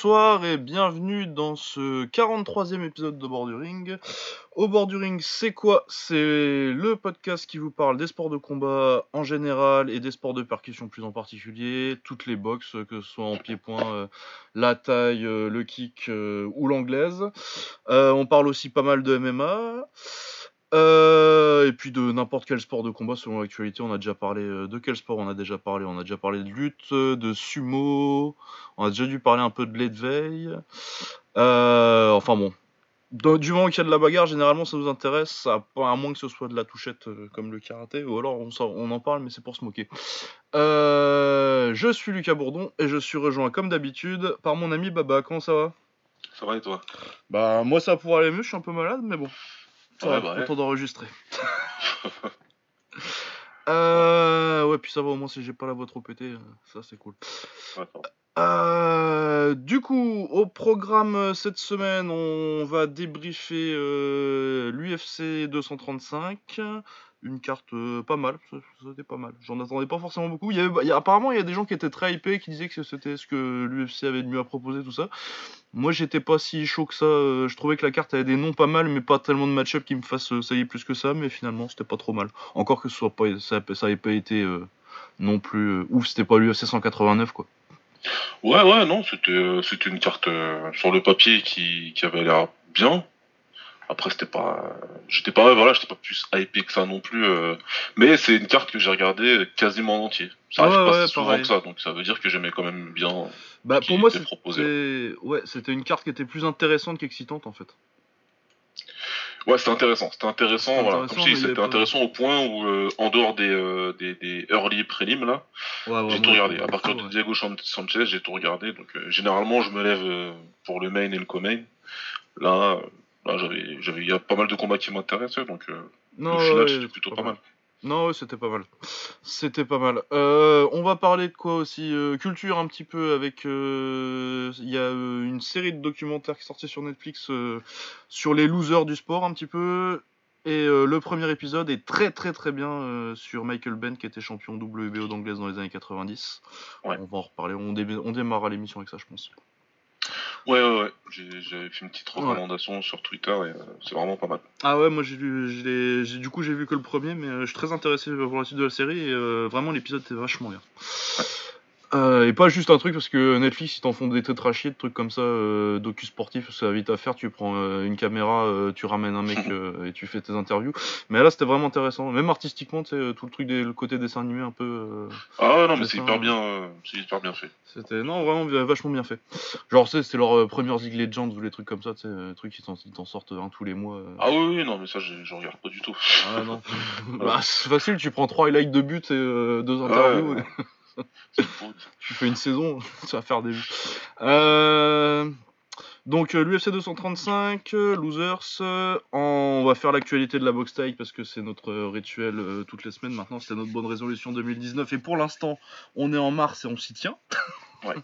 Bonsoir et bienvenue dans ce 43e épisode de Borduring. Au Borduring, c'est quoi? C'est le podcast qui vous parle des sports de combat en général et des sports de percussion plus en particulier, toutes les boxes, que ce soit en pied-point, euh, la taille, euh, le kick euh, ou l'anglaise. on parle aussi pas mal de MMA. Euh, et puis de n'importe quel sport de combat selon l'actualité. On a déjà parlé euh, de quel sport On a déjà parlé? On a déjà parlé de lutte, de sumo. On a déjà dû parler un peu de lait de veille. Euh, enfin bon. du moment qu'il y a de la bagarre, généralement ça nous intéresse, à, à moins que ce soit de la touchette comme le karaté, ou alors on, on en parle, mais c'est pour se moquer. je suis Lucas Bourdon et je suis rejoint comme d'habitude par mon ami Baba. Comment ça va? Ça va et toi? Bah moi ça pourrait aller mieux, je suis un peu malade, mais bon. Ouais, bah content d'enregistrer. euh, ouais, puis ça va au moins si j'ai pas la voix trop pétée, euh, ça c'est cool. Euh, du coup, au programme cette semaine, on va débriefer l'UFC 235 une carte euh, pas mal, c'était pas mal. J'en attendais pas forcément beaucoup. Il y avait, apparemment, il y a des gens qui étaient très hypés, qui disaient que c'était ce que l'UFC avait de mieux à proposer, tout ça. Moi, j'étais pas si chaud que ça. Euh, je trouvais que la carte avait des noms pas mal, mais pas tellement de match-up qui me fassent euh, ça y est plus que ça. Mais finalement, c'était pas trop mal. Encore que ce soit pas, ça, ça avait pas été non plus ouf. C'était pas l'UFC 189, quoi. Ouais, ouais, non, c'était c'était une carte sur le papier qui, qui avait l'air bien. Après, c'était pas, j'étais pas, voilà, j'étais pas plus hypé que ça non plus. Euh. Mais c'est une carte que j'ai regardée quasiment en entier. Ça arrive pas souvent que ça, donc ça veut dire que j'aimais quand même bien. Bah pour moi, c'était, ouais, c'était une carte qui était plus intéressante qu'excitante en fait. Ouais, c'était intéressant. C'était intéressant, voilà. Comme je dis, c'était intéressant au point où, euh, en dehors des, euh, des, des, early prélims, là, j'ai tout regardé. À partir de Diego Sanchez, j'ai tout regardé. Donc, généralement, je me lève pour le main et le co-main. Là, j'avais, j'avais, il y a pas mal de combats qui m'intéressaient, donc euh, non, final c'était plutôt pas, mal. Non, c'était pas mal. C'était pas mal. Euh, on va parler de quoi aussi euh, Culture un petit peu avec. Il y a une série de documentaires qui est sortie sur Netflix sur les losers du sport un petit peu. Et le premier épisode est très très très bien sur Michael Ben qui était champion WBO d'anglaise dans les années 90. On va en reparler. On, on démarre l'émission avec ça, je pense. Ouais, ouais, ouais. J'ai fait une petite recommandation sur Twitter et euh, c'est vraiment pas mal. Ah ouais, moi j'ai vu, du coup j'ai vu que le premier, mais euh, je suis très intéressé pour la suite de la série et euh, vraiment l'épisode était vachement bien. Euh, et pas juste un truc parce que Netflix ils t'en font des très trachiers de trucs comme ça, euh, docu sportif, ça va vite à faire, tu prends euh, une caméra, euh, tu ramènes un mec et tu fais tes interviews. Mais là c'était vraiment intéressant, même artistiquement, tu sais, tout le truc des le côté dessin animé un peu. ah non mais c'est hyper bien, c'est hyper bien fait. C'était non vraiment vachement bien fait. Genre c'est c'était leur première Zig Legends ou les trucs comme ça, tu sais, trucs qui t'en sortent un tous les mois. Ah oui, oui non mais ça je regarde pas du tout. Ah non. bah, c'est facile, tu prends trois highlights de but et deux interviews. tu fais une saison, tu vas faire des vues. Euh, donc euh, l'UFC 235, euh, Losers, on va faire l'actualité de la box taille parce que c'est notre rituel toutes les semaines maintenant, c'était notre bonne résolution 2019 et pour l'instant on est en mars et on s'y tient. ouais.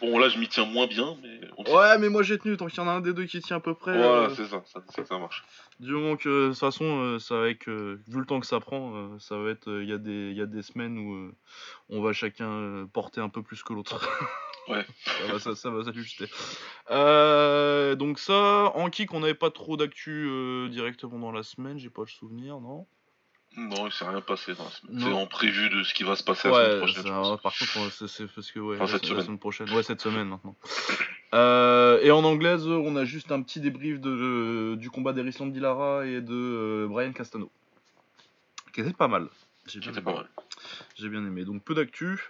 Bon, là, je m'y tiens moins bien, mais. ouais, mais moi j'ai tenu, tant qu'il y en a un des deux qui tient à peu près. Voilà, c'est ça, ça, ça, marche. Du moment que, de toute façon, ça va être, vu le temps que ça prend, ça va être. Il y, a des, y a des semaines où on va chacun porter un peu plus que l'autre. Ouais. ça va, ça, ça va s'ajuster. Euh, donc, ça, en kick, on n'avait pas trop d'actu directement dans la semaine, j'ai pas le souvenir, non? Non, il s'est rien passé dans la semaine. C'est en prévu de ce qui va se passer la semaine prochaine. par contre, c'est parce que ouais, cette semaine. prochaine. Ouais, cette semaine maintenant. Euh, et en anglaise, on a juste un petit débrief de, du combat d'Erisland Dilara et de euh, Brian Castano. Qui était pas mal. Qui était pas mal. J'ai bien aimé. Donc peu d'actu.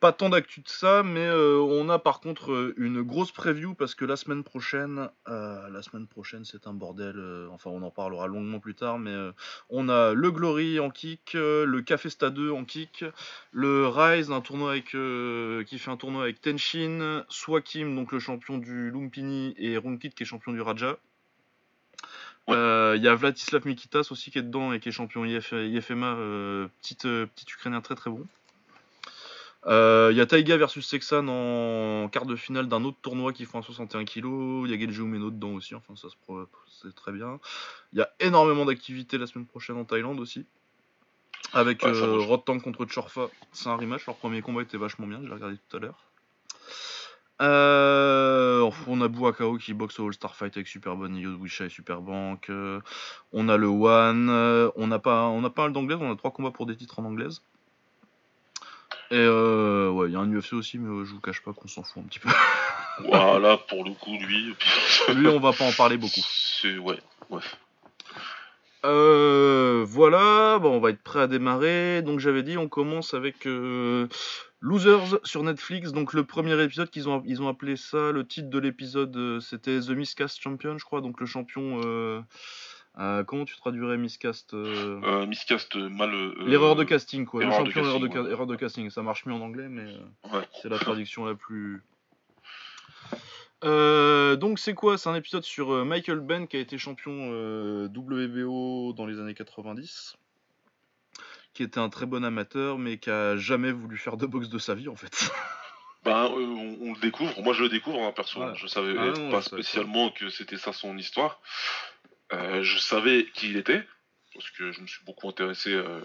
Pas tant d'actu de ça, mais euh, on a par contre euh, une grosse preview parce que la semaine prochaine, euh, la semaine prochaine c'est un bordel. enfin, on en parlera longuement plus tard, mais on a le Glory en kick, le Café Stade 2 en kick, le Rise, un tournoi avec, qui fait un tournoi avec Tenshin, Swakim, donc le champion du Lumpini, et Runkit qui est champion du Raja. Il euh, y a Vladislav Mikitas aussi qui est dedans et qui est champion IFMA, euh, petit, euh, petit Ukrainien très très bon. Il y a Taiga versus Sexan en quart de finale d'un autre tournoi qui font un 61 kg. Il y a Gelju Meno dedans aussi, enfin ça c'est très bien. Il y a énormément d'activités la semaine prochaine en Thaïlande aussi. Avec ouais, contre Chorfa, c'est un rematch. Leur premier combat était vachement bien, je l'ai regardé tout à l'heure. Euh, on a Bouakao qui boxe au All-Star Fight avec Superbonne, Yodwisha et Superbank. Euh, on a le One. Euh, on n'a pas, on a pas mal d'anglaises. On a trois combats pour des titres en anglaise. Et ouais, il y a un UFC aussi, mais je vous cache pas qu'on s'en fout un petit peu. voilà, pour le coup, lui. lui, on va pas en parler beaucoup. C'est ouais, ouais. Voilà, bon, on va être prêt à démarrer. Donc j'avais dit, on commence avec Losers sur Netflix, donc le premier épisode qu'ils ont, ils ont appelé ça, le titre de l'épisode euh, c'était The Miscast Champion, je crois, donc le champion. Euh, euh, comment tu traduirais Miscast Miscast mal. L'erreur de casting, quoi. Le champion de erreur, de, casting. Ça marche mieux en anglais, mais c'est la traduction la plus. Donc c'est quoi? C'est un épisode sur Michael Ben qui a été champion WBO dans les années 90 qui était un très bon amateur, mais qui a jamais voulu faire de boxe de sa vie en fait. Ben, euh, on, le découvre. Moi, je le découvre, en hein, perso. Je savais ah pas spécialement que c'était ça son histoire. Euh, je savais qui il était, parce que je me suis beaucoup intéressé euh,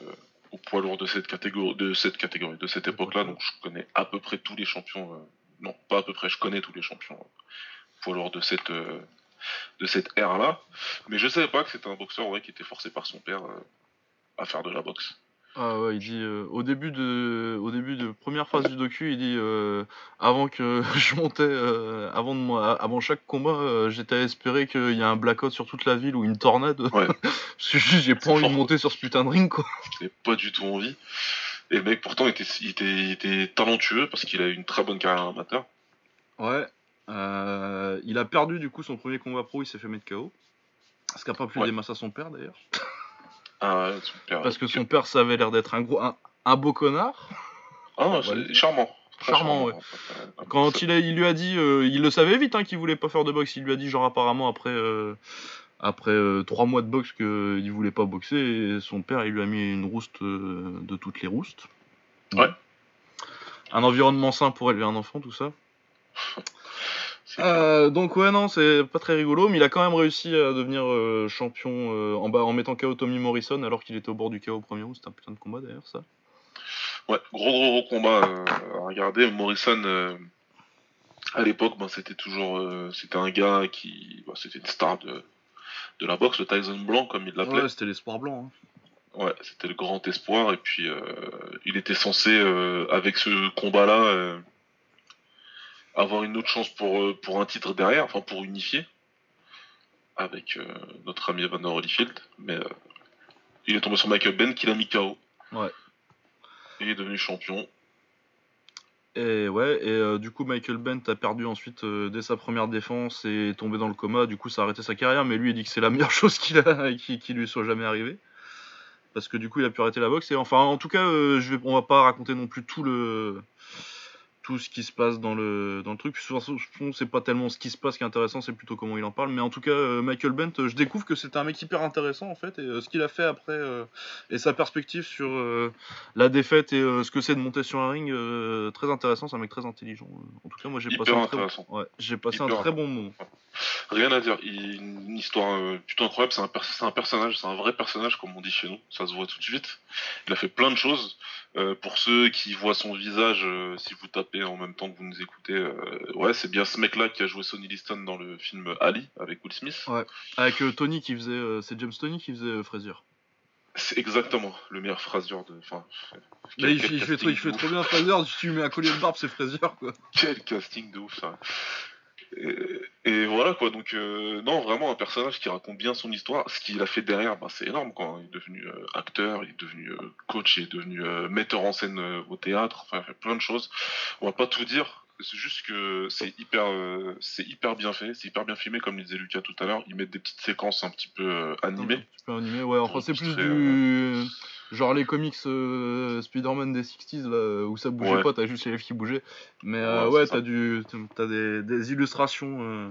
au poids lourd de cette catégorie, de cette catégorie, de cette époque-là. Donc, je connais à peu près tous les champions. Non, pas à peu près. Je connais tous les champions poids lourd de cette de cette ère-là. Mais je savais pas que c'était un boxeur qui était forcé par son père à faire de la boxe. Ah ouais, il dit euh, au début de au début de première phase du docu, il dit euh, avant que je montais euh, avant de moi avant chaque combat, j'étais à espérer qu'il y ait un blackout sur toute la ville ou une tornade. Ouais. Parce que j'ai pas envie de monter sur ce putain de ring quoi. J'ai pas du tout envie. Et le mec pourtant était il était, il était talentueux parce qu'il a eu une très bonne carrière amateur. Ouais. il a perdu du coup son premier combat pro, il s'est fait mettre KO. Parce qu'il a pas pu ouais. à son père d'ailleurs. Ah Parce que son père, ça avait l'air d'être un gros, un, beau connard. Ah, c'est charmant. Charmant, ouais. Quand il, a, il lui a dit, euh, il le savait vite hein, qu'il voulait pas faire de boxe. Il lui a dit, genre, apparemment, après, euh, après euh, trois mois de boxe, qu'il voulait pas boxer. Et son père, il lui a mis une rouste de toutes les roustes. Ouais. Un environnement sain pour élever un enfant, tout ça. Euh, donc ouais non c'est pas très rigolo mais il a quand même réussi à devenir euh, champion euh, en, bas, en mettant KO Tommy Morrison alors qu'il était au bord du KO au premier round c'était un putain de combat d'ailleurs ça ouais gros gros gros combat à regarder Morrison à l'époque ben, c'était toujours c'était un gars qui ben, c'était une star de, de la boxe le Tyson blanc comme il l'appelait ouais c'était l'espoir blanc hein. ouais c'était le grand espoir et puis il était censé avec ce combat là avoir une autre chance pour, euh, pour un titre derrière, enfin pour unifier avec euh, notre ami Evander Holyfield. Mais euh, il est tombé sur Michael Ben qui l'a mis KO. Ouais. Et il est devenu champion. Et ouais, et du coup Michael Bent a perdu ensuite dès sa première défense et est tombé dans le coma, du coup ça a arrêté sa carrière, mais lui il dit que c'est la meilleure chose qu'il a, qui, lui soit jamais arrivée. Parce que du coup il a pu arrêter la boxe, et enfin en tout cas je vais, on va pas raconter non plus tout le, tout ce qui se passe dans le, dans le truc. Souvent, c'est pas tellement ce qui se passe qui est intéressant, c'est plutôt comment il en parle. Mais en tout cas, euh, Michael Bent, euh, je découvre que c'est un mec hyper intéressant en fait. Et euh, ce qu'il a fait après, et sa perspective sur la défaite et ce que c'est de monter sur un ring, très intéressant. C'est un mec très intelligent. En tout cas, moi j'ai passé, un très, ouais, j'ai passé un très bon moment. Rien à dire. une histoire plutôt incroyable. C'est un, un personnage, c'est un vrai personnage comme on dit chez nous. Ça se voit tout de suite. Il a fait plein de choses. pour ceux qui voient son visage, si vous tapez en même temps que vous nous écoutez, euh, ouais, c'est bien ce mec-là qui a joué Sonny Liston dans le film Ali avec Will Smith. Ouais, avec euh, Tony qui faisait, euh, c'est James Tony qui faisait Frazier. C'est exactement le meilleur Frazier de. Enfin, il, fait, trop, il fait trop bien Frazier. Si tu mets un collier de barbe, c'est Frazier quoi. Quel casting de ouf ça. Et, voilà quoi, donc euh, non, vraiment un personnage qui raconte bien son histoire. Ce qu'il a fait derrière, bah, c'est énorme quoi. Il est devenu euh, acteur, il est devenu euh, coach, il est devenu metteur en scène au théâtre, enfin, il fait plein de choses. On va pas tout dire, c'est juste que c'est hyper, c'est hyper bien fait, c'est hyper bien filmé, comme le disait Lucas tout à l'heure. Ils mettent des petites séquences un petit peu animées. Un petit peu animées, ouais. Enfin, c'est plus du Genre les comics euh, Spider-Man des 60s là, où ça bougeait pas, t'as juste les lèvres qui bougeaient. Mais euh, ouais, t'as du, t'as des, des illustrations euh,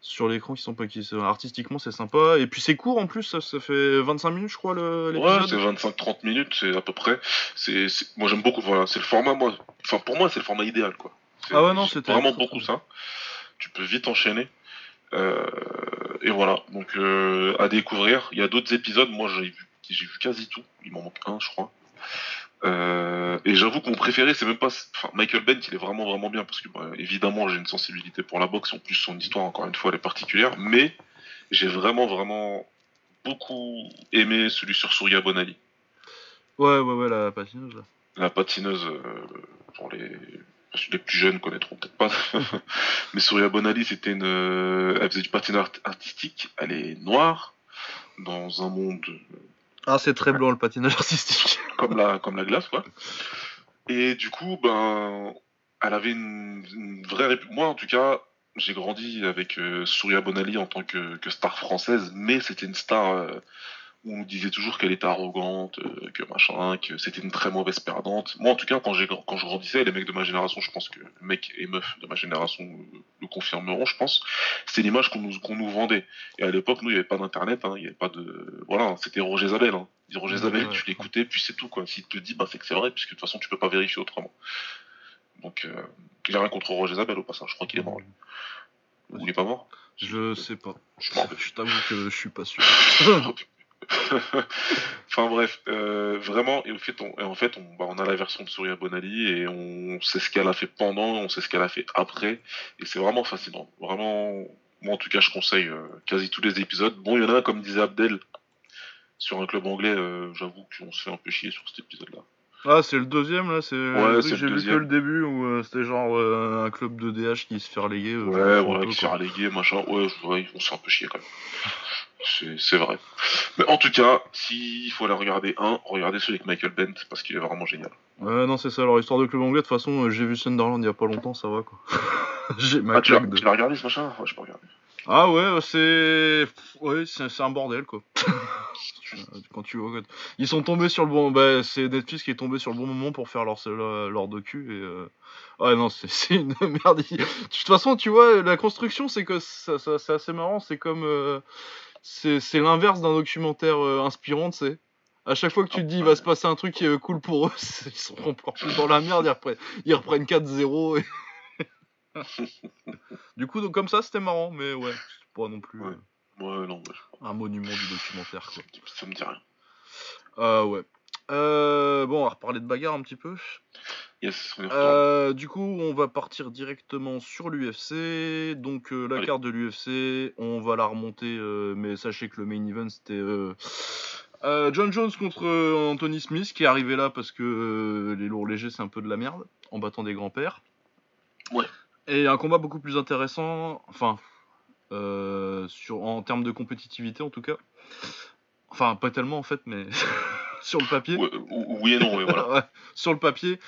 sur l'écran qui sont pas qui artistiquement c'est sympa et puis c'est court en plus ça, ça fait 25 minutes je crois le ouais c'est 25-30 minutes c'est à peu près c'est moi j'aime beaucoup voilà c'est le format moi enfin pour moi c'est le format idéal quoi ah ouais non c'était vraiment beaucoup ça tu peux vite enchaîner et voilà donc à découvrir il y a d'autres épisodes moi j'ai vu j'ai vu quasi tout. Il m'en manque un, je crois. Euh, et j'avoue que mon préféré, c'est même pas. Enfin, Michael Bent, il est vraiment vraiment bien parce que bah, évidemment j'ai une sensibilité pour la boxe. En plus, son histoire, encore une fois, elle est particulière. Mais j'ai vraiment vraiment beaucoup aimé celui sur Surya Bonali. Ouais, ouais, ouais, la patineuse. La patineuse, euh, pour les les plus jeunes connaîtront peut-être pas. Mais Surya Bonali, c'était une. Euh, elle faisait du patinage artistique. Elle est noire dans un monde ah, c'est très blanc le patinage artistique. comme, la, comme la glace, quoi. Et du coup, ben, elle avait une, vraie Moi, en tout cas, j'ai grandi avec euh, Surya Bonali en tant que, que star française, mais c'était une star euh, on disait toujours qu'elle était arrogante, euh, que machin, que c'était une très mauvaise perdante. Moi, en tout cas, quand, j'ai, quand je grandissais, les mecs de ma génération, je pense que mecs et meufs de ma génération le confirmeront, je pense, c'est l'image qu'on nous, qu'on nous vendait. Et à l'époque, nous, il n'y avait pas d'internet, hein, il n'y avait pas de. Voilà, c'était Roger Zabel. Hein. Roger Zabel, tu l'écoutais, puis c'est tout, quoi. S'il te dit, bah, c'est que c'est vrai, puisque de toute façon, tu peux pas vérifier autrement. Donc, euh, il a rien contre Roger Zabel au passage, je crois qu'il est mort. Lui. Ou il est pas mort Je sais pas. Je, je t'avoue que je suis pas sûr. enfin bref, euh, vraiment, et en fait, on, en fait, on, bah, on, a la version de Surya Bonali et on sait ce qu'elle a fait pendant, on sait ce qu'elle a fait après, et c'est vraiment fascinant. Vraiment, moi en tout cas, je conseille euh, quasi tous les épisodes. Bon, il y en a, comme disait Abdel, sur un club anglais, euh, j'avoue qu'on se fait un peu chier sur cet épisode-là. Ah, c'est le deuxième là, c'est ouais, j'ai vu que le début où c'était genre un club de DH qui se fait reléguer. ouais, voilà, qui se fait reléguer, machin. Ouais, ouais, on se fait un peu chier quand même. C'est vrai. Mais en tout cas, s'il faut aller regarder un, regardez celui avec Michael Bent parce qu'il est vraiment génial. Ouais, non, c'est ça. Alors, histoire de club anglais, de toute façon, euh, j'ai vu Sunderland il y a pas longtemps, ça va quoi. j'ai ah, tu l'as regardé ce machin? Ouais, je peux regarder. Ah ouais, euh, c'est. Ouais, c'est un bordel quoi. Quand tu vois. Ils sont tombés sur le bon. Bah, c'est Netflix qui est tombé sur le bon moment pour faire leur, leur, docu et. Euh, ouais, non, c'est une merde. De toute façon, tu vois, la construction, c'est que ça, c'est assez marrant. C'est comme c'est l'inverse d'un documentaire euh, inspirant, tu sais. À chaque fois que tu te dis il va se passer un truc qui est cool pour eux, ils sont encore plus dans la merde, ils reprennent, 4-0. du coup, donc, comme ça, c'était marrant, mais ouais, c'est pas non plus ouais. Euh, non, un monument du documentaire. Quoi. Ça me dit rien. Euh, ouais. Euh, bon, on va reparler de bagarre un petit peu. Euh, du coup, on va partir directement sur l'UFC. Donc, euh, la carte de l'UFC, on va la remonter, mais sachez que le main event c'était John Jones contre Anthony Smith qui est arrivé là parce que les lourds légers c'est un peu de la merde en battant des grands-pères. Ouais. Et un combat beaucoup plus intéressant, enfin, sur, en termes de compétitivité en tout cas. Enfin, pas tellement en fait, mais sur le papier. oui et non, voilà. sur le papier.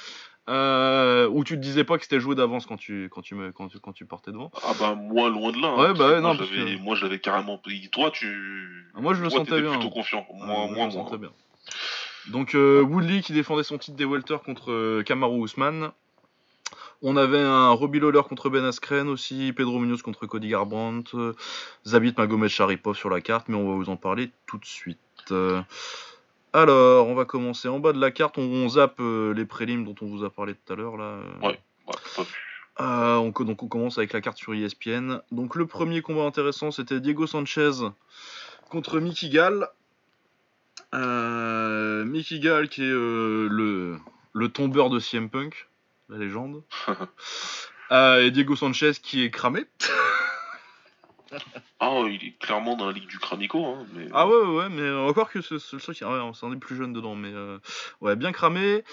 Euh, où tu te disais pas que c'était joué d'avance quand tu, quand, tu me, quand, tu, quand tu partais devant Ah bah moi loin de là. Hein, ouais, bah, non, moi, moi je l'avais carrément pris. Toi tu. Ah, moi je le sentais bien. plutôt hein. confiant. Moi, moi, je le sentais bien. Donc euh, Woodley qui défendait son titre des welter contre euh, Kamaru Usman. On avait un Robbie Lawler contre Ben Askren aussi, Pedro Munoz contre Cody Garbrandt, Zabit Magomed Sharipov sur la carte, mais on va vous en parler tout de suite. Alors, on va commencer en bas de la carte. On, zappe euh, les prélims dont on vous a parlé tout à l'heure. là. Ouais, euh, on, donc on commence avec la carte sur ESPN. Donc le premier combat intéressant, c'était Diego Sanchez contre Mickey Gall. Euh, Mickey Gall qui est le, le tombeur de CM Punk, la légende. et Diego Sanchez qui est cramé. Ah, il est clairement dans la ligue du Cramico. Hein, mais... Ah ouais, ouais, mais encore que c'est le seul qui. Ouais, c'est un des plus jeunes dedans, mais euh, ouais, bien cramé.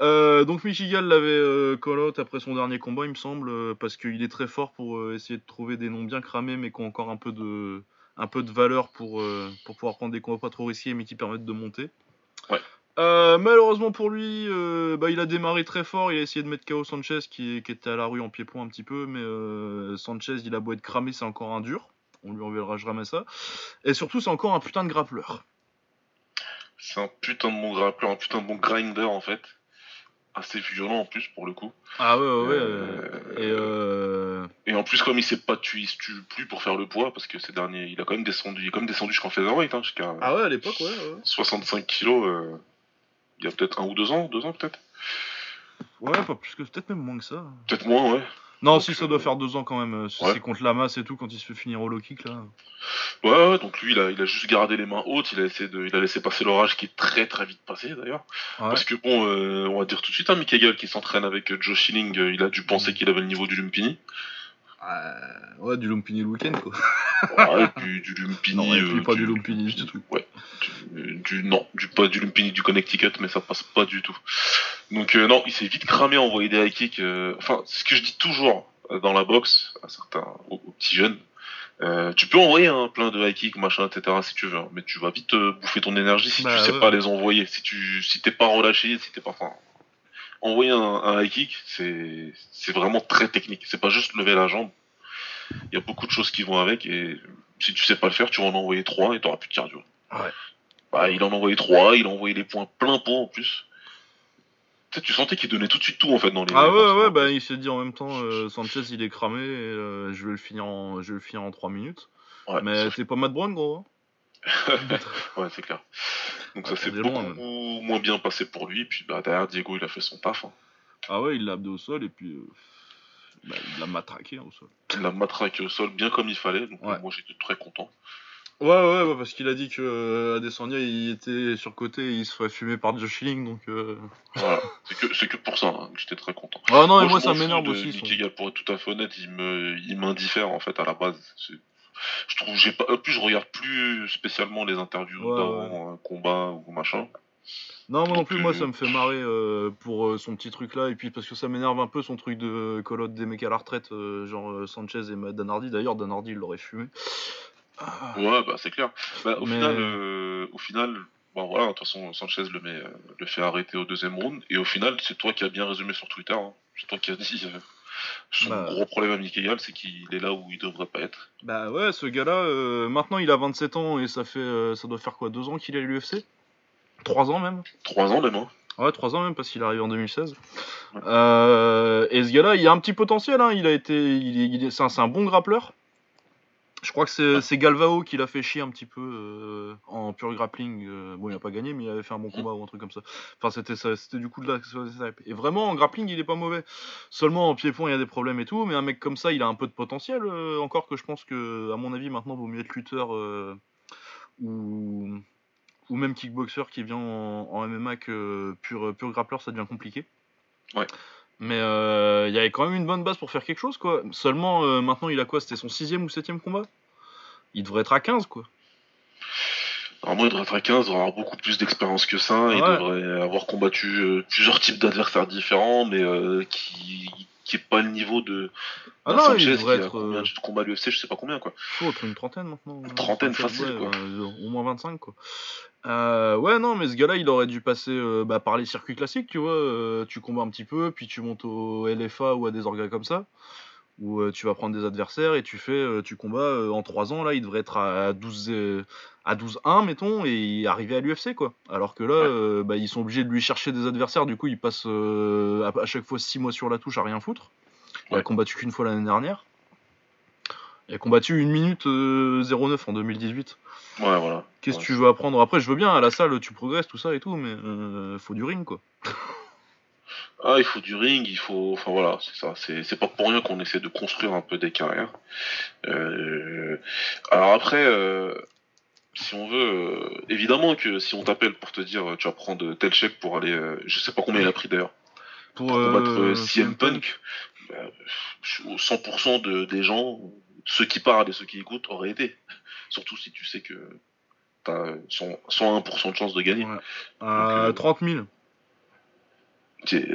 Euh, donc Michigan l'avait euh, call out après son dernier combat, il me semble, parce qu'il est très fort pour essayer de trouver des noms bien cramés, mais qui ont encore un peu de, un peu de valeur pour, pour pouvoir prendre des combats pas trop risqués, mais qui permettent de monter. Ouais. Malheureusement pour lui, bah, il a démarré très fort. Il a essayé de mettre KO Sanchez qui, qui était à la rue en pied-point un petit peu, mais Sanchez, il a beau être cramé, c'est encore un dur on lui enverra jamais ça. Et surtout, c'est encore un putain de grappleur. C'est un putain de bon grappleur, un putain de bon grinder en fait. Assez violent en plus pour le coup. Ah ouais, ouais, euh, Et, euh... et en plus, comme il s'est pas tué, il se tue plus pour faire le poids parce que ces derniers, il a quand même descendu, il est quand même descendu jusqu'en featherweight. Hein, jusqu'à, ah ouais, à l'époque, ouais. 65 kilos, euh, il y a peut-être un ou deux ans, deux ans peut-être. Ouais, pas plus que peut-être même moins que ça. Peut-être moins, ouais. Non, si ça doit faire deux ans quand même. C'est contre la masse et tout, quand il se fait finir au low kick là. Ouais, ouais, donc lui, il a, il a juste gardé les mains hautes, il a, essayé de, il a laissé passer l'orage qui est très très vite passé d'ailleurs. Parce que bon, on va dire tout de suite, hein, Mick qui s'entraîne avec Joe Schilling, il a dû penser mm. qu'il avait le niveau du Lumpini. Euh, ouais, du Lumpini le week-end, quoi. ouais, du, du Lumpini. Non, euh, pas du Lumpini du tout. Ouais. Du, non, du, pas du Lumpini du Connecticut, mais ça passe pas du tout. Donc, euh, non, il s'est vite cramé à envoyer des high kicks. enfin, c'est ce que je dis toujours dans la boxe, à certains, aux, petits jeunes. tu peux envoyer un plein de high kicks, machin, etc. si tu veux, hein, mais tu vas vite bouffer ton énergie si bah tu sais pas les envoyer, si tu si t'es pas relâché, si t'es pas. Enfin, envoyer un, high kick, c'est vraiment très technique. C'est pas juste lever la jambe. Il y a beaucoup de choses qui vont avec et si tu sais pas le faire, tu vas en envoyer trois et t'auras plus de cardio. Ouais. Bah, il en a envoyé trois, il a envoyé les points plein pot en plus. Tu sentais qu'il donnait tout de suite tout en fait dans les. Ah ouais, ouais, bah il s'est dit en même temps, euh, Sanchez il est cramé, et, euh, je vais le finir en, je vais le finir en 3 minutes. Ouais, mais c'est pas Matt Brown gros. Ouais, c'est clair. Donc ça s'est beaucoup moins bien passé pour lui. Puis bah, derrière, Diego, il a fait son taf. Hein. Ah ouais, il l'a abdé au sol et puis euh, bah, il l'a matraqué hein, au sol. Il l'a matraqué au sol bien comme il fallait. Donc moi, j'étais très content. Ouais, ouais, parce qu'il a dit que euh, Adesanya il était sur côté et il se ferait fumer par Josh Schilling, donc. Euh... Voilà, c'est que, que pour ça hein, que j'étais très content. Ah non, et moi, ça m'énerve aussi. Pour être tout à fait honnête, il me, il m'indiffère en fait à la base je trouve j'ai pas plus je regarde plus spécialement les interviews d'avant un combat ou machin. Non moi non plus moi euh, ça me fait marrer euh, pour euh, son petit truc là et puis parce que ça m'énerve un peu son truc de colotte des mecs à la retraite genre Sanchez et Danardi. D'ailleurs Danardi il l'aurait fumé. Ouais bah c'est clair. Bah, au final au final bon voilà de toute façon Sanchez le met le fait arrêter au deuxième round. Et au final c'est toi qui as bien résumé sur Twitter hein. c'est toi qui as dit son bah. gros problème à Mickey c'est qu'il est là où il devrait pas être. Bah ouais, ce gars-là, euh, maintenant il a 27 ans et ça fait, euh, ça doit faire quoi, 2 ans qu'il est à l'UFC 3 ans même? 3 ans même, hein. Ouais, 3 ans même parce qu'il est arrivé en 2016. Euh, et ce gars-là, il a un petit potentiel, hein. il a été, il, c'est un, bon grappleur. Je crois que c'est Galvao qui l'a fait chier un petit peu euh, en pure grappling. Euh, bon, il a pas gagné, mais il avait fait un bon combat ou un truc comme ça. Enfin, c'était c'était du coup de la. Et vraiment, en grappling, il est pas mauvais. Seulement en pied-point, il y a des problèmes et tout. Mais un mec comme ça, il a un peu de potentiel. Euh, encore que je pense que, à mon avis, maintenant, vaut mieux être lutteur ou ou même kickboxer qui vient en, MMA que pur, pur grappleur, ça devient compliqué. Ouais. Mais euh, il y avait quand même une bonne base pour faire quelque chose, quoi. Seulement, euh, maintenant, il a quoi? C'était son sixième ou septième combat? Il devrait être à 15, quoi. Normalement, il devrait être à 15, il devrait avoir beaucoup plus d'expérience que ça. Il devrait avoir combattu euh, plusieurs types d'adversaires différents, mais qui qui est pas le niveau de ah non, Sanchez il qui a combien de combats à l'UFC, je sais pas combien quoi. Être une trentaine maintenant. Une trentaine facile quoi. au moins 25 quoi. Euh, ouais, non, mais ce gars-là, il aurait dû passer euh, bah, par les circuits classiques, tu vois. Euh, tu combats un petit peu, puis tu montes au LFA ou à des organes comme ça, où tu vas prendre des adversaires et tu fais, tu combats en 3 ans. Là, il devrait être à 12 à 12-1, mettons, et arriver à l'UFC, quoi. Alors que là, bah, ils sont obligés de lui chercher des adversaires, du coup, il passe à, chaque fois 6 mois sur la touche à rien foutre. Il a combattu qu'une fois l'année dernière. Il a combattu 1 minute 09 en 2018. Ouais, voilà. Qu'est-ce que tu veux apprendre? Après, je veux bien, à la salle, tu progresses, tout ça et tout, mais euh, faut du ring, quoi. ah, il faut du ring, il faut. Enfin voilà, c'est ça. C'est pas pour rien qu'on essaie de construire un peu des carrières. Euh... Alors après, euh... si on veut, euh, évidemment que si on t'appelle pour te dire tu vas prendre tel chèque pour aller. Je sais pas combien il a pris d'ailleurs. Pour, pour combattre CM Punk, 100% de, des gens, ceux qui parlent et ceux qui écoutent, auraient été. Surtout si tu sais que t'as 101% de chance de gagner. Ouais. 30 000.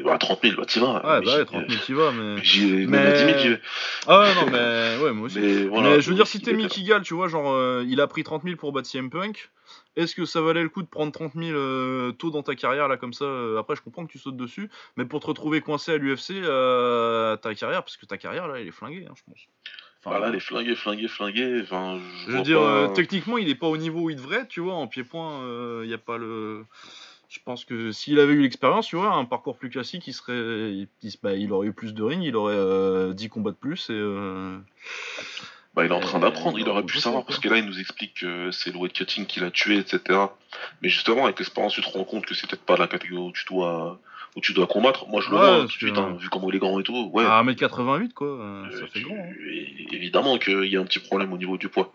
Bah, 30 000, bah, t'y vas. Ouais, bah, ouais, 30 000, t'y vas, mais. mais... mais... 10 000, j'y vais. Ah ouais, non, mais. Ouais, moi aussi. Mais, voilà, mais je veux dire, si t'es Mickey Gall, tu vois, genre, euh, il a pris 30 000 pour battre CM Punk. Est-ce que ça valait le coup de prendre 30 000 euh, tôt dans ta carrière, là, comme ça euh, Après, je comprends que tu sautes dessus, mais pour te retrouver coincé à l'UFC, euh, ta carrière, parce que ta carrière, là, elle est flinguée, hein, je pense. Enfin, voilà, les flingués, flingués, flingués. Enfin, je, veux dire, techniquement, il est pas au niveau où il devrait, tu vois. En pied-point, il n'y a pas le. Je pense que s'il avait eu l'expérience, tu vois, un parcours plus classique, il serait, il, bah, il aurait eu plus de ring, il aurait 10 euh, combats de plus et. Bah, il est en train d'apprendre, il aurait pu savoir, parce que là, il nous explique que c'est le weight cutting qui l'a tué, etc. Mais justement, avec l'expérience, tu te rends compte que c'est peut-être pas la catégorie où tu dois, où tu dois combattre. Moi, je le vois, hein, vu comment il est grand et tout. Ouais. À 1m88, quoi, euh, ça fait grand. Hein. Évidemment qu'il y a un petit problème au niveau du poids.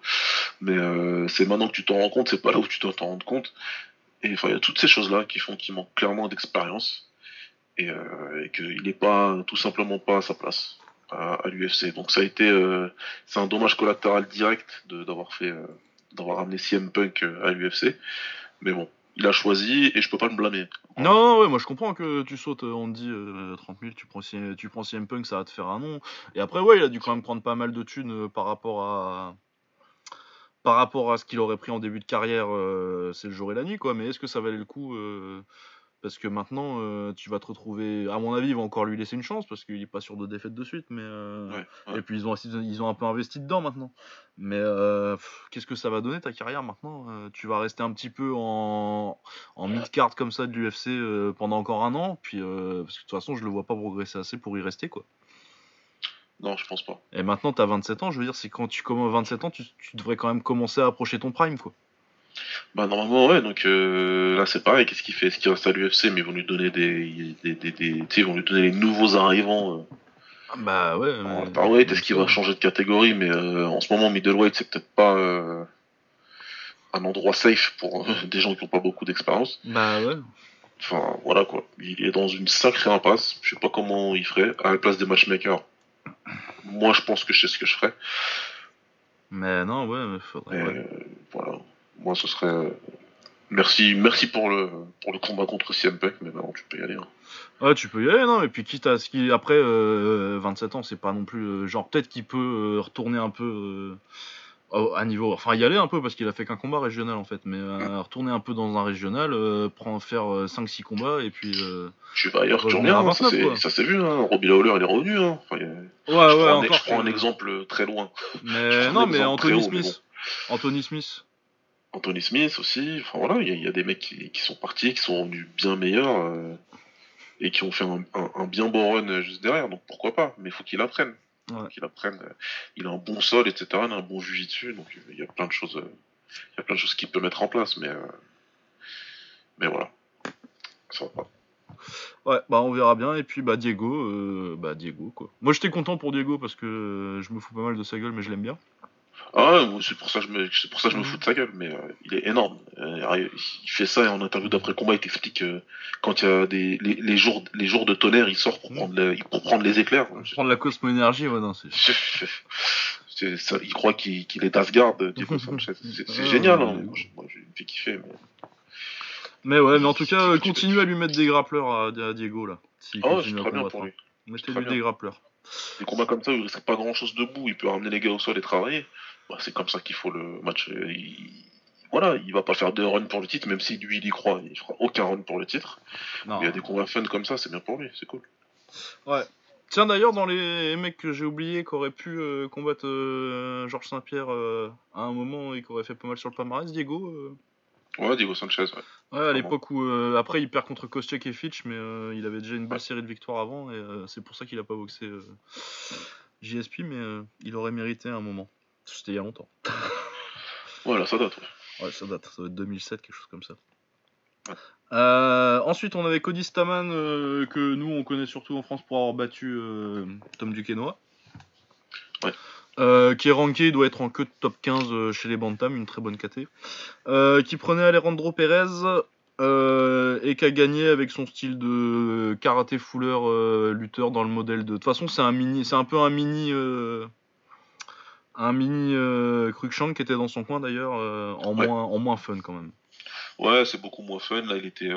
Mais euh, c'est maintenant que tu t'en rends compte, c'est pas là où tu dois t'en rendre compte. Et il y a toutes ces choses-là qui font qu'il manque clairement d'expérience. Et, euh, qu'il n'est pas, tout simplement pas à sa place à, l'UFC. Donc ça a été, euh, c'est un dommage collatéral direct d'avoir fait, euh, d'avoir amené CM Punk euh, à l'UFC. Mais bon, il a choisi et je peux pas le blâmer. Non, ouais, moi je comprends que tu sautes, on te dit 30 000, tu prends, tu prends CM Punk, ça va te faire un nom. Et après, ouais, il a dû quand même prendre pas mal de thunes par rapport à. Par rapport à ce qu'il aurait pris en début de carrière, c'est le jour et la nuit, quoi. Mais est-ce que ça valait le coup parce que maintenant, euh, tu vas te retrouver. À mon avis, ils vont encore lui laisser une chance parce qu'il est pas sûr de défaite de suite. Mais euh, et puis ils ont ils ont un peu investi dedans maintenant. Mais euh, qu'est-ce que ça va donner ta carrière maintenant Tu vas rester un petit peu en, en mid card comme ça de l'UFC pendant encore un an. Puis parce que de toute façon, je le vois pas progresser assez pour y rester quoi. Non, je pense pas. Et maintenant, tu as 27 ans. Je veux dire, c'est quand tu commences 27 ans, tu, tu devrais quand même commencer à approcher ton prime quoi. Bah normalement ouais donc euh, là c'est pareil qu'est-ce qu'il fait? Est-ce qu'il reste à l'UFC mais ils vont lui donner des, des, des, des ils vont lui donner les nouveaux arrivants euh. ah, bah ouais mais... est-ce qu'il va changer de catégorie? Mais euh, en ce moment middleweight c'est peut-être pas un endroit safe pour des gens qui n'ont pas beaucoup d'expérience bah ouais enfin voilà quoi il est dans une sacrée impasse je sais pas comment il ferait à la place des matchmakers moi je pense que je sais ce que je ferais mais non ouais mais faudrait voilà moi, ce serait. Euh, merci, merci pour le, pour le combat contre CM Punk, mais maintenant tu peux y aller. Hein. Ouais, tu peux y aller, non, et puis quitte à ce qui. Après, 27 euh, ans, c'est pas non plus. Euh, genre, peut-être qu'il peut retourner un peu à niveau. Enfin, y aller un peu parce qu'il a fait qu'un combat régional en fait, mais retourner un peu dans un régional, prendre, faire 5-6 combats et puis. tu vas y retourner, hein, ça s'est vu, hein. Robbie Lawler il est revenu. Hein. ouais, ouais, encore. je prends un exemple très loin. Mais non, mais Anthony Smith. Anthony Smith. Anthony Smith aussi. Enfin voilà, il y, a des mecs qui, sont partis, qui sont revenus bien meilleurs euh, et qui ont fait un, bien bon run juste derrière. Donc pourquoi pas Mais il faut qu'il apprenne. Qu'il apprenne. Il a un bon sol, etc. Il a un bon dessus donc il y a plein de choses. Il y a plein de choses qu'il peut mettre en place, mais euh, mais voilà, ça va pas. Ouais, bah on verra bien. Et puis bah Diego, euh, bah Diego quoi. Moi j'étais content pour Diego parce que je me fous pas mal de sa gueule, mais je l'aime bien. Ah c'est pour ça que je me, c'est pour ça je me fous de sa gueule, mais euh, il est énorme. Euh, il fait ça et en interview d'après combat, il t'explique euh, quand il y a des les, jours les jours de tonnerre, il sort pour mm. prendre les, pour prendre les éclairs. Pour prendre la Cosmo énergie, ouais non c'est. ça, il croit qu'il est d'Asgard, Diego Sanchez. C'est génial, hein. moi, je, me fais kiffer. Mais... mais ouais, mais en tout cas, continue à lui mettre des grappleurs à, Diego là. oh, c'est très bien pour lui. Mettez-lui des grappleurs. Des combats comme ça, il risque pas grand chose debout, il peut ramener les gars au sol et travailler. Bah, c'est comme ça qu'il faut le match. Euh, voilà, il va pas faire deux runs pour le titre, même si lui il y croit, il fera aucun run pour le titre. Il y a des combats fun comme ça, c'est bien pour lui, c'est cool. Ouais. Tiens d'ailleurs dans les mecs que j'ai oubliés qui auraient pu euh, combattre euh, Georges Saint-Pierre à un moment et qui auraient fait pas mal sur le palmarès, Diego. Ouais, Diego Sanchez, ouais. Ouais, à l'époque où après il perd contre Koscheck et Fitch, mais il avait déjà une belle série de victoires avant et c'est pour ça qu'il a pas boxé JSP, mais il aurait mérité un moment. C'était il y a longtemps. voilà, ça date. Ouais. ça date. Ça doit être 2007, quelque chose comme ça. Euh, ensuite, on avait Cody Staman, euh, que nous, on connaît surtout en France pour avoir battu euh, Tom Duquesnoy. Ouais. Qui est ranké, il doit être en queue de top 15 chez les Bantam, une très bonne KT. qui prenait Alejandro Perez et qui a gagné avec son style de karaté fuller lutteur dans le modèle de. De toute façon, c'est un mini, c'est un peu un mini un mini euh, Cruikshank qui était dans son coin d'ailleurs, euh, en, moins, en moins fun quand même. Ouais, c'est beaucoup moins fun. Là, il était.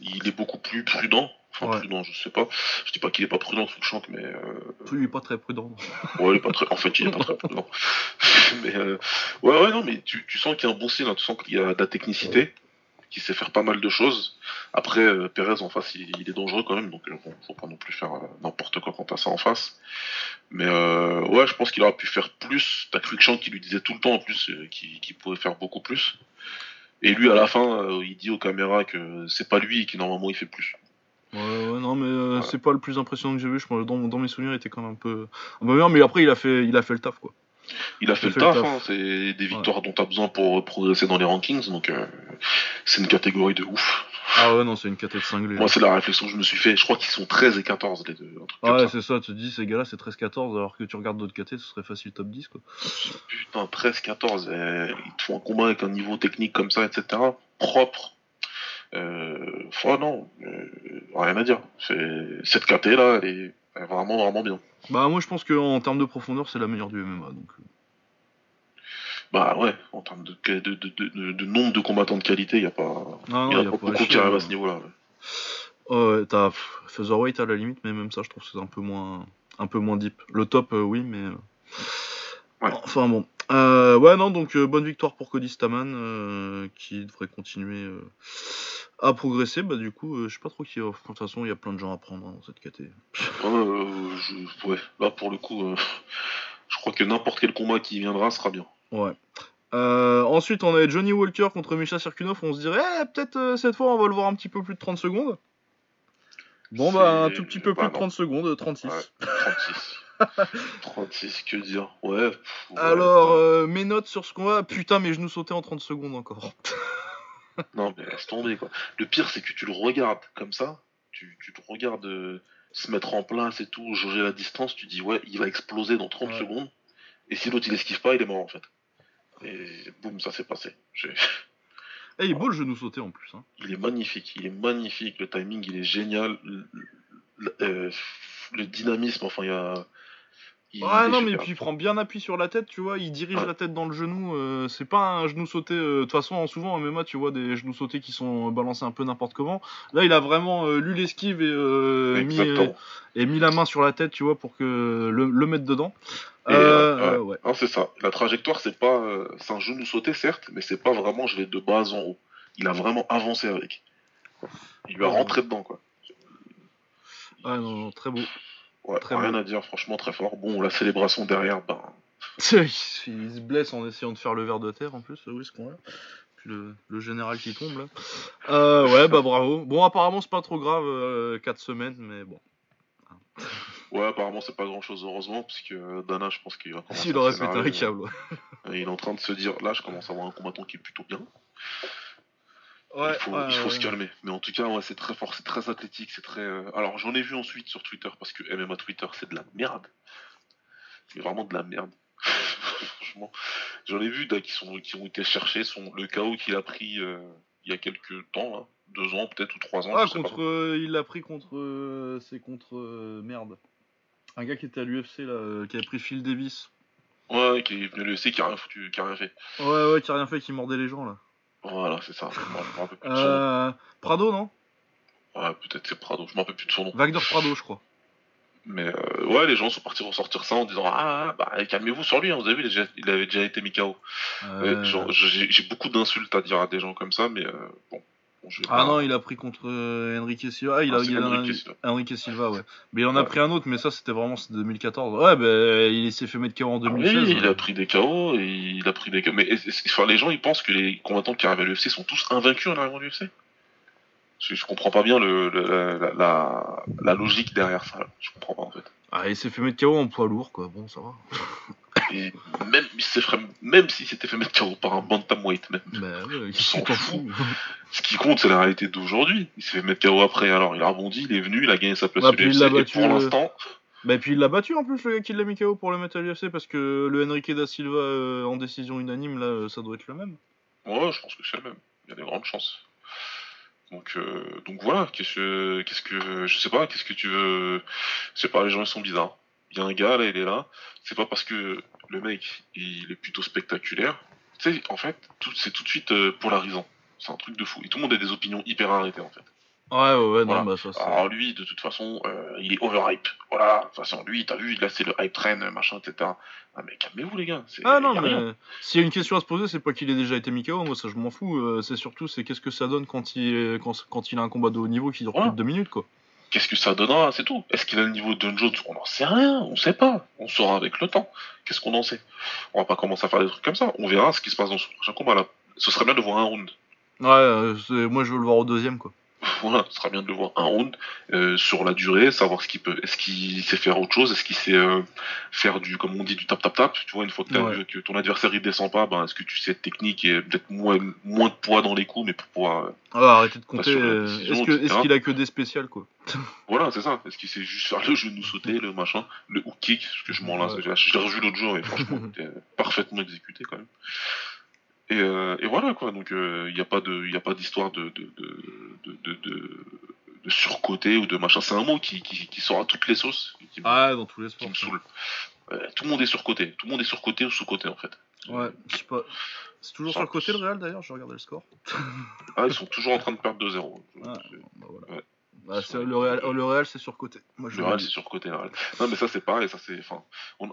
Il est beaucoup plus prudent. Enfin, prudent, je sais pas. Je dis pas qu'il est pas prudent, Cruikshank, mais. Euh... Il est pas très prudent. ouais, il est pas très. En fait, il est pas très prudent. mais. Euh, ouais, ouais, non, mais tu, tu sens qu'il y a un bon style, hein. tu sens qu'il y a de la technicité qui sait faire pas mal de choses. Après, euh, Perez en face, il, est dangereux quand même, donc euh, bon, faut pas non plus faire euh, n'importe quoi quand à ça en face. Mais ouais, je pense qu'il aurait pu faire plus. T'as Quickshank qui lui disait tout le temps en plus qu'il pouvait faire beaucoup plus. Et lui, à la fin, il dit aux caméras que c'est pas lui qui normalement il fait plus. Ouais, ouais, non, mais c'est pas le plus impressionnant que j'ai vu. Je, dans, dans mes souvenirs, il était quand même un peu, un peu bien, mais après, il a fait, il a fait le taf, quoi. Il a fait, le taf, hein, c'est des victoires dont tu as besoin pour progresser dans les rankings, donc euh, c'est une catégorie de ouf. Ah ouais, non, c'est une catégorie cinglée. Moi, c'est la réflexion que je me suis fait. Je crois qu'ils sont 13 et 14, les deux. Ah ouais, c'est ça, tu te dis, ces gars-là, c'est 13-14, alors que tu regardes d'autres catégories, ce serait facile top 10, quoi. Putain, 13-14, eh, ils te font un combat avec un niveau technique comme ça, etc. Propre. Euh, non, euh, rien à dire. Cette caté là, elle est vraiment, vraiment bien. Bah, moi, je pense qu'en termes de profondeur, c'est la meilleure du MMA, donc. Euh. Bah ouais, en termes de, de, de, de nombre de combattants de qualité, il n'y a pas, y a pas, beaucoup qui arrivent à ce niveau-là. Ouais, t'as Featherweight à la limite, mais même ça, je trouve que c'est un peu moins, un peu moins deep. Le top, euh, oui, mais. Ouais. Enfin bon. Euh, ouais, non, donc bonne victoire pour Cody Staman, qui devrait continuer à progresser. Bah, du coup, je sais pas trop qui. De toute façon, il y a plein de gens à prendre hein, dans cette catégorie. ouais, là pour le coup, je crois que n'importe quel combat qui viendra sera bien. Ouais. Euh, ensuite, on a Johnny Walker contre Misha Sirkunov. On se dirait, eh, peut-être euh, cette fois, on va le voir un petit peu plus de 30 secondes. Bon, bah, un tout petit peu plus de 30 secondes, 36. 36. 36, que dire Ouais. Alors, euh, mes notes sur ce qu'on va. Putain, mes genoux sautaient en 30 secondes encore. non, mais laisse tomber, quoi. Le pire, c'est que tu le regardes comme ça. Tu, tu te regardes se mettre en place et tout, jauger la distance. Tu dis, ouais, il va exploser dans 30 secondes. Et si l'autre il esquive pas, il est mort en fait. Et boum, ça s'est passé. Et eh, il est beau le genou sauté en plus. Hein. Il est magnifique, il est magnifique, le timing il est génial, le, euh, dynamisme, enfin il y a. ouais, non, mais puis il prend bien appui sur la tête, tu vois, il dirige la tête dans le genou. Euh, c'est pas un genou sauté. Euh, de toute façon, souvent en MMA, tu vois des genoux sautés qui sont balancés un peu n'importe comment. Là, il a vraiment lu l'esquive et, mis, et mis la main sur la tête, tu vois, pour que le, le mettre dedans. Euh, ouais. c'est ça. La trajectoire, c'est pas, euh, c'est un genou sauté certes, mais c'est pas vraiment je vais de bas en haut. Il a vraiment avancé avec. Il lui a rentré dedans quoi. Ah non, très beau. Ouais, rien à dire, franchement très fort. Bon, la célébration derrière, ben. il se blesse en essayant de faire le verre de terre en plus, oui, ce qu'on a. Puis le, général qui tombe là. Euh, ouais, bah bravo. Bon, apparemment, c'est pas trop grave, 4 semaines, mais bon. Ouais, apparemment, c'est pas grand chose, heureusement, parce que Dana, je pense qu'il va commencer. S'il aurait pété un câble, Il est en train de se dire, là, je commence à avoir un combattant qui est plutôt bien. Ouais, il faut, se calmer. Mais en tout cas, ouais, c'est très fort, c'est très athlétique, c'est très. Euh, alors, j'en ai vu ensuite sur Twitter, parce que MMA Twitter, c'est de la merde. C'est vraiment de la merde. Franchement. J'en ai vu qui, sont, qui ont été cherchés, son, le chaos qu'il a pris euh, il y a quelques temps, hein. deux ans peut-être ou trois ans. Ah, contre, euh, il l'a pris contre. c'est contre. merde. Un gars qui était à l'UFC, là, euh, qui a pris Phil Davis. Ouais, qui est venu à l'UFC, qui a rien foutu, qui a rien fait. Ouais, ouais, qui a rien fait, qui mordait les gens, là. Voilà, c'est ça. euh, Prado, non? Ouais, peut-être c'est Prado, je m'en rappelle plus de son nom. Wagner Prado, je crois. Mais euh, ouais, les gens sont partis ressortir ça en disant Ah, bah calmez-vous sur lui, hein, vous avez vu, il avait déjà été Mikao. Euh... J'ai beaucoup d'insultes à dire à des gens comme ça, mais euh, bon, ah non, il a pris contre euh, Enrique Silva. Ah, il a, ah, Enrique, Silva. ouais. Mais il en a pris un autre, mais ça c'était vraiment 2014. Ouais, ben il s'est fait mettre KO en 2016. oui, il a pris des KO et il a pris des KO. Mais enfin, les gens ils pensent que les combattants qui arrivent à l'UFC sont tous invaincus en arrivant à l'UFC. Je, je, comprends pas bien le, la, la, logique derrière ça. Je comprends pas en fait. Ah, il s'est fait mettre KO en poids lourd, quoi. Bon, ça va. Et même, même s'il s'était fait mettre KO par un bantamweight, même. Bah ouais, s'en fout. Ce qui compte, c'est la réalité d'aujourd'hui. Il s'est fait mettre KO après, alors il a rebondi, il est venu, il a gagné sa place bah, l'UFC. Et pour euh, l'instant. Bah, puis il l'a battu en plus, le gars qui l'a mis KO pour le mettre à l'UFC, parce que le Enrique da Silva euh, en décision unanime, là, ça doit être le même. Ouais, je pense que c'est le même. Il y a des grandes chances. Donc, euh, donc voilà, qu'est-ce que, qu'est-ce que, je sais pas, qu'est-ce que tu veux, je sais pas, les gens ils sont bizarres. Il y a un gars là, il est là. C'est pas parce que le mec il est plutôt spectaculaire. Tu sais, en fait, c'est tout de suite euh, polarisant. C'est un truc de fou. Et tout le monde a des opinions hyper arrêtées en fait. Ouais, ouais, ouais, non, bah ça Alors lui, de toute façon, euh, il est overhype. Voilà, de toute façon, lui, t'as vu, là c'est le hype train, machin, etc. Ah mais calmez-vous les gars. Ah non, mais s'il y a une question à se poser, c'est pas qu'il ait déjà été Mikao, moi ça je m'en fous. Euh, c'est surtout, c'est qu'est-ce que ça donne quand il, quand, quand il a un combat de haut niveau qui dure plus de deux minutes, quoi. Qu'est-ce que ça donnera, c'est tout. Est-ce qu'il a le niveau de Jones? On n'en sait rien, on sait pas. On saura avec le temps. Qu'est-ce qu'on en sait? On va pas commencer à faire des trucs comme ça. On verra ce qui se passe dans ce prochain combat là. Ce serait bien de voir un round. Ouais, euh, moi je veux le voir au deuxième quoi. voilà, ce sera bien de le voir un round euh, sur la durée, savoir ce qu'il peut, est-ce qu'il sait faire autre chose, est-ce qu'il sait euh, faire du, comme on dit, du tap tap tap. Tu vois, une fois que, que ton adversaire il descend pas, ben est-ce que tu sais cette technique et peut-être moins, moins de poids dans les coups, mais pour pouvoir. Euh, ah, arrêtez de compter. est-ce qu'il a que des spéciales quoi? Voilà, c'est ça. Est-ce qu'il sait juste faire le genou sauter, le machin, le hook kick, ce que je m'en lasse. Je l'ai revu l'autre jour et franchement, c'était parfaitement exécuté quand même. Et, euh, et, voilà quoi, donc il euh, n'y a pas de, il a pas d'histoire de de, de, de, de, surcoté ou de machin. C'est un mot qui, qui, qui, sort à toutes les sauces. ah, dans tous les sports. Qui me saoule. Euh, tout le monde est surcoté. Tout le monde est surcoté ou sous-coté en fait. Ouais, je sais pas. C'est toujours sur le côté le Real d'ailleurs, je regardais le score. ah, ils sont toujours en train de perdre 2-0. Ah, bah voilà. ouais. Bah, le, Real, le Real, c'est surcoté. Moi, le Real, c'est surcoté. Non, mais ça, c'est pareil. Ça, c'est, enfin,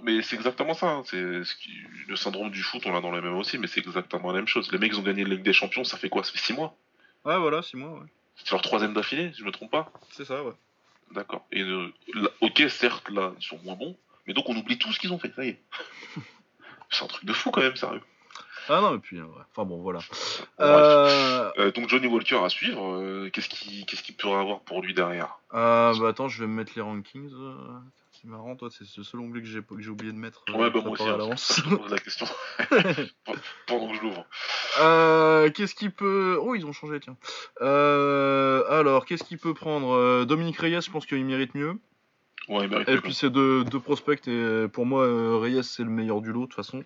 mais c'est exactement ça. Hein. C'est ce qui... le syndrome du foot, on l'a dans le même aussi, mais c'est exactement la même chose. Les mecs, ils ont gagné la Ligue des Champions. Ça fait quoi? Ça fait 6 mois? Ouais, voilà, 6 mois. Ouais. C'est leur troisième d'affilée, si je me trompe pas. C'est ça, ouais. D'accord. Et euh, ok, certes, là, ils sont moins bons, mais donc on oublie tout ce qu'ils ont fait. Ça y est. c'est un truc de fou quand même, sérieux. Ah non, et puis, ouais. enfin bon, voilà. Euh... Euh, donc Johnny Walker à suivre, euh, qu'est-ce qu'il qu'est-ce qu'il pourrait avoir pour lui derrière? Euh, Bah attends, je vais me mettre les rankings. C'est marrant, toi, c'est le seul onglet que j'ai oublié de mettre. ouais, bah moi aussi, hein, je pose la question pendant que je l'ouvre. qu'est-ce qu'il peut. Oh, ils ont changé, tiens. alors, qu'est-ce qu'il peut prendre Dominique Reyes, je pense qu'il mérite mieux. Ouais, il mérite et puis c'est deux, deux, prospects et pour moi Reyes c'est le meilleur du lot de toute façon.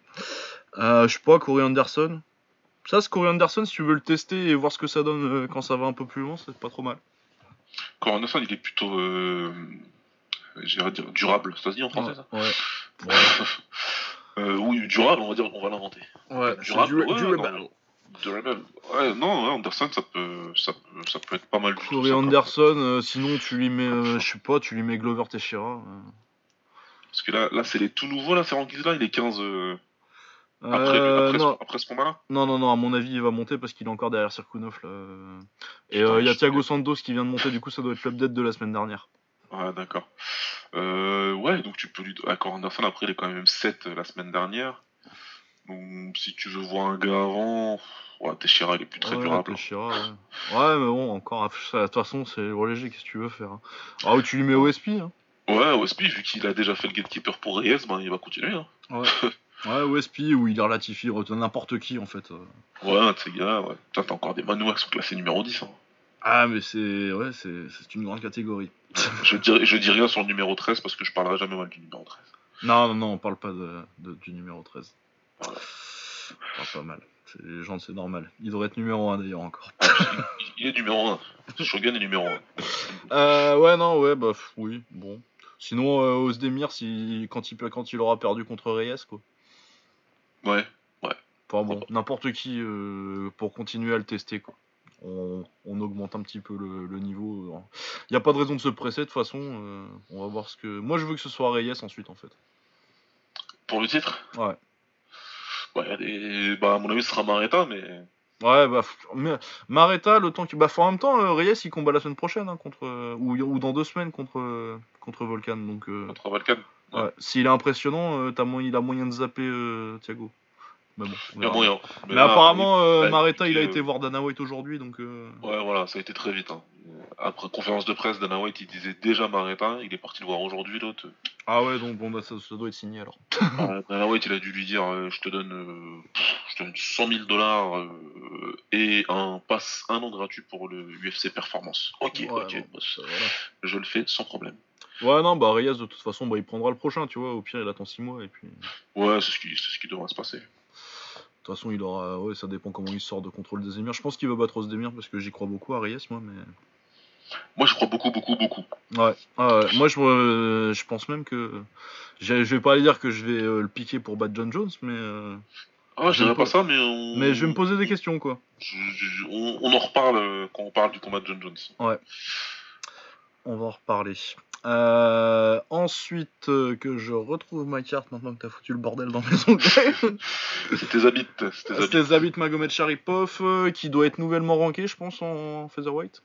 Euh, je sais pas, Corey Anderson. Ça, c'est Corey Anderson, si tu veux le tester et voir ce que ça donne euh, quand ça va un peu plus loin, c'est pas trop mal. Corey Anderson, il est plutôt. Euh, dire durable, ça se dit en français ça Ouais. euh, oui, durable, on va dire qu'on va l'inventer. Ouais, durable. durable. Durable. Ouais, non, Anderson, ça peut, ça peut, ça peut être pas mal. Corey Anderson, sinon tu lui mets, je sais pas, tu lui mets Glover Teixeira. Parce que là, là c'est les tout nouveaux, là, ces rankings là, il est 15. Euh, après, ce, combat-là Non, non, non, à mon avis, il va monter parce qu'il est encore derrière Sirkunov. Là. Et euh, il y a Thiago Santos qui vient de monter, du coup, ça doit être l'update de la semaine dernière. Ouais, d'accord. Euh, ouais, donc tu peux lui. Accord Anderson, après, il est quand même 7 la semaine dernière. Donc, si tu veux voir un gars avant. Ouais, Teixeira, il est plus très durable. Teixeira, ouais. ouais, mais bon, encore. De toute façon, c'est léger, qu'est-ce que tu veux faire hein. Ah, où tu lui mets OSP hein. Ouais, OSP, vu qu'il a déjà fait le gatekeeper pour Reyes, ben, il va continuer. Hein. Ouais. Ouais, OSP, où il relatifie n'importe qui en fait. Ouais, un de ces gars, ouais. T'as encore des Manouas qui sont classés numéro 10. Hein. Ah, mais c'est ouais, c'est une grande catégorie. je, dis, je dis rien sur le numéro 13 parce que je parlerai jamais mal du numéro 13. Non, non, non, on parle pas de, du numéro 13. Voilà. On parle pas mal. Les gens, c'est normal. Il devrait être numéro 1 d'ailleurs encore. il est numéro 1. Shogun est numéro 1. Euh, ouais, non, ouais, bah oui, bon. Sinon, euh, Osdemir, si, quand, il, quand il aura perdu contre Reyes, quoi. Ouais, ouais. Enfin bon, n'importe qui euh, pour continuer à le tester quoi. On, augmente un petit peu le, niveau. Il n'y a pas de raison de se presser de toute façon. Euh, on va voir ce que. Moi je veux que ce soit Reyes ensuite en fait. Pour le titre? Ouais. Ouais, bah, à mon avis ce sera Mareta mais. Ouais, bah, mais Mareta, le temps qui. Bah, en même temps, euh, Reyes il combat la semaine prochaine, hein, contre. ou, ou, dans deux semaines contre, contre Volcan. Donc, Contre Volcan Ouais. S'il est impressionnant, euh, il a moyen de zapper euh, Thiago. Mais bon, il y a moyen. Mais, apparemment, euh, Mareta, il a été voir Dana White aujourd'hui, donc. Ouais, voilà, ça a été très vite. Hein. Après conférence de presse, Dana White, il disait déjà Mareta, il est parti le voir aujourd'hui, l'autre. Ah ouais, donc bon, bah, ça, doit être signé alors. Dana White, il a dû lui dire, je te donne, je te donne 100 000 dollars et un pass un an gratuit pour le UFC Performance. Ok, ok, je le fais sans problème. Ouais, non, bah Reyes, de toute façon, bah, il prendra le prochain, tu vois. Au pire, il attend 6 mois et puis. Ouais, c'est ce qui, ce qui devrait se passer. De toute façon, il aura. Ouais, ça dépend comment il sort de contrôle des émirs. Je pense qu'il va battre Osdemir parce que j'y crois beaucoup à Reyes, moi, mais. Moi, je crois beaucoup, beaucoup, beaucoup. Ouais. moi, je, euh, je pense même que. Je vais pas aller dire que je vais euh, le piquer pour battre John Jones, mais. Euh, ah, je dirais pas ça, mais. On... Mais je vais me poser des questions, quoi. on, on, en reparle quand on parle du combat de John Jones. Ouais. On va en reparler. Euh, ensuite, euh, que je retrouve ma carte maintenant que t'as foutu le bordel dans mes onglets. C'est tes habits. C'est tes habits Magomed Sharipov, euh, qui doit être nouvellement ranké, je pense, en featherweight.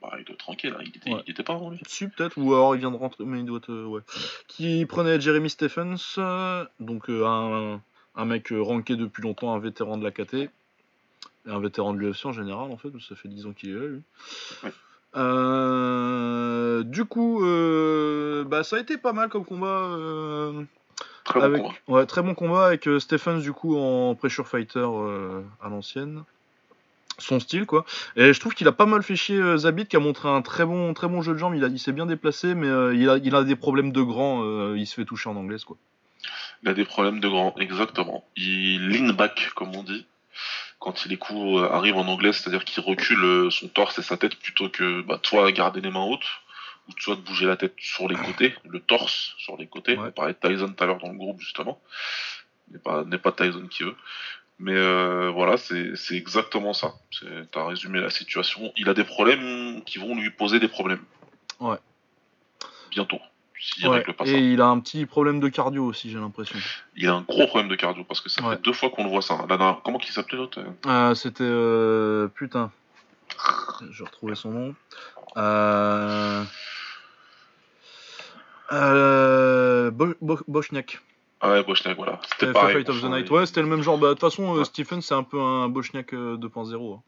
Bah, il doit être ranké là, il était, était pas ranké. Si, peut-être, ou alors il vient de rentrer, mais il doit être. ouais. Qui prenait Jeremy Stephens, donc un, un, mec ranké depuis longtemps, un vétéran de la KT. Un vétéran de l'UFC en général, en fait, ça fait 10 ans qu'il est là, lui. Du coup, bah, ça a été pas mal comme combat. Très bon avec, combat. Ouais, très bon combat avec Stephens du coup en pressure fighter à l'ancienne son style quoi. Et je trouve qu'il a pas mal fait chier euh, Zabit qui a montré un très bon très bon jeu de jambes. Il, a, il s'est bien déplacé, mais euh, il, a, il a des problèmes de grand. Euh, il se fait toucher en anglaise quoi. Il a des problèmes de grand, exactement. Il lean back comme on dit quand les coups arrivent en anglais, c'est-à-dire qu'il recule son torse et sa tête plutôt que bah, toi garder les mains hautes ou toi de bouger la tête sur les côtés, le torse sur les côtés. On parlait de Tyson tout à l'heure dans le groupe justement. N'est pas, n'est pas Tyson qui veut. Mais euh, voilà, c'est exactement ça. Tu as résumé la situation. Il a des problèmes qui vont lui poser des problèmes. Ouais. Bientôt. Et il a un petit problème de cardio aussi, j'ai l'impression. Il a un gros problème de cardio parce que ça fait deux fois qu'on le voit ça. comment il s'appelait l'autre euh, C'était. Euh, putain. Je vais retrouver son nom. Euh. Euh. Bochniak. Ah ouais, Bochniak, voilà. C'était pareil. Fight of the Night. Ouais, c'était le même genre. Bah, de toute façon, euh, Stephen, c'est un peu un Bochniak 2.0. Hein.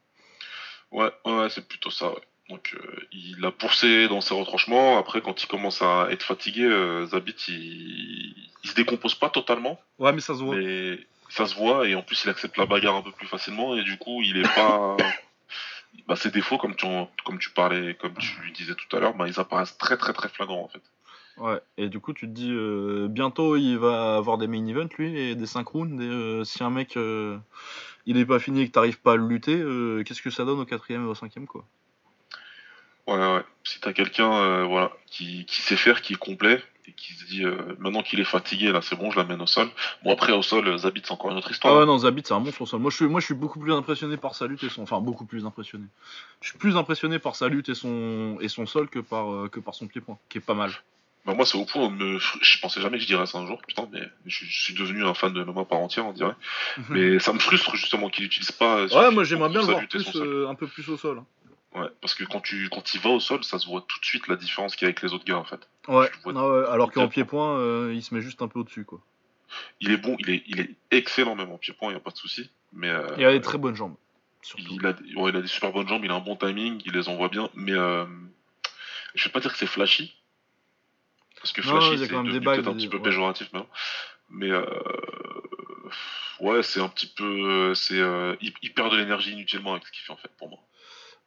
Ouais, ouais, c'est plutôt ça, ouais. Donc, euh, il a poussé dans ses retranchements. Après, quand il commence à être fatigué, euh, Zabit, il... il se décompose pas totalement. Ouais, mais ça se voit. Mais ça se voit, et en plus, il accepte la bagarre un peu plus facilement, et du coup, il est pas. bah, ses défauts, comme tu, comme tu parlais, comme tu lui disais tout à l'heure, bah, ils apparaissent très, très, très flagrants, en fait. Ouais, et du coup, tu te dis, euh, bientôt il va avoir des main events lui, et des synchrones. Euh, si un mec il est pas fini et que t'arrives pas à le lutter, qu'est-ce que ça donne au quatrième et au cinquième quoi? Ouais, ouais. Si t'as quelqu'un voilà, qui, qui, sait faire, qui est complet, et qui se dit, maintenant qu'il est fatigué, là c'est bon, je l'amène au sol. Bon, après, au sol, Zabit, c'est encore une autre histoire. Ah ouais, non, Zabit, c'est un monstre au sol. Moi je, suis, moi, je suis beaucoup plus impressionné par sa lutte et son. Enfin, beaucoup plus impressionné. Je suis plus impressionné par sa lutte et son, et son sol que par, que par son pied-point, qui est pas mal. Bah moi c'est au point me... je pensais jamais que je dirais ça un jour, putain, mais je, suis devenu un fan de MMA par entière, on dirait. Mais ça me frustre justement qu'il n'utilise pas. Ouais, moi j'aimerais bien le voir euh, un peu plus au sol. Ouais, parce que quand tu quand il va au sol, ça se voit tout de suite la différence qu'il y a avec les autres gars en fait. Ouais. alors qu'en pied-point, euh, il se met juste un peu au-dessus quoi. Il est bon, il est, il est excellent même en pied-point, il n'y a pas de souci. Mais euh, il a des très bonnes jambes. Il a, ouais, il a des super bonnes jambes, il a un bon timing, il les envoie bien, mais je vais pas dire que c'est flashy, parce que flashy, c'est peut-être un petit peu péjoratif maintenant. Mais euh, ouais, c'est un petit peu. c'est euh, il, perd de l'énergie inutilement avec ce qu'il fait en fait pour moi.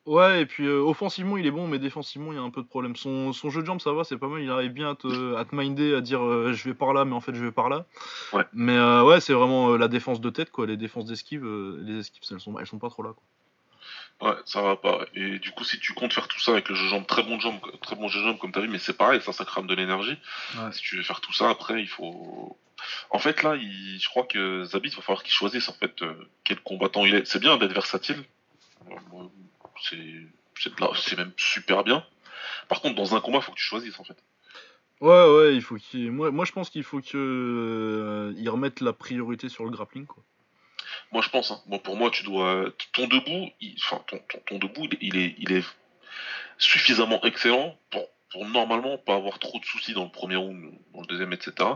Ouais, et puis euh, offensivement il est bon, mais défensivement il y a un peu de problème. Son, jeu de jambes ça va, c'est pas mal, il arrive bien à te, à te minder, à dire je vais par là, mais en fait je vais par là. Ouais. Mais ouais, c'est vraiment la défense de tête, quoi. Les défenses d'esquive, les esquives elles sont, elles sont pas trop là. Quoi. Ouais, ça va pas. Et du coup, si tu comptes faire tout ça avec le jeu de jambes, très bon jambes, très bon jeu de jambes comme t'as vu, mais c'est pareil, ça, ça crame de l'énergie. Si tu veux faire tout ça, après, il faut. En fait, là, il... je crois que Zabit va falloir qu'il choisisse en fait euh, quel combattant il est. C'est bien d'être versatile. C'est c'est même super bien. Par contre, dans un combat, il faut que tu choisisses en fait. Ouais, ouais, il faut qu'il. Moi, moi, je pense qu'il faut qu'il euh, remette la priorité sur le grappling, quoi. Moi, je pense. Hein. pour moi, tu dois. Ton debout, enfin, ton, debout, il est, il est suffisamment excellent pour, pour normalement pas avoir trop de soucis dans le premier round, dans le deuxième, etc.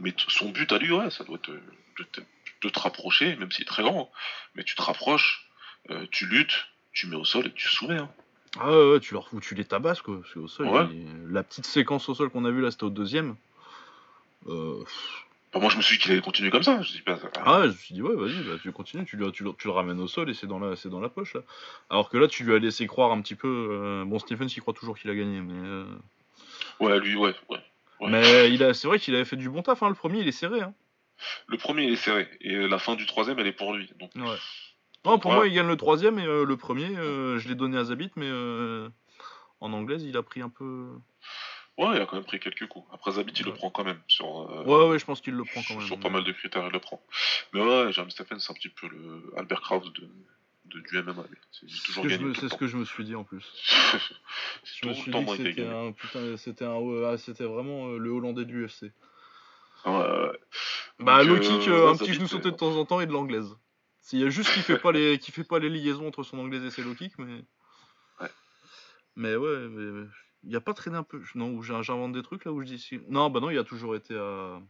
Mais son but à lui, ouais, ça doit être de, te rapprocher, même s'il est très grand. Hein. Mais tu te rapproches, euh, tu luttes, tu mets au sol et tu soumets. Hein. Ah ouais, tu leur fous, tu les tabasses quoi. au sol, la petite séquence au sol qu'on a vu là, c'était au deuxième. Euh, moi, je me suis dit qu'il allait continuer comme ça. Je dis pas, ah, je me suis dit, ouais, vas-y, bah, tu continues, tu, tu, le ramènes au sol et c'est dans, la, dans la poche. Là. Alors que là, tu lui as laissé croire un petit peu. Euh, bon, Stephen, il croit toujours qu'il a gagné, mais. Euh, ouais, lui, ouais, ouais. Mais il a, c'est vrai qu'il avait fait du bon taf. Hein. Le premier, il est serré. Hein. Le premier, il est serré. Et la fin du troisième, elle est pour lui. Donc... Ouais. Non, pour moi, il gagne le troisième et euh, le premier, je l'ai donné à Zabit, mais en anglaise, il a pris un peu. Ouais, il a quand même pris quelques coups. Après Zabit, il le prend quand même. Sur, euh, ouais, ouais, je pense qu'il le prend quand même. Sur pas mal de critères, il le prend. Mais ouais, James Stephen, c'est un petit peu le Albert Kraus de, de, du MMA. C'est ce que je me suis dit en plus. je me suis dit que c'était un, putain, c'était un, ah, c'était vraiment euh, le Hollandais du UFC. Ouais, ouais. Bah, low kick, euh, un petit genou sauté de temps en temps et de l'anglaise. S'il y a juste qui fait pas les, qui fait pas les liaisons entre son anglaise et ses low kicks, mais. Ouais. Mais ouais, mais, il a pas traîné un peu. Non, où j'invente des trucs là où je dis. Non, bah non, il a toujours été à.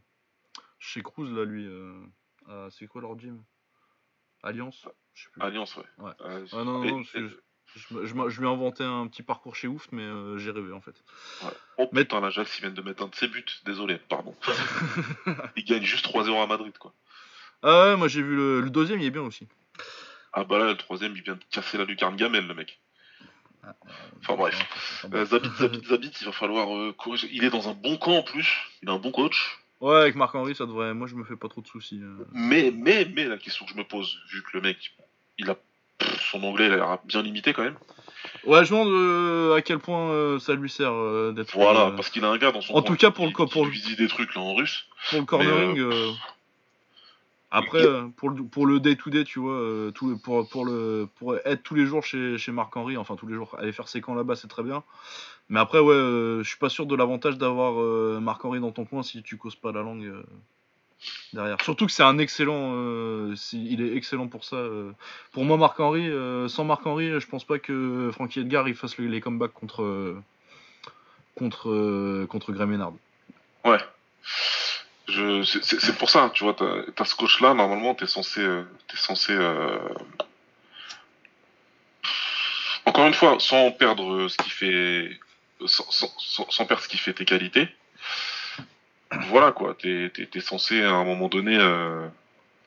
Chez Cruz là, lui. Euh... C'est quoi leur gym? Alliance? Alliance, ouais. ouais. Euh, ah, non, non, non, Je, lui ai inventé un petit parcours chez Ouf, mais euh, j'ai rêvé en fait. Ouais. Oh putain, l'Ajax, ils viennent de mettre un de ses buts. Désolé, pardon. il gagne juste 3-0 à Madrid, quoi. Ah ouais, moi j'ai vu le, deuxième, il est bien aussi. Ah bah là, le troisième, il vient de casser la lucarne gamelle, le mec. Ah, enfin bref. Euh, Zabit, Zabit, Zabit, il va falloir euh, corriger. Il est dans un bon camp en plus. Il a un bon coach. Ouais, avec Marc-Henri, ça devrait. Moi, je me fais pas trop de soucis. Mais, mais, mais, la question que je me pose, vu que le mec, il a son anglais il a l'air bien limité quand même. Ouais, je me demande euh, à quel point euh, ça lui sert euh, d'être. Voilà, parce qu'il a un gars dans son. En tout cas, pour le pour le. dit des trucs là en russe. Pour le cornering. Après, pour le pour le day to day, tu vois, tout, pour pour le pour être tous les jours chez chez Marc Henry, enfin tous les jours, aller faire ses camps là-bas, c'est très bien. Mais après, ouais, je suis pas sûr de l'avantage d'avoir Marc Henry dans ton coin si tu causes pas la langue derrière. Surtout que c'est un excellent, euh, il est excellent pour ça. Euh. Pour moi, Marc Henry, euh, sans Marc Henry, je pense pas que Frankie Edgar il fasse les, comebacks contre contre contre Graham Ménard. C'est pour ça, tu vois, t'as ce coach là, normalement, t'es censé, es censé encore une fois, sans perdre ce qui fait, sans perdre ce qui fait tes qualités voilà quoi, t'es es, censé à un moment donné euh,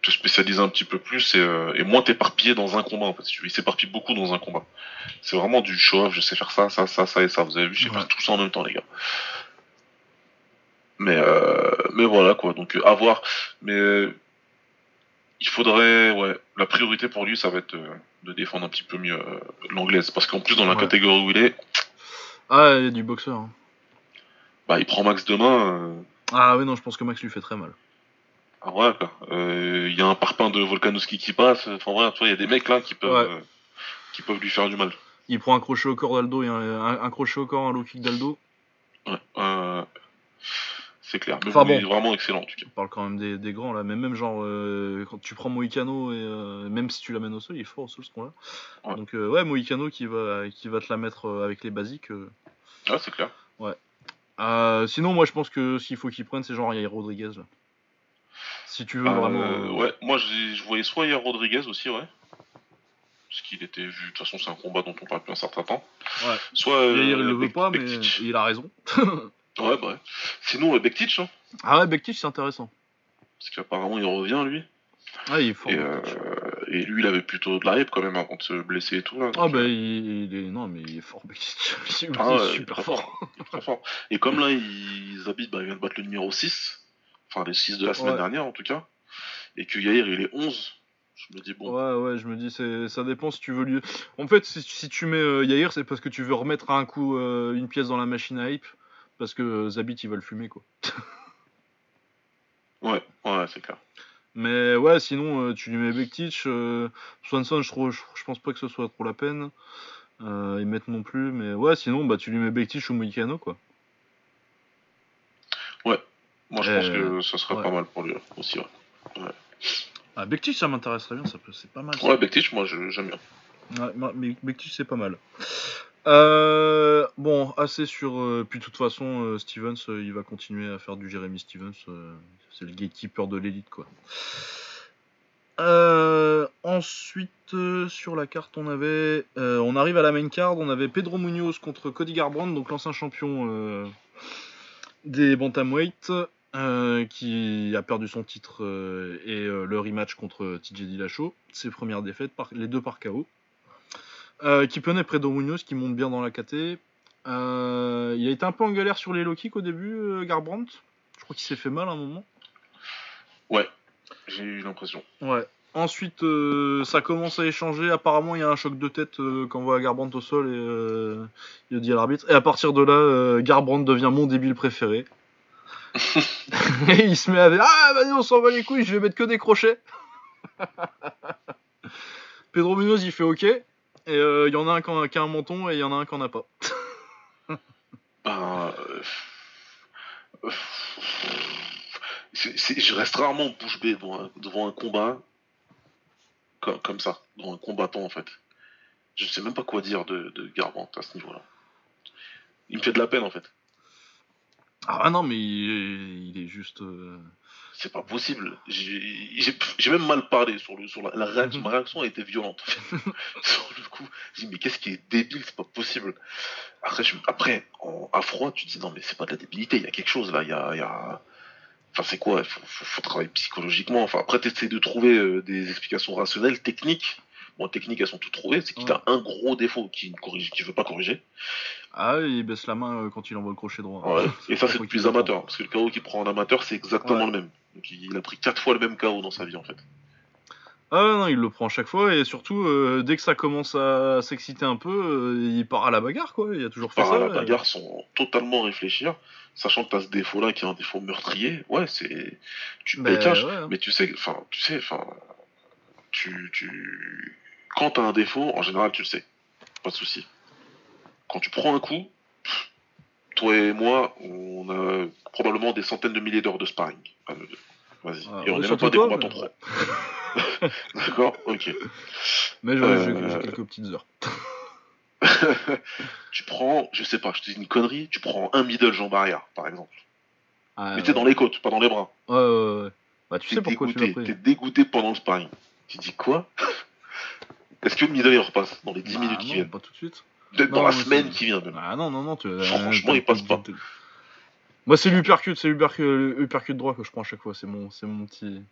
te spécialiser un petit peu plus et, euh, et moins t'éparpiller dans un combat en fait. Il s'éparpille beaucoup dans un combat. C'est vraiment du show off, je sais faire ça, ça, ça, ça et ça. Vous avez vu, je sais faire tout ça en même temps les gars. Mais euh, mais voilà quoi, donc à voir. Mais il faudrait, ouais, la priorité pour lui, ça va être de défendre un petit peu mieux l'anglaise, parce qu'en plus dans la catégorie où il est, ah, il y a du boxeur. Hein. Bah, il prend Max demain. Ah oui, non, je pense que Max lui fait très mal. Ah ouais, quoi. Il euh, y a un parpaing de Volkanovski qui passe. Enfin, vrai, il y a des mecs là qui peuvent, euh, qui peuvent lui faire du mal. Il prend un crochet au corps d'Aldo et un, crochet au corps, un low kick d'Aldo. Ouais, euh, c'est clair. Mais enfin, bon, il est vraiment excellent en tout cas. On parle quand même des, des grands là, mais même genre quand tu prends Moïcano et même si tu l'amènes au sol, il est fort au sol ce qu'on là. Donc ouais, Moïcano qui va, qui va te la mettre avec les basiques. Ouais, c'est clair. Ouais. Euh, sinon, moi je pense que s'il faut qu'il prenne, c'est genre Yair Rodriguez. Là. Si tu veux euh, vraiment. Euh, ouais, moi je voyais soit Yair Rodriguez aussi, ouais. Parce qu'il était vu, de toute façon, c'est un combat dont on parle depuis un certain temps. Ouais. Soit. Yair il le veut pas, mais il a raison. ouais, bah ouais. Sinon, Bektic, hein. Ah ouais, Bektic, c'est intéressant. Parce qu'apparemment, il revient, lui. Ah, il est fort. Et, et, lui, il avait plutôt de la hype quand même avant de se blesser et tout. Là, ah, bah, il, est. Non, mais il est fort, il est ah, super fort. fort. Et comme là, ils habitent, bah, il vient de battre le numéro 6. Enfin, les 6 de la semaine dernière, en tout cas. Et que Yair, il est 11. Je me dis bon. Ouais, ouais, je me dis, ça dépend si tu veux lui. En fait, si, tu mets euh, Yair, c'est parce que tu veux remettre un coup euh, une pièce dans la machine à hype. Parce que Zabit, il va le fumer, quoi. ouais, ouais, c'est clair. Mais ouais, sinon, euh, tu lui mets Bektic. Euh, Swanson, je, trouve, je, pense pas que ce soit trop la peine. Euh, ils mettent non plus. Mais ouais, sinon, bah, tu lui mets Bektic ou Moïcano, quoi. Ouais. Moi, je pense que ça serait pas mal pour lui aussi, ouais. ouais. Ah, Bektic, ça m'intéresserait bien, ça peut, c'est pas mal. Ouais, Bektic, moi, j'aime bien. Ouais, mais Bektic, c'est pas mal. Euh, bon, assez sur. Euh, puis de toute façon, euh, Stevens, il va continuer à faire du Jeremy Stevens. c'est le gatekeeper de l'élite, quoi. ensuite, sur la carte, on avait. on arrive à la main card. On avait Pedro Munoz contre Cody Garbrandt, donc l'ancien champion des Bantamweight. qui a perdu son titre et le rematch contre TJ Dillashaw. Ses premières défaites, les deux par KO. Euh, qui près Predo Munoz qui monte bien dans la KT. Euh, il a été un peu en galère sur les low kicks au début, euh, Garbrandt. Je crois qu'il s'est fait mal à un moment. Ouais, j'ai eu l'impression. Ouais. Ensuite, ça commence à échanger. Apparemment, il y a un choc de tête quand on voit Garbrandt au sol et il dit à l'arbitre. Et à partir de là, Garbrandt devient mon débile préféré. et il se met à dire Ah, vas-y, on s'en va les couilles, je vais mettre que des crochets. Pedro Munoz, il fait OK. Et il euh, y en a un qui a, un menton et il y en a un qui en a pas. ben, euh, je reste rarement bouche bée devant un, combat comme, ça, devant un combattant en fait. Je ne sais même pas quoi dire de, de Garbrandt à ce niveau-là. Il me fait de la peine en fait. Ah non, mais il est, juste. C'est pas possible. J'ai même mal parlé sur, le, sur la, réaction. Ma réaction a été violente. sur le coup, j'ai dit, mais qu'est-ce qui est débile? C'est pas possible. Après, après à froid, tu te dis, non, mais c'est pas de la débilité, il y a quelque chose là. Il y a, y a... Enfin, c'est quoi? Il faut, travailler psychologiquement. Enfin, après, tu essaies de trouver euh, des explications rationnelles, techniques. Bon, techniques, elles sont toutes trouvées. C'est qu'il a un gros défaut qui ne corrige, qui veut pas corriger. Ah, il baisse la main euh, quand il envoie le crochet droit. Ouais. Et ça, c'est plus amateur. Parce que le KO qu'il prend en amateur, c'est exactement le même. Donc, il a pris quatre fois le même KO dans sa vie, en fait. Ah non, il le prend à chaque fois et surtout euh, dès que ça commence à s'exciter un peu, il part à la bagarre quoi. Il a toujours fait ça. à la bagarre sans totalement réfléchir sachant que tu as ce défaut-là qui est un défaut meurtrier, ouais, c'est. Tu cash, hein. mais tu sais, enfin, tu sais, enfin. Tu, tu. Quand t'as un défaut, en général, tu le sais. Pas de souci. Quand tu prends un coup, toi et moi, on a probablement des centaines de milliers d'heures de sparring. Vas-y. Ah, et on n'est même pas des combattants trop. D'accord Ok. Mais j'ai euh, quelques petites heures. tu prends, je sais pas, je te dis une connerie, tu prends un middle jambe arrière, par exemple. Ah, mais t'es dans les côtes, pas dans les bras. Ouais, ouais, ouais. Bah, tu sais pourquoi tu T'es dégoûté pendant le sparring. Tu dis quoi? Est-ce que le middle il repasse dans les 10 bah, minutes qui viennent? Pas tout de suite. Peut-être dans la semaine qui vient même. Ah non, non, non. Tu... Franchement, il passe pas. Moi, c'est l'uppercut, c'est l'uppercut droit que je prends à chaque fois. C'est mon, c'est mon petit.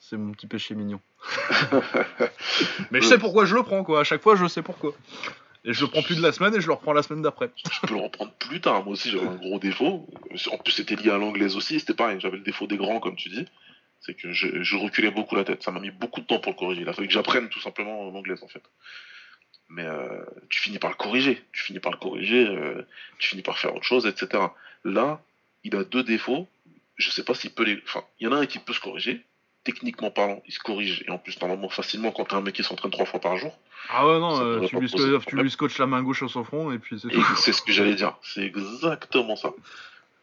C'est mon petit péché mignon. Mais je sais pourquoi je le prends, quoi. À chaque fois, je sais pourquoi. Et je le prends plus de la semaine et je le reprends la semaine d'après. Tu peux le reprendre plus tard. Moi aussi, j'avais un gros défaut. En plus, c'était lié à l'anglaise aussi. C'était pareil. J'avais le défaut des grands, comme tu dis. C'est que je, reculais beaucoup la tête. Ça m'a mis beaucoup de temps pour le corriger. Il a fallu que j'apprenne tout simplement l'anglaise, en fait. Mais euh, tu finis par le corriger. Tu finis par le corriger. Euh, tu finis par faire autre chose, etc. Là, il a deux défauts. Je sais pas s'il peut les. Enfin, il y en a un qui peut se corriger techniquement parlant, il se corrige. Et en plus, normalement, facilement quand t'as un mec qui s'entraîne trois fois par jour. Ah ouais, non, euh, tu, lui tu, lui scotches la main gauche à son front et puis c'est C'est ce que j'allais dire. C'est exactement ça.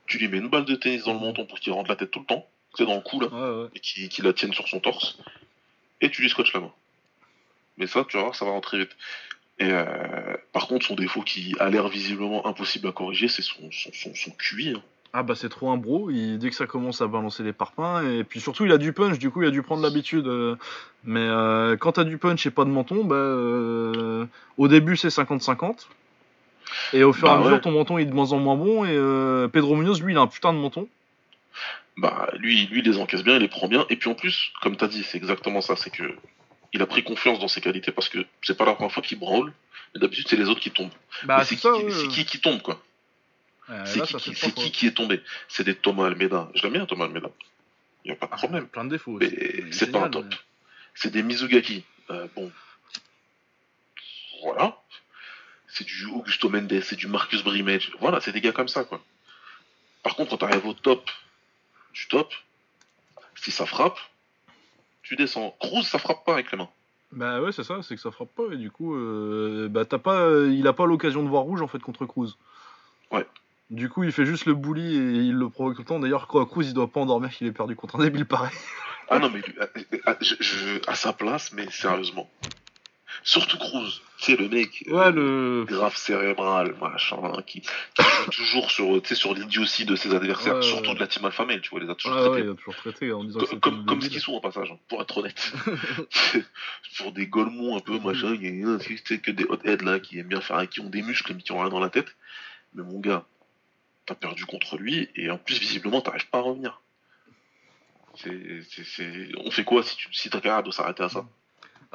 Tu lui mets une balle de tennis dans le menton pour qu'il rentre la tête tout le temps. C'est dans le cou, là. Et qu'il la tienne sur son torse. Et tu lui scotches la main. Mais ça, tu vas voir, ça va rentrer vite. Et euh, par contre, son défaut qui a l'air visiblement impossible à corriger, c'est son, son, son, son QI. Hein. Ah bah c'est trop un bro, il, dès que ça commence à balancer les parpaings, et puis surtout il a du punch, du coup il a dû prendre l'habitude. Euh, mais euh, quand t'as du punch et pas de menton, bah au début c'est 50-50. Et au fur et à bah mesure ton menton est de moins en moins bon, et Pedro Munoz lui il a un putain de menton. Bah lui, lui il les encaisse bien, il les prend bien, et puis en plus, comme t'as dit, c'est exactement ça, c'est que il a pris confiance dans ses qualités parce que c'est pas la première fois qu'il brawl, mais d'habitude c'est les autres qui tombent. Bah, c'est qui, qui, qui tombe quoi c'est qui, qui, est tombé C'est des Thomas Almeida. Je l'aime bien, Thomas Almeida. Il n'y a pas de ah, problème. Plein de défauts. Mais c'est pas un top. C'est des Mizugaki. Euh, bon. Voilà. C'est du Augusto Mendes, c'est du Marcus Brimage. Voilà, c'est des gars comme ça, quoi. Par contre, quand tu arrives au top du top, si ça frappe, tu descends. Cruz, ça frappe pas avec les mains. Bah ouais, c'est ça, c'est que ça frappe pas, et du coup, euh, bah t'as pas, il a pas l'occasion de voir rouge en fait contre Cruz. Ouais. Du coup, il fait juste le bully et il le provoque tout le temps. D'ailleurs, Cruz, il doit pas endormir qu'il est perdu contre un débile pareil. Ah non, mais je, à sa place, mais sérieusement. Surtout Cruz, c'est le mec ouais, le... grave cérébral, machin, qui, qui joue toujours sur, sur l'idiotie de ses adversaires, surtout de la team alpha male, tu vois, les a toujours traités. il a toujours traité en disant comme, comme, comme ce qu'ils sont en passage, hein, pour être honnête. pour des golemons un peu, machin, il y a que des hot là qui aiment bien faire, qui ont des muscles mais qui ont rien dans la tête. Mais mon gars, t'as perdu contre lui et en plus visiblement t'arrives pas à revenir. C'est, On fait quoi si, tu... si ta carrière doit s'arrêter à ça?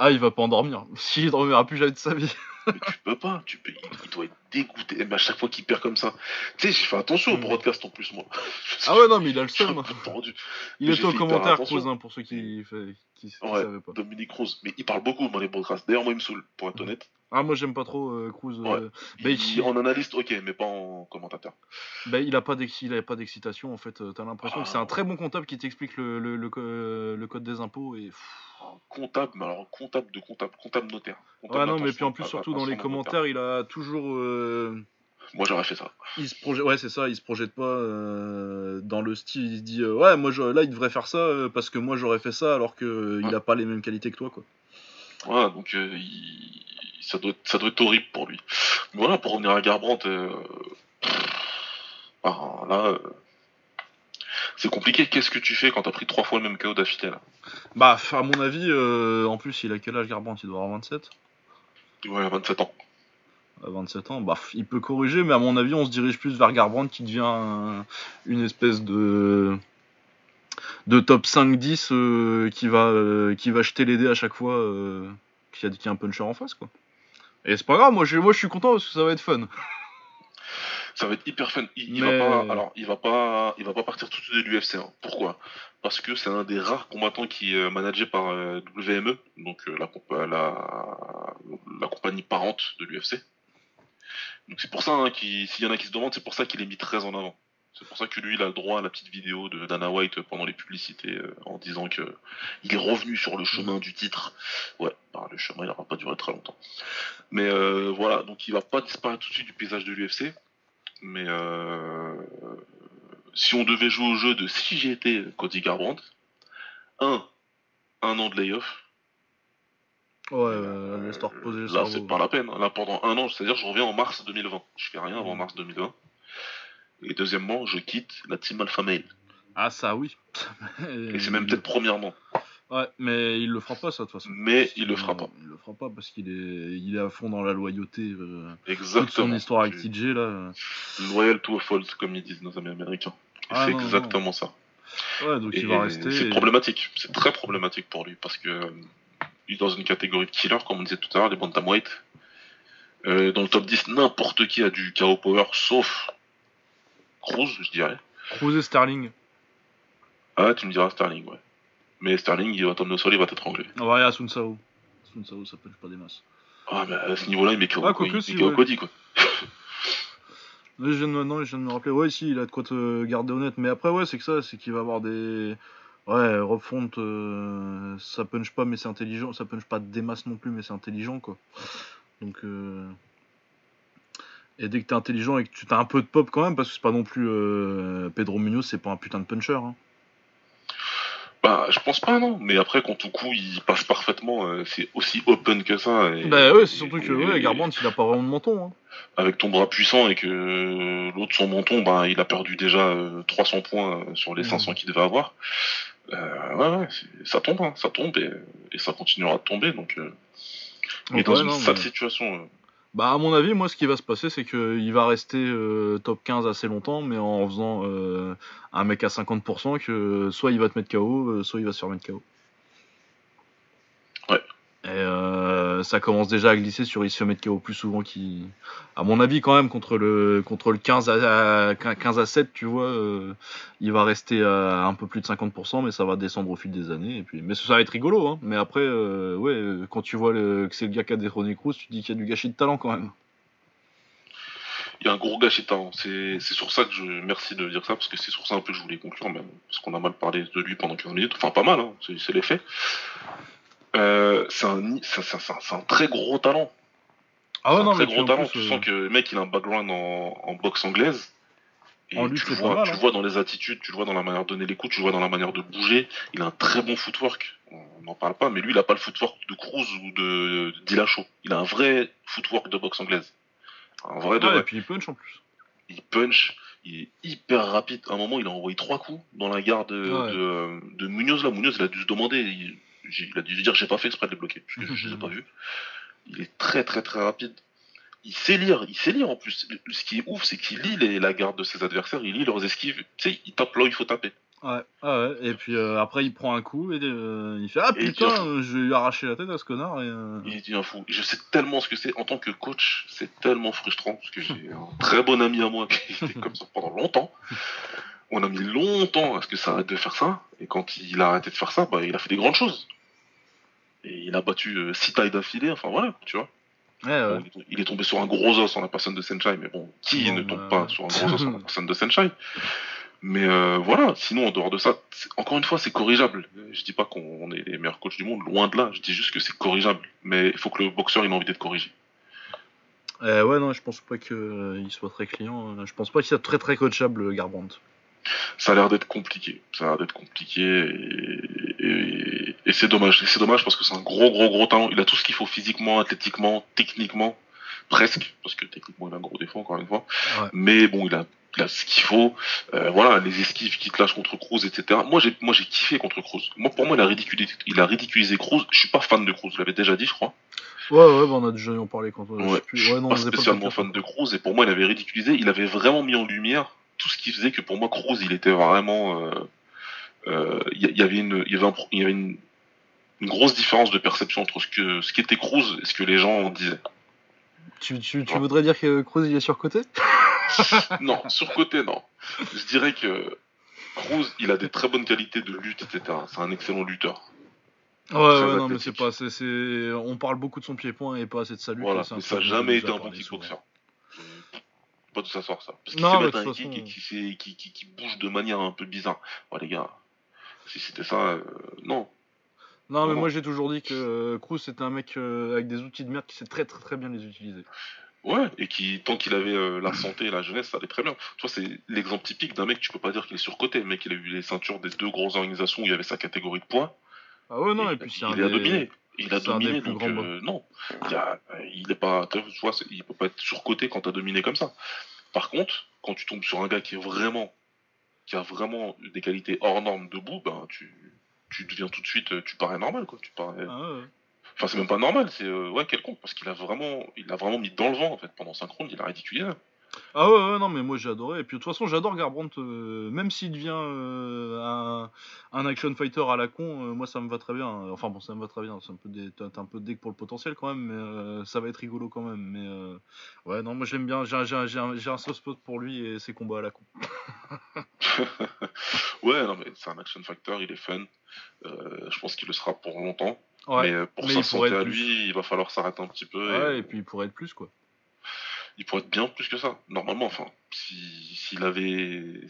Ah, il va pas endormir. S'il ne dormira plus jamais de sa vie. mais tu peux pas, tu peux... il doit être dégoûté. Et à chaque fois qu'il perd comme ça, tu sais, j'ai fait attention au mm. broadcast en plus, moi. ah ouais, non, mais il a le seum. Il est au commentaire, Cruz, pour ceux qui, qui, ouais, savaient pas. Dominique Cruz, mais il parle beaucoup dans les broadcasts. D'ailleurs, moi, il me saoule, pour être honnête. Ah, moi j'aime pas trop euh, Cruz. Euh, bah, il... En analyste, ok, mais pas en commentateur. Bah, il a pas d'excitation en fait. T'as l'impression que c'est un très bon comptable qui t'explique le, le, le, code des impôts et. Comptable, mais alors comptable de comptable, comptable notaire. ouais, non, mais puis en plus, surtout dans les commentaires, il a toujours. Euh, moi j'aurais fait ça. Il se projette, ouais, c'est ça, il se projette pas dans le style, il se dit, ouais, moi là il devrait faire ça parce que moi j'aurais fait ça alors qu'il il a pas les mêmes qualités que toi, quoi. Ouais, donc il ça doit, être, ça doit être horrible pour lui. voilà, pour revenir à Garbrandt, euh, Ah, là, c'est compliqué. Qu'est-ce que tu fais quand t'as pris trois fois le même KO d'affilée là Bah, à mon avis, en plus, il a quel âge Garbrandt? Il doit avoir 27 Ouais, 27 ans. 27 ans, bah, il peut corriger, mais à mon avis, on se dirige plus vers Garbrandt qui devient une espèce de de top 5-10 euh, qui, va, euh, qui va jeter les dés à chaque fois euh, qu'il y, a un puncher en face. quoi. Et c'est pas grave, moi je, moi je suis content parce que ça va être fun. Ça va être hyper fun. Il, va pas, alors, il va pas, il va pas partir tout de suite de l'UFC. Hein. Pourquoi? Parce que c'est un des rares combattants qui est managé par WME, donc la, la, compagnie parente de l'UFC. Donc c'est pour ça hein, s'il y en a qui se demandent, c'est pour ça qu'il est mis très en avant. C'est pour ça que lui, il a le droit à la petite vidéo de Dana White pendant les publicités euh, en disant que il est revenu sur le chemin du titre. Ouais, bah, le chemin, il n'aura pas duré très longtemps. Mais euh, voilà, donc il va pas disparaître tout de suite du paysage de l'UFC. Mais euh, si on devait jouer au jeu de si j'étais Cody Garbrandt, un, un an de layoff. Ouais, euh, laisse reposer Là, c'est pas la peine. Là, pendant un an, c'est-à-dire je reviens en mars 2020. Je fais rien avant mars 2020. Et deuxièmement, je quitte la team Alpha Male. Ah, ça, oui. Et c'est même peut-être premièrement. Ouais, mais il le fera pas, ça, de toute façon. Mais il le fera pas. Il le fera pas parce qu'il est, il est à fond dans la loyauté. Euh, exactement. Toute son histoire avec TJ, là. Loyal to a fault, comme ils disent nos amis américains. Ah, c'est exactement ça. Ouais, donc il va rester. C'est problématique. C'est très problématique pour lui parce que euh, il est dans une catégorie de killer, comme on disait tout à l'heure, les bantamweight. Euh, dans le top 10, n'importe qui a du KO power, sauf Cruz, je dirais. Cruz et Sterling. Ah, tu me diras Sterling, ouais. Mais Sterling, il va tomber au sol, il va t'étrangler. Ah ouais, à Sun Sao. Sun Sao, ça punch pas des masses. Ah, mais à ce niveau-là, il met ah, quoi, il, si, ouais. Cody, quoi. je viens de, maintenant, je viens de me rappeler. Ouais, si, il a de quoi te garder honnête. Mais après, ouais, c'est que ça, c'est qu'il va avoir des. Ouais, refonte, euh, ça punch pas, mais c'est intelligent. Ça punch pas des masses non plus, mais c'est intelligent, quoi. Donc. Euh... Et dès que t'es intelligent et que tu as un peu de pop quand même, parce que c'est pas non plus euh, Pedro Munoz, c'est pas un putain de puncher. Hein. Bah, je pense pas, non. Mais après, quand tout coup il passe parfaitement, euh, c'est aussi open que ça. Et, bah ouais, c'est surtout que ouais, Garbrandt, il a pas vraiment de menton. Hein. Avec ton bras puissant et que l'autre, son menton, bah, il a perdu déjà 300 euh, points sur les 500 mmh. qu'il devait avoir. ouais, ouais, ça tombe, hein, ça tombe et, ça continuera de tomber. Donc, il est dans une sale situation. Bah à mon avis, moi ce qui va se passer, c'est qu'il va rester euh, top 15 assez longtemps, mais en faisant euh, un mec à 50%, que soit il va te mettre KO, euh, soit il va se faire mettre KO. Ouais. Et ça commence déjà à glisser sur il KO plus souvent qu'il. À mon avis, quand même, contre le, contre le 15, à, 15 à 7, tu vois, il va rester à un peu plus de 50%, mais ça va descendre au fil des années. Et puis... Mais ça va être rigolo, hein. Mais après, ouais, quand tu vois que c'est le gars qui a détrôné Cruz, tu dis qu'il y a du gâchis de talent quand même. Il y a un gros gâchis de talent. C'est sur ça que je. Merci de dire ça, parce que c'est sur ça un peu que je voulais conclure, même. Parce qu'on a mal parlé de lui pendant 15 minutes. Enfin, pas mal, hein. c'est l'effet. Euh, c'est un, un, très gros talent. Ah ouais, non, un très gros talent. tu euh, sens que le mec, il a un background en, boxe anglaise. Et tu, le vois, tu hein. vois dans les attitudes, tu le vois dans la manière de donner les coups, tu le vois dans la manière de bouger. Il a un très bon footwork. On n'en parle pas, mais lui, il a pas le footwork de Cruz ou de Dillashaw. Il a un vrai footwork de boxe anglaise. Un vrai de ah, Et puis il punch en plus. Il punch, il est hyper rapide. À un moment, il a envoyé trois coups dans la gare de, de, Munoz. Là, Munoz, il a dû se demander il a dû dire j'ai pas fait exprès de les bloquer, parce que je les ai pas vus. Il est très très très rapide. Il sait lire, il sait lire en plus. Ce qui est ouf, c'est qu'il lit la garde de ses adversaires, il lit leurs esquives. Tu sais, il tape là où il faut taper. Ouais, ouais. et puis euh, après il prend un coup et euh, il fait Ah putain, je vais lui arracher la tête à ce connard. Et, euh, Il un fou. Je sais tellement ce que c'est. En tant que coach, c'est tellement frustrant parce que j'ai un très bon ami à moi qui était comme ça pendant longtemps. On a mis longtemps à ce que ça arrête de faire ça. Et quand il a arrêté de faire ça, bah, il a fait des grandes choses. Et il a battu 6 euh, tailles d'affilée, enfin voilà, tu vois. il est tombé sur un gros os en la personne de Senshai, mais bon, qui ne tombe bah, pas sur un gros os en la personne de Senshai? Mais euh, voilà, sinon en dehors de ça, encore une fois, c'est corrigeable. Je dis pas qu'on est les meilleurs coachs du monde, loin de là. Je dis juste que c'est corrigeable. Mais il faut que le boxeur ait envie d'être corrigé. Euh, ouais, non, je pense pas qu'il soit très client. Je pense pas qu'il soit très très coachable, Garbrandt ça a l'air d'être compliqué. Ça a l'air d'être compliqué et, c'est dommage. C'est dommage parce que c'est un gros, gros, gros talent. Il a tout ce qu'il faut physiquement, athlétiquement, techniquement, presque, parce que techniquement il a un gros défaut encore une fois. Mais bon, il a il a ce qu'il faut. Euh, voilà, les esquives qui te lâchent contre Cruz, etc. Moi, j'ai, moi, j'ai kiffé contre Cruz. Moi, pour moi, il a ridiculisé, il a ridiculisé Cruz. Je suis pas fan de Cruz. Je l'avais déjà dit, je crois. Ouais, ouais, bah, on a déjà en parlé quand on. Ouais. Plus... ouais non, pas spécialement fan de Cruz. Et pour moi, il avait ridiculisé. Il avait vraiment mis en lumière tout ce qui faisait que pour moi, Cruz, il était vraiment. Euh, euh, y, avait une, il y avait, il y avait une, une, grosse différence de perception entre ce que, ce qui était Cruz et ce que les gens disaient. Tu, tu, tu voudrais dire que Cruz il est surcoté non, surcoté, non. Je dirais que Cruz, il a des très bonnes qualités de lutte, etc. C'est un excellent lutteur. Ouais, ouais, non, mais c'est pas. c'est On parle beaucoup de son pied-point et pas assez de sa lutte. Voilà, mais ça n'a jamais été un bon kickboxer. Pas de sort ça. Parce qu'il sait mettre un kick qui, qui, qui, qui, bouge de manière un peu bizarre. Ouais, les gars, si c'était ça, euh, non. Non, mais moi j'ai toujours dit que euh, Cruz c'était un mec euh, avec des outils de merde qui sait très très très bien les utiliser. Ouais, et qui, tant qu'il avait euh, la santé et la jeunesse, ça allait très bien. Tu vois, c'est l'exemple typique d'un mec, tu peux pas dire qu'il est surcoté. Le mec, il a eu les ceintures des deux grosses organisations où il y avait sa catégorie de points. Ah ouais, non, et, puis c'est Il a dominé. Il a dominé, donc euh, non. Il, a, il est pas, tu vois, il peut pas être surcoté quand t'as dominé comme ça. Par contre, quand tu tombes sur un gars qui est vraiment, qui a vraiment des qualités hors normes debout, ben, tu, tu deviens tout de suite, tu parais normal, quoi. Tu parais, ah ouais. Enfin, c'est même pas normal, c'est euh, ouais, quelconque, parce qu'il a vraiment, il a vraiment mis dans le vent en fait pendant 5 rounds, il a ridiculisé. Ah ouais, ouais, non, mais moi j'ai adoré. Et puis de toute façon, j'adore Garbrandt, euh, même s'il devient euh, un, un, action fighter à la con, moi ça me va très bien. Enfin bon, ça me va très bien. C'est un peu des, t'as un peu de deck pour le potentiel quand même, mais ça va être rigolo quand même. Mais ouais, non, moi j'aime bien. J'ai, un, un soft spot pour lui et ses combats à la con. ouais, non, mais c'est un action fighter, il est fun. je pense qu'il le sera pour longtemps mais euh, pour sa santé à lui, il va falloir s'arrêter un petit peu. Ouais, et... puis il pourrait être plus, quoi. Il pourrait être bien plus que ça, normalement. Enfin, s'il avait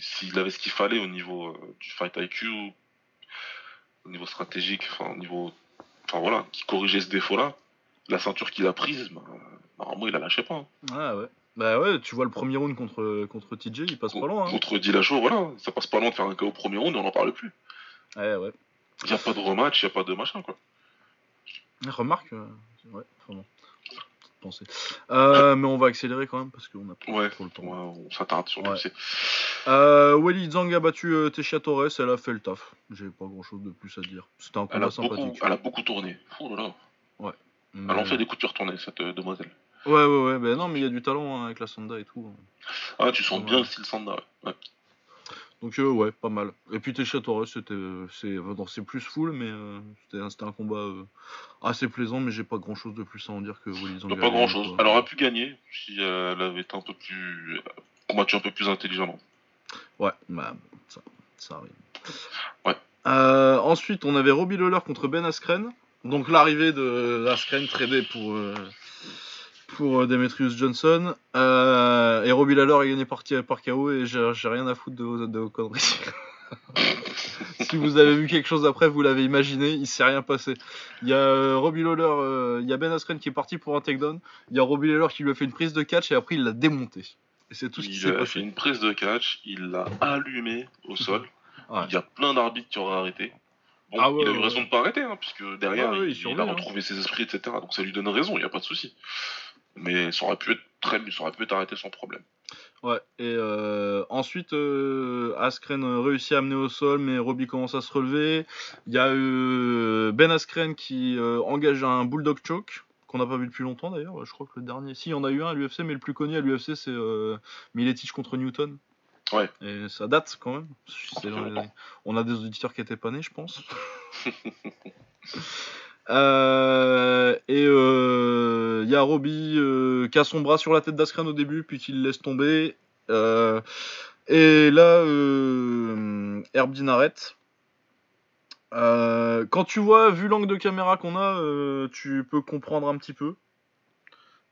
s'il avait ce qu'il fallait au niveau euh, du fight IQ, au niveau stratégique, enfin au niveau, enfin voilà, qui corrigeait ce défaut-là, la ceinture qu'il a prise, bah, normalement il la lâchait pas. Hein. Ah ouais. Bah ouais, tu vois le premier round contre, contre TJ, il passe pas loin. Hein. Contre Dillashaw, voilà, ça passe pas loin de faire un KO au premier round et on n'en parle plus. Ouais, ouais. Il n'y a pas de rematch, il n'y a pas de machin, quoi. Remarque, euh, ouais, vraiment. Penser. Euh, mais on va accélérer quand même parce qu'on a pas trop le temps. Ouais, on s'attarde sur le ouais. euh, Welly Zhang a battu euh, Torres, elle a fait le taf. J'ai pas grand chose de plus à dire. C'était un combat sympathique. elle a beaucoup tourné. Là là. Ouais. Elle en fait des coups de cette euh, demoiselle. Ouais, ouais, ouais. Ben non, mais il y a du talent hein, avec la Sanda et tout. Ah, tu sens bien le style Sanda, ouais. Donc euh, ouais, pas mal. Et puis Tesha Torres, c'était c'est c'est plus full, mais euh, c'était un combat euh, assez plaisant, mais j'ai pas grand chose de plus à en dire que Zangari. Pas grand chose. Elle aurait pu gagner si elle avait été un peu plus combattu un peu plus intelligemment. Ouais, bah ça, ça arrive. Ouais. ensuite, on avait Robbie Lawler contre Ben Askren. Donc l'arrivée de Askren tradé pour pour euh, Demetrius Johnson. Euh, et Robbie Lawler est gagné par, par KO et j'ai rien à foutre de vos, de conneries. si vous avez vu quelque chose après, vous l'avez imaginé, il s'est rien passé. Il y a euh, Robbie Lawler, il y a Ben Askren qui est parti pour un takedown. Il y a Robbie Lawler qui lui a fait une prise de catch et après il l'a démonté. Et c'est tout ce qui s'est passé. Il a fait une prise de catch, il l'a allumé au sol. Il y a plein d'arbitres qui auraient arrêté. Bon, ah il a eu raison de pas arrêter, hein, puisque derrière, il, il, a hein. retrouvé ses esprits, etc. Donc ça lui donne raison, il n'y a pas de souci. Mais ça aurait pu être très ça aurait pu être arrêté sans problème. Ouais, et euh, ensuite, euh, Askren réussit à amener au sol, mais Robbie commence à se relever. Il y a eu Ben Askren qui euh, engage un Bulldog Choke, qu'on n'a pas vu depuis longtemps d'ailleurs. Je crois que le dernier. Si, il y en a eu un à l'UFC, mais le plus connu à l'UFC, c'est euh, Miletich contre Newton. Ouais. Et ça date quand même. On a des auditeurs qui étaient pas nés, je pense. Euh, et il euh, y a Robbie euh, qui a son bras sur la tête d'Askren au début, puis qu'il laisse tomber. et là, Herbdin arrête. quand tu vois, vu l'angle de caméra qu'on a, tu peux comprendre un petit peu.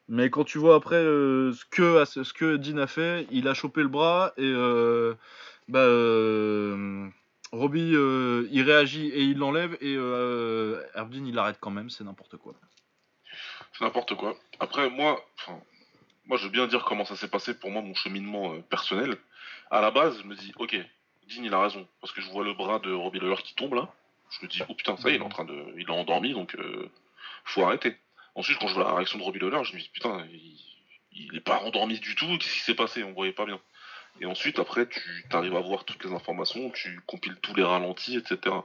Mais quand tu vois après ce que ce Dean a fait, il a chopé le bras et bah, Robbie, euh, il réagit et il l'enlève, et euh, il l'arrête quand même, c'est n'importe quoi. C'est n'importe quoi. Après, moi, moi, je veux bien dire comment ça s'est passé pour moi, mon cheminement euh, personnel. À la base, je me dis, ok, Dean, il a raison, parce que je vois le bras de Robbie Lawler qui tombe là. Je me dis, oh putain, ça est, il est en train de, il est endormi, donc euh, faut arrêter. Ensuite, quand je vois la réaction de Robbie Lawler, je me dis, putain, il est pas endormi du tout. Qu'est-ce qui s'est passé? On voyait pas bien. Et ensuite, après, tu arrives à voir toutes les informations, tu compiles tous les ralentis, etc.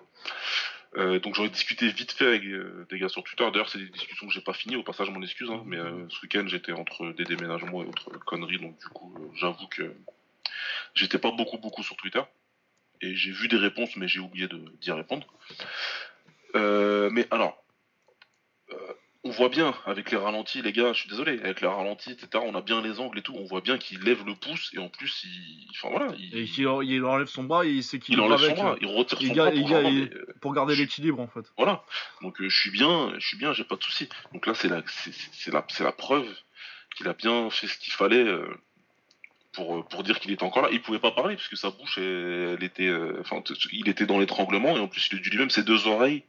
Euh, donc j'en ai discuté vite fait avec euh, des gars sur Twitter. D'ailleurs, c'est des discussions que j'ai pas finies. Au passage, mon excuse. Hein, mais euh, ce week-end, j'étais entre des déménagements et autres conneries. Donc du coup, j'avoue que j'étais pas beaucoup beaucoup sur Twitter. Et j'ai vu des réponses, mais j'ai oublié d'y répondre. mais alors, on voit bien avec les ralentis, les gars, je suis désolé, avec les ralentis, etc., on a bien les angles et tout, on voit bien qu'il lève le pouce et en plus, il. Enfin voilà. Il, et il, enlève son bras et il sait qu'il il enlève son bras, euh, il retire son bras. Pour, euh, pour garder l'équilibre en fait. Voilà. Donc euh, je suis bien, je suis bien, j'ai pas de soucis. Donc là, c'est la, c'est, la, la preuve qu'il a bien fait ce qu'il fallait. Pour, pour dire qu'il était encore là, il pouvait pas parler parce que sa bouche, elle, était, enfin, il était dans l'étranglement et en plus il a dû lui-même ses deux oreilles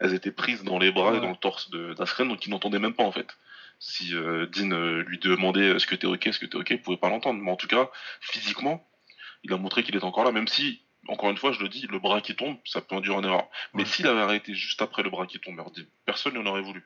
elles étaient prises dans les bras et dans le torse d'Askren, donc il n'entendait même pas en fait. Si euh, Dean euh, lui demandait est-ce que t'es ok, est-ce que t'es ok, il pouvait pas l'entendre. Mais en tout cas, physiquement, il a montré qu'il est encore là, même si, encore une fois, je le dis, le bras qui tombe, ça peut induire une erreur. Mais s'il avait arrêté juste après le bras qui tombe, personne n'en aurait voulu.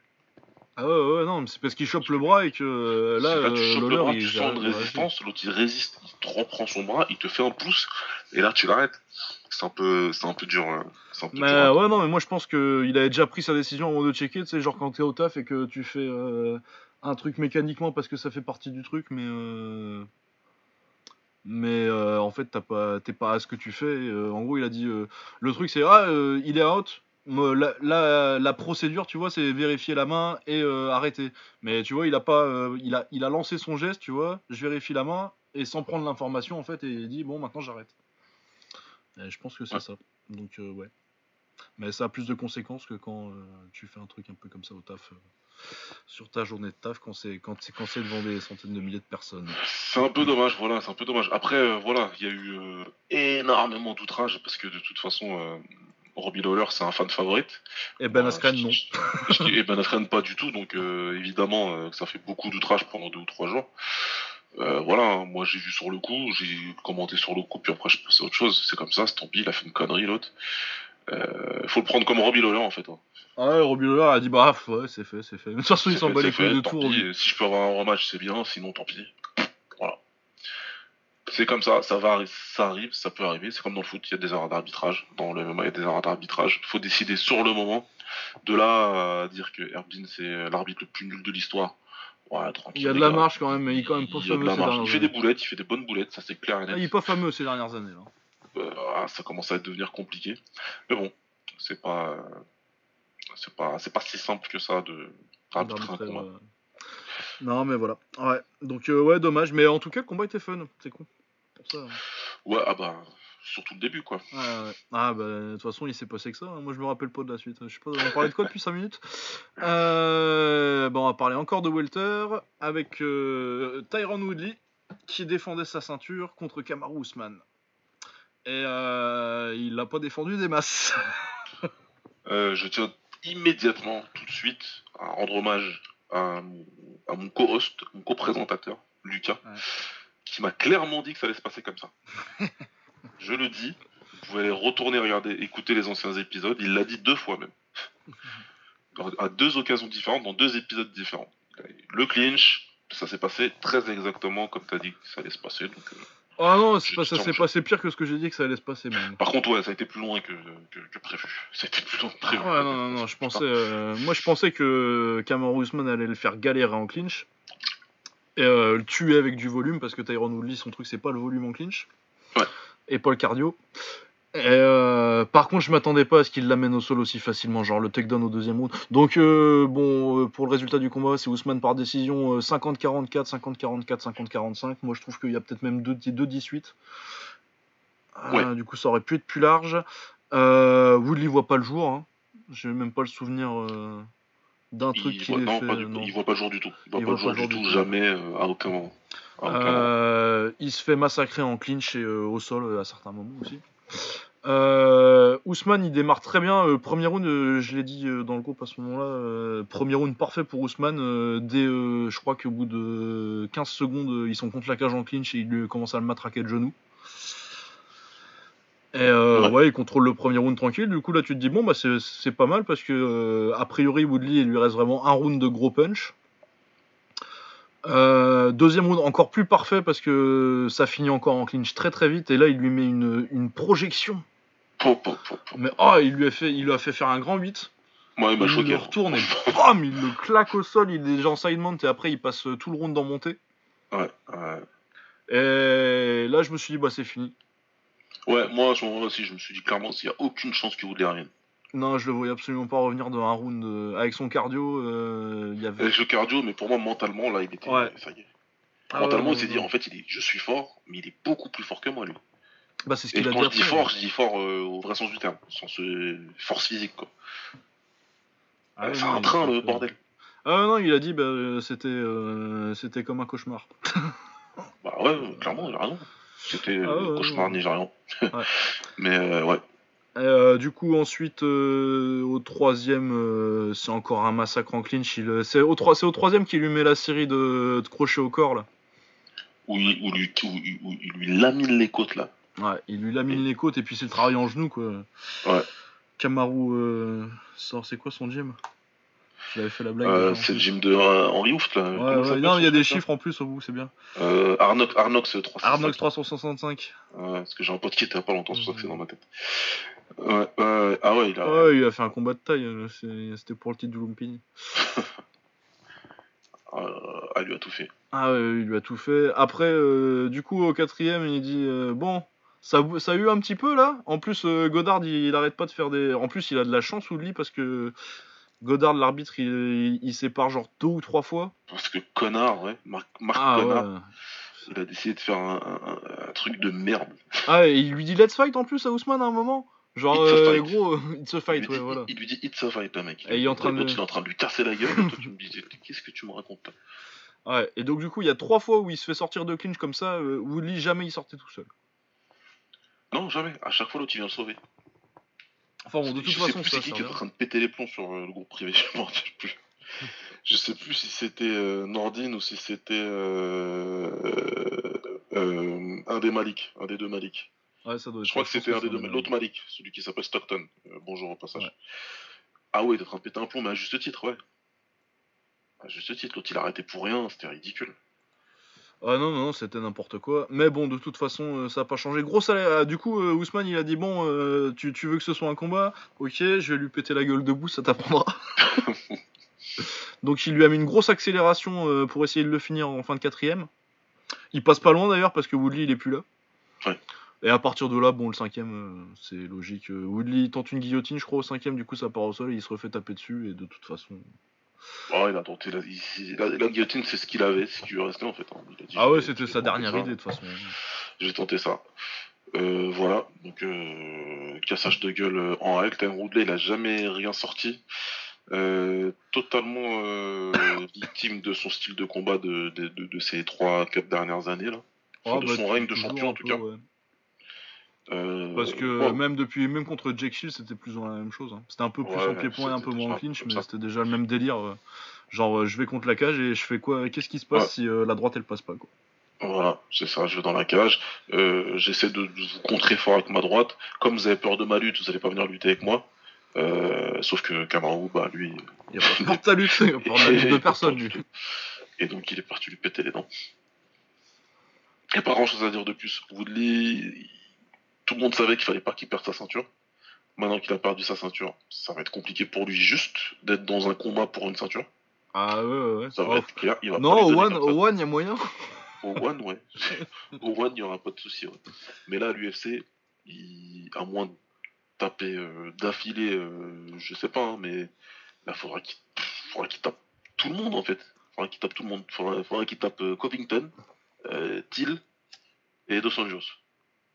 Ah ouais, ouais, non, mais c'est parce qu'il chope le bras et que euh, là, là, tu le bras, tu sens une résistance, l'autre il résiste, il te reprend son bras, il te fait un pouce, et là tu l'arrêtes. C'est un peu, c'est un peu dur. Hein. Un peu mais ouais, non, mais moi je pense qu'il avait déjà pris sa décision avant de checker, tu sais, genre quand t'es au taf et que tu fais euh, un truc mécaniquement parce que ça fait partie du truc, mais. Euh, mais en fait, t'es pas, pas à ce que tu fais. en gros, il a dit le truc, c'est ah, il est out, la, la, procédure, tu vois, c'est vérifier la main et euh, arrêter. Mais tu vois, il a pas, euh, il a, il a lancé son geste, tu vois. Je vérifie la main et sans prendre l'information en fait, et il dit bon, maintenant j'arrête. je pense que c'est ça. Donc euh, ouais. Mais ça a plus de conséquences que quand tu fais un truc un peu comme ça au taf. sur ta journée de taf quand c'est quand c'est quand c'est devant des centaines de milliers de personnes. C'est un peu dommage, voilà, c'est un peu dommage. Après, voilà, il y a eu énormément d'outrages parce que de toute façon, Robbie Lawler, c'est un fan favorite. Et Ben Askren, non. et Ben Askren, pas du tout. Donc, euh, évidemment, euh, ça fait beaucoup d'outrage pendant deux ou trois jours. Euh, voilà, hein, moi j'ai vu sur le coup, j'ai commenté sur le coup, puis après je passais à autre chose. C'est comme ça, c'est tant pis, il a fait une connerie l'autre. Il faut le prendre comme Robbie Lawler en fait. Hein. Ah ouais, Robbie Lawler a dit bah ouais, c'est fait, c'est fait. De toute façon, il s'en bat les couilles de tout. Si je peux avoir un rematch, c'est bien, sinon tant pis. C'est comme ça, ça va, ça arrive, ça peut arriver. C'est comme dans le foot, il y a des erreurs d'arbitrage. Dans le MMA, il y a des erreurs d'arbitrage. Il faut décider sur le moment. De là à dire que Herbin c'est l'arbitre le plus nul de l'histoire. Ouais, tranquille. Il y a de la marche quand même, mais il est quand même pas fameux. il fait des boulettes, il fait des bonnes boulettes, ça c'est clair et net. Ah, il est pas fameux ces dernières années là. Euh, ah, ça commence à devenir compliqué. Mais bon, c'est pas, c'est pas, c'est pas si simple que ça de arbitrer un combat. Non, mais voilà. Ouais. Donc, euh, ouais, dommage. Mais en tout cas, le combat était fun. C'est con. Pour ça. Hein. Ouais, ah bah. Surtout le début, quoi. Ouais, ouais. Ah, bah, de toute façon, il s'est passé que ça. Hein. Moi, je me rappelle pas de la suite. Je sais pas, on parlait de quoi depuis 5 minutes? Euh, Bon, on va parler encore de Welter avec euh, Tyron Woodley qui défendait sa ceinture contre Kamaru Usman. Et euh, il l'a pas défendu des masses. je tiens immédiatement, tout de suite, à rendre hommage à, mon co-host, mon co-présentateur, Lucas, qui m'a clairement dit que ça allait se passer comme ça. je le dis, vous pouvez aller retourner regarder, écouter les anciens épisodes, il l'a dit deux fois même. à deux occasions différentes, dans deux épisodes différents. Le clinch, ça s'est passé très exactement comme tu as dit que ça allait se passer. Donc, euh, ah non, ça s'est passé pire que ce que j'ai dit que ça allait se passer. Par contre, ouais, ça a été plus loin que, prévu. Ça a été plus loin que prévu. Ouais, non, non, non, je pensais, euh, moi je pensais que Cameron Usman allait le faire galérer en clinch. Et euh, le tuer avec du volume, parce que Tyron Woodley, son truc, c'est pas le volume en clinch. Ouais. Et pas le cardio. Euh, par contre, je m'attendais pas à ce qu'il l'amène au sol aussi facilement, genre le takedown au deuxième round. Donc, euh, bon, euh, pour le résultat du combat, c'est Ousmane par décision 50-44, 50-44, 50-45. Moi, je trouve qu'il y a peut-être même 2-18. du coup, ça aurait pu être plus large. Woodley voit pas le jour. Hein. J'ai même pas le souvenir d'un truc qui est fait. Il voit pas le jour du tout. Il voit pas le jour du tout, jamais, à aucun moment. il se fait massacrer en clinch et au sol à certains moments aussi. Euh, Ousmane, il démarre très bien. Euh, premier round, euh, je l'ai dit euh, dans le groupe à ce moment-là. premier round parfait pour Ousmane. dès, je crois qu'au bout de 15 secondes, ils sont contre la cage en clinch et il commence à le matraquer de genou. Et ouais. il contrôle le premier round tranquille. Du coup, là, tu te dis, bon, bah, c'est pas mal parce que, a priori, Woodley, il lui reste vraiment un round de gros punch. Euh, deuxième round encore plus parfait parce que ça finit encore en clinch très très vite et là il lui met une, une projection. Mais oh, il lui a fait, il lui a fait faire un grand 8. Ouais, il m'a choqué. Il retourne et bam, il le claque au sol, il est déjà en side mount et après il passe tout le round dans montée. Ouais, ouais. Et là je me suis dit bah c'est fini. Ouais, moi à ce moment-là aussi je me suis dit clairement s'il n'y a aucune chance qu'il vous rien. Non, je le voyais absolument pas revenir de un round euh, avec son cardio. Euh, il y avait... Avec le cardio, mais pour moi mentalement là il était. Ouais. Ça y est. Ah mentalement il s'est dit en fait il est, je suis fort, mais il est beaucoup plus fort que moi lui. Bah, c'est ce qu'il a quand je dis fort, je dis fort euh, au vrai sens du terme, sens force physique quoi. Ah c'est un train le bordel. Ah non, il a dit bah, c'était c'était comme un cauchemar. bah ouais, clairement, il a raison. C'était ah, cauchemar nigérian. mais ouais. Euh, du coup, ensuite, euh, au troisième, euh, c'est encore un massacre en clinch. C'est au, au, troisième qu'il lui met la série de, crochets au corps, là. Où il, lui, il lui lamine les côtes, là. Ouais, il lui lamine les côtes et puis c'est le travail en genou, quoi. Ouais. Kamaru sort, c'est quoi son gym? J'avais fait la blague. Euh, c'est le gym de Henri Ouf, là. Ouais, ouais, non, il y a des chiffres en plus au bout, c'est bien. Arnox, Arnox 365. Arnox 365. Ouais, parce que j'ai un pote qui était il pas longtemps, c'est pour ça que c'est dans ma tête. Ouais, ah ouais, il a... Ouais, il a fait un combat de taille, euh, c'était pour le titre du Lumpini. ah, il lui a tout fait. Ah ouais, il lui a tout fait. Après, euh, du coup, au quatrième, il dit euh, Bon, ça, ça, a eu un petit peu là? En plus, Godard, il, arrête pas de faire des. En plus, il a de la chance lui parce que Godard, l'arbitre, il, il, sépare genre deux ou trois fois. Parce que connard, ouais. Marc, ah, Connard. Il a décidé de faire un, un, truc de merde. Ah, et il lui dit Let's fight en plus à Ousmane à un moment Genre, euh, gros, it's a fight, ouais, voilà. Il lui dit it's a fight, le mec. Et il est en train de... il est en train de lui casser la gueule, et toi tu me dis, qu'est-ce que tu me racontes Ouais, et donc du coup, il y a trois fois où il se fait sortir de clinch comme ça, euh, où lui, jamais il sortait tout seul. Non, jamais. À chaque fois, l'autre, il vient le sauver. Enfin bon, de toute je façon, sais plus c'est qui qui est en train de péter les plombs sur euh, le groupe privé, je m'en rappelle plus. je sais plus si c'était euh, Nordine ou si c'était euh, euh, un des Malik, un des deux Malik je crois que c'était un des deux, l'autre Malik, celui qui s'appelle Stockton. Bonjour au passage. Ah ouais, d'être un pété un plomb, mais à juste titre, ouais. À juste titre, l'autre il a arrêté pour rien, c'était ridicule. Ah non, non, c'était n'importe quoi. Mais bon, de toute façon, euh, ça n'a pas changé. Gros salaire. Ah, du coup, euh, Ousmane, il a dit Bon, tu, tu, veux que ce soit un combat Ok, je vais lui péter la gueule debout, ça t'apprendra. Donc, il lui a mis une grosse accélération pour essayer de le finir en fin de quatrième. Il passe pas loin d'ailleurs parce que Woodley, il est plus là. Ouais. Et à partir de là, bon, le cinquième, euh, c'est logique. Euh, Woodley tente une guillotine, je crois, au cinquième, du coup, ça part au sol et il se refait taper dessus, et de toute façon. Oh, il a tenté la, la, guillotine, c'est ce qu'il avait, ce qui lui restait en fait. Hein. ah ouais, c'était sa dernière idée de toute façon. J'ai tenté ça. Euh, voilà, donc cassage de gueule en règle. Time Woodley, il a jamais rien sorti. totalement victime de son style de combat de, de, de, ces 3-4 dernières années là. Ah, de bah, son règne de champion en tout cas. Euh, Parce que même depuis, même contre Jack Shield, c'était plus ou moins la même chose. Hein. C'était un peu plus en pied-point, un peu moins en clinch, mais c'était déjà le même délire. Euh. Genre, euh, je vais contre la cage et je fais quoi Qu'est-ce qui se passe si la droite elle passe pas quoi Voilà, c'est ça. Je vais dans la cage. J'essaie de, vous contrer fort avec ma droite. Comme vous avez peur de ma lutte, vous allez pas venir lutter avec moi. sauf que Kamaru, bah lui. Il a pas peur de ta lutte, il a peur de, lutte de personne lui. Et donc il est parti lui péter les dents. Il n'y a pas grand chose à dire de plus. Woodley, tout le monde savait qu'il fallait pas qu'il perde sa ceinture. Maintenant qu'il a perdu sa ceinture, ça va être compliqué pour lui juste d'être dans un combat pour une ceinture. Ah ouais, ouais. Ça va être clair. Il va non, au One, au One, il y a moyen. Au One, ouais. au One, il n'y aura pas de souci. Mais là, l'UFC, à moins de taper euh, d'affilée, euh, je sais pas, hein, mais là, faudra qu'il faudra qu'il tape tout le monde en fait. Faudra qu'il tape tout le monde. Faudra, faudra qu'il tape euh, Covington, Till et Dos Anjos.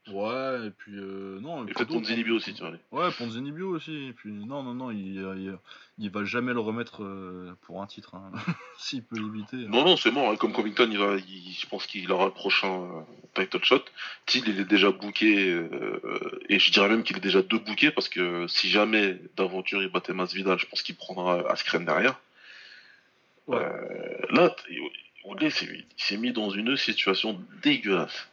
Ouais, et puis euh, non. Et peut-être Ponzinibio aussi, tu vois. Ouais, Ponzinibio aussi. Et puis non, non, non, il, il, va jamais le remettre euh, pour un titre, hein, s'il peut l'éviter. Non, non, c'est mort. Hein. Comme Covington, il va, je pense qu'il aura le prochain euh, title shot. Till, il est déjà booké, euh, et je dirais même qu'il est déjà deux bookés parce que si jamais d'aventure il battait Masvidal, je pense qu'il prendra Askren derrière. Ouais. là, il s'est mis dans une situation dégueulasse.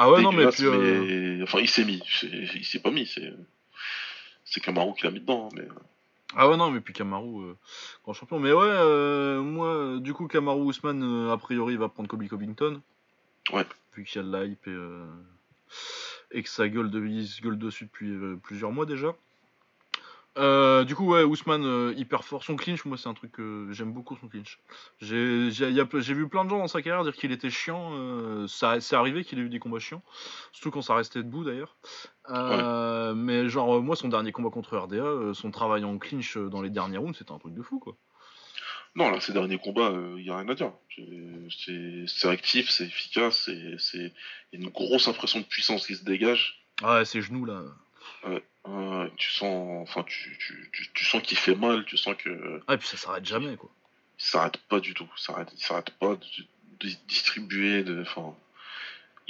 Ah ouais, non, mais, puis, euh, Enfin, il s'est mis. Il s'est pas mis. C'est c'est Camaro qui l'a mis dedans. Mais... Ah ouais, non, mais puis Kamaru, euh, grand champion. Mais ouais, euh, moi, du coup, Kamaru Ousmane, a priori, va prendre Kobe Covington. Ouais. Vu qu'il y a de l'hype et, et que ça gueule, de, gueule dessus depuis plusieurs mois déjà. Euh, du coup, ouais, Ousmane, euh, hyper fort. Son clinch, moi, c'est un truc que j'aime beaucoup, son clinch. J'ai vu plein de gens dans sa carrière dire qu'il était chiant. Euh, ça c'est arrivé qu'il ait eu des combats chiants. Surtout quand ça restait debout, d'ailleurs. Mais genre, moi, son dernier combat contre RDA, son travail en clinch dans les derniers rounds, c'était un truc de fou, quoi. Non, là, ces derniers combats, il n'y a rien à dire. C'est actif, c'est efficace, c'est une grosse impression de puissance qui se dégage. Ouais, ses genoux, là. Ouais tu sens, enfin, tu, tu, tu, sens qu'il fait mal, tu sens que. Ah, et puis ça s'arrête jamais, quoi. Il s'arrête pas du tout. Ça s'arrête, s'arrête pas de, distribuer, de, enfin.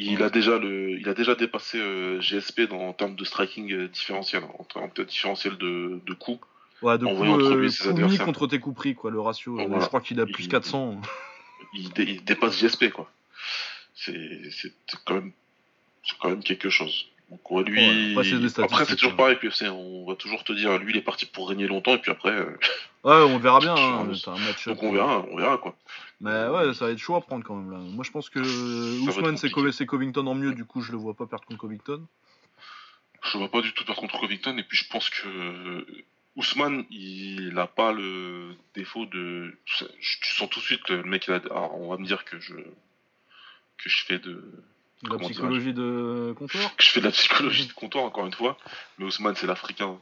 Il a déjà le, il a déjà dépassé euh, GSP dans, en termes de striking euh, différentiel, en termes de différentiel de, de coups. Ouais, de coups, euh, contre tes coups pris, quoi, le ratio. je crois qu'il a plus 400. Il, il, dépasse GSP, quoi. C'est, c'est quand même, c'est quand même quelque chose. Donc, lui... après, c'est toujours hein. pareil. On va toujours te dire, lui, il est parti pour régner longtemps, et puis après. Euh, ouais, on verra bien. Hein, un match Donc on verra, on verra quoi. Mais ouais, ça va être chaud à prendre quand même là. Moi, je pense que Ousmane, c'est Covington en mieux, du coup, je le vois pas perdre contre Covington. Je le vois pas du tout perdre contre Covington, et puis je pense que Ousmane, il a pas le défaut de. Tu sens tout de suite le mec, il a... on va me dire que je que je fais de la psychologie de comptoir Je fais de la psychologie de comptoir, encore une fois. Mais Ousmane, c'est l'Africain.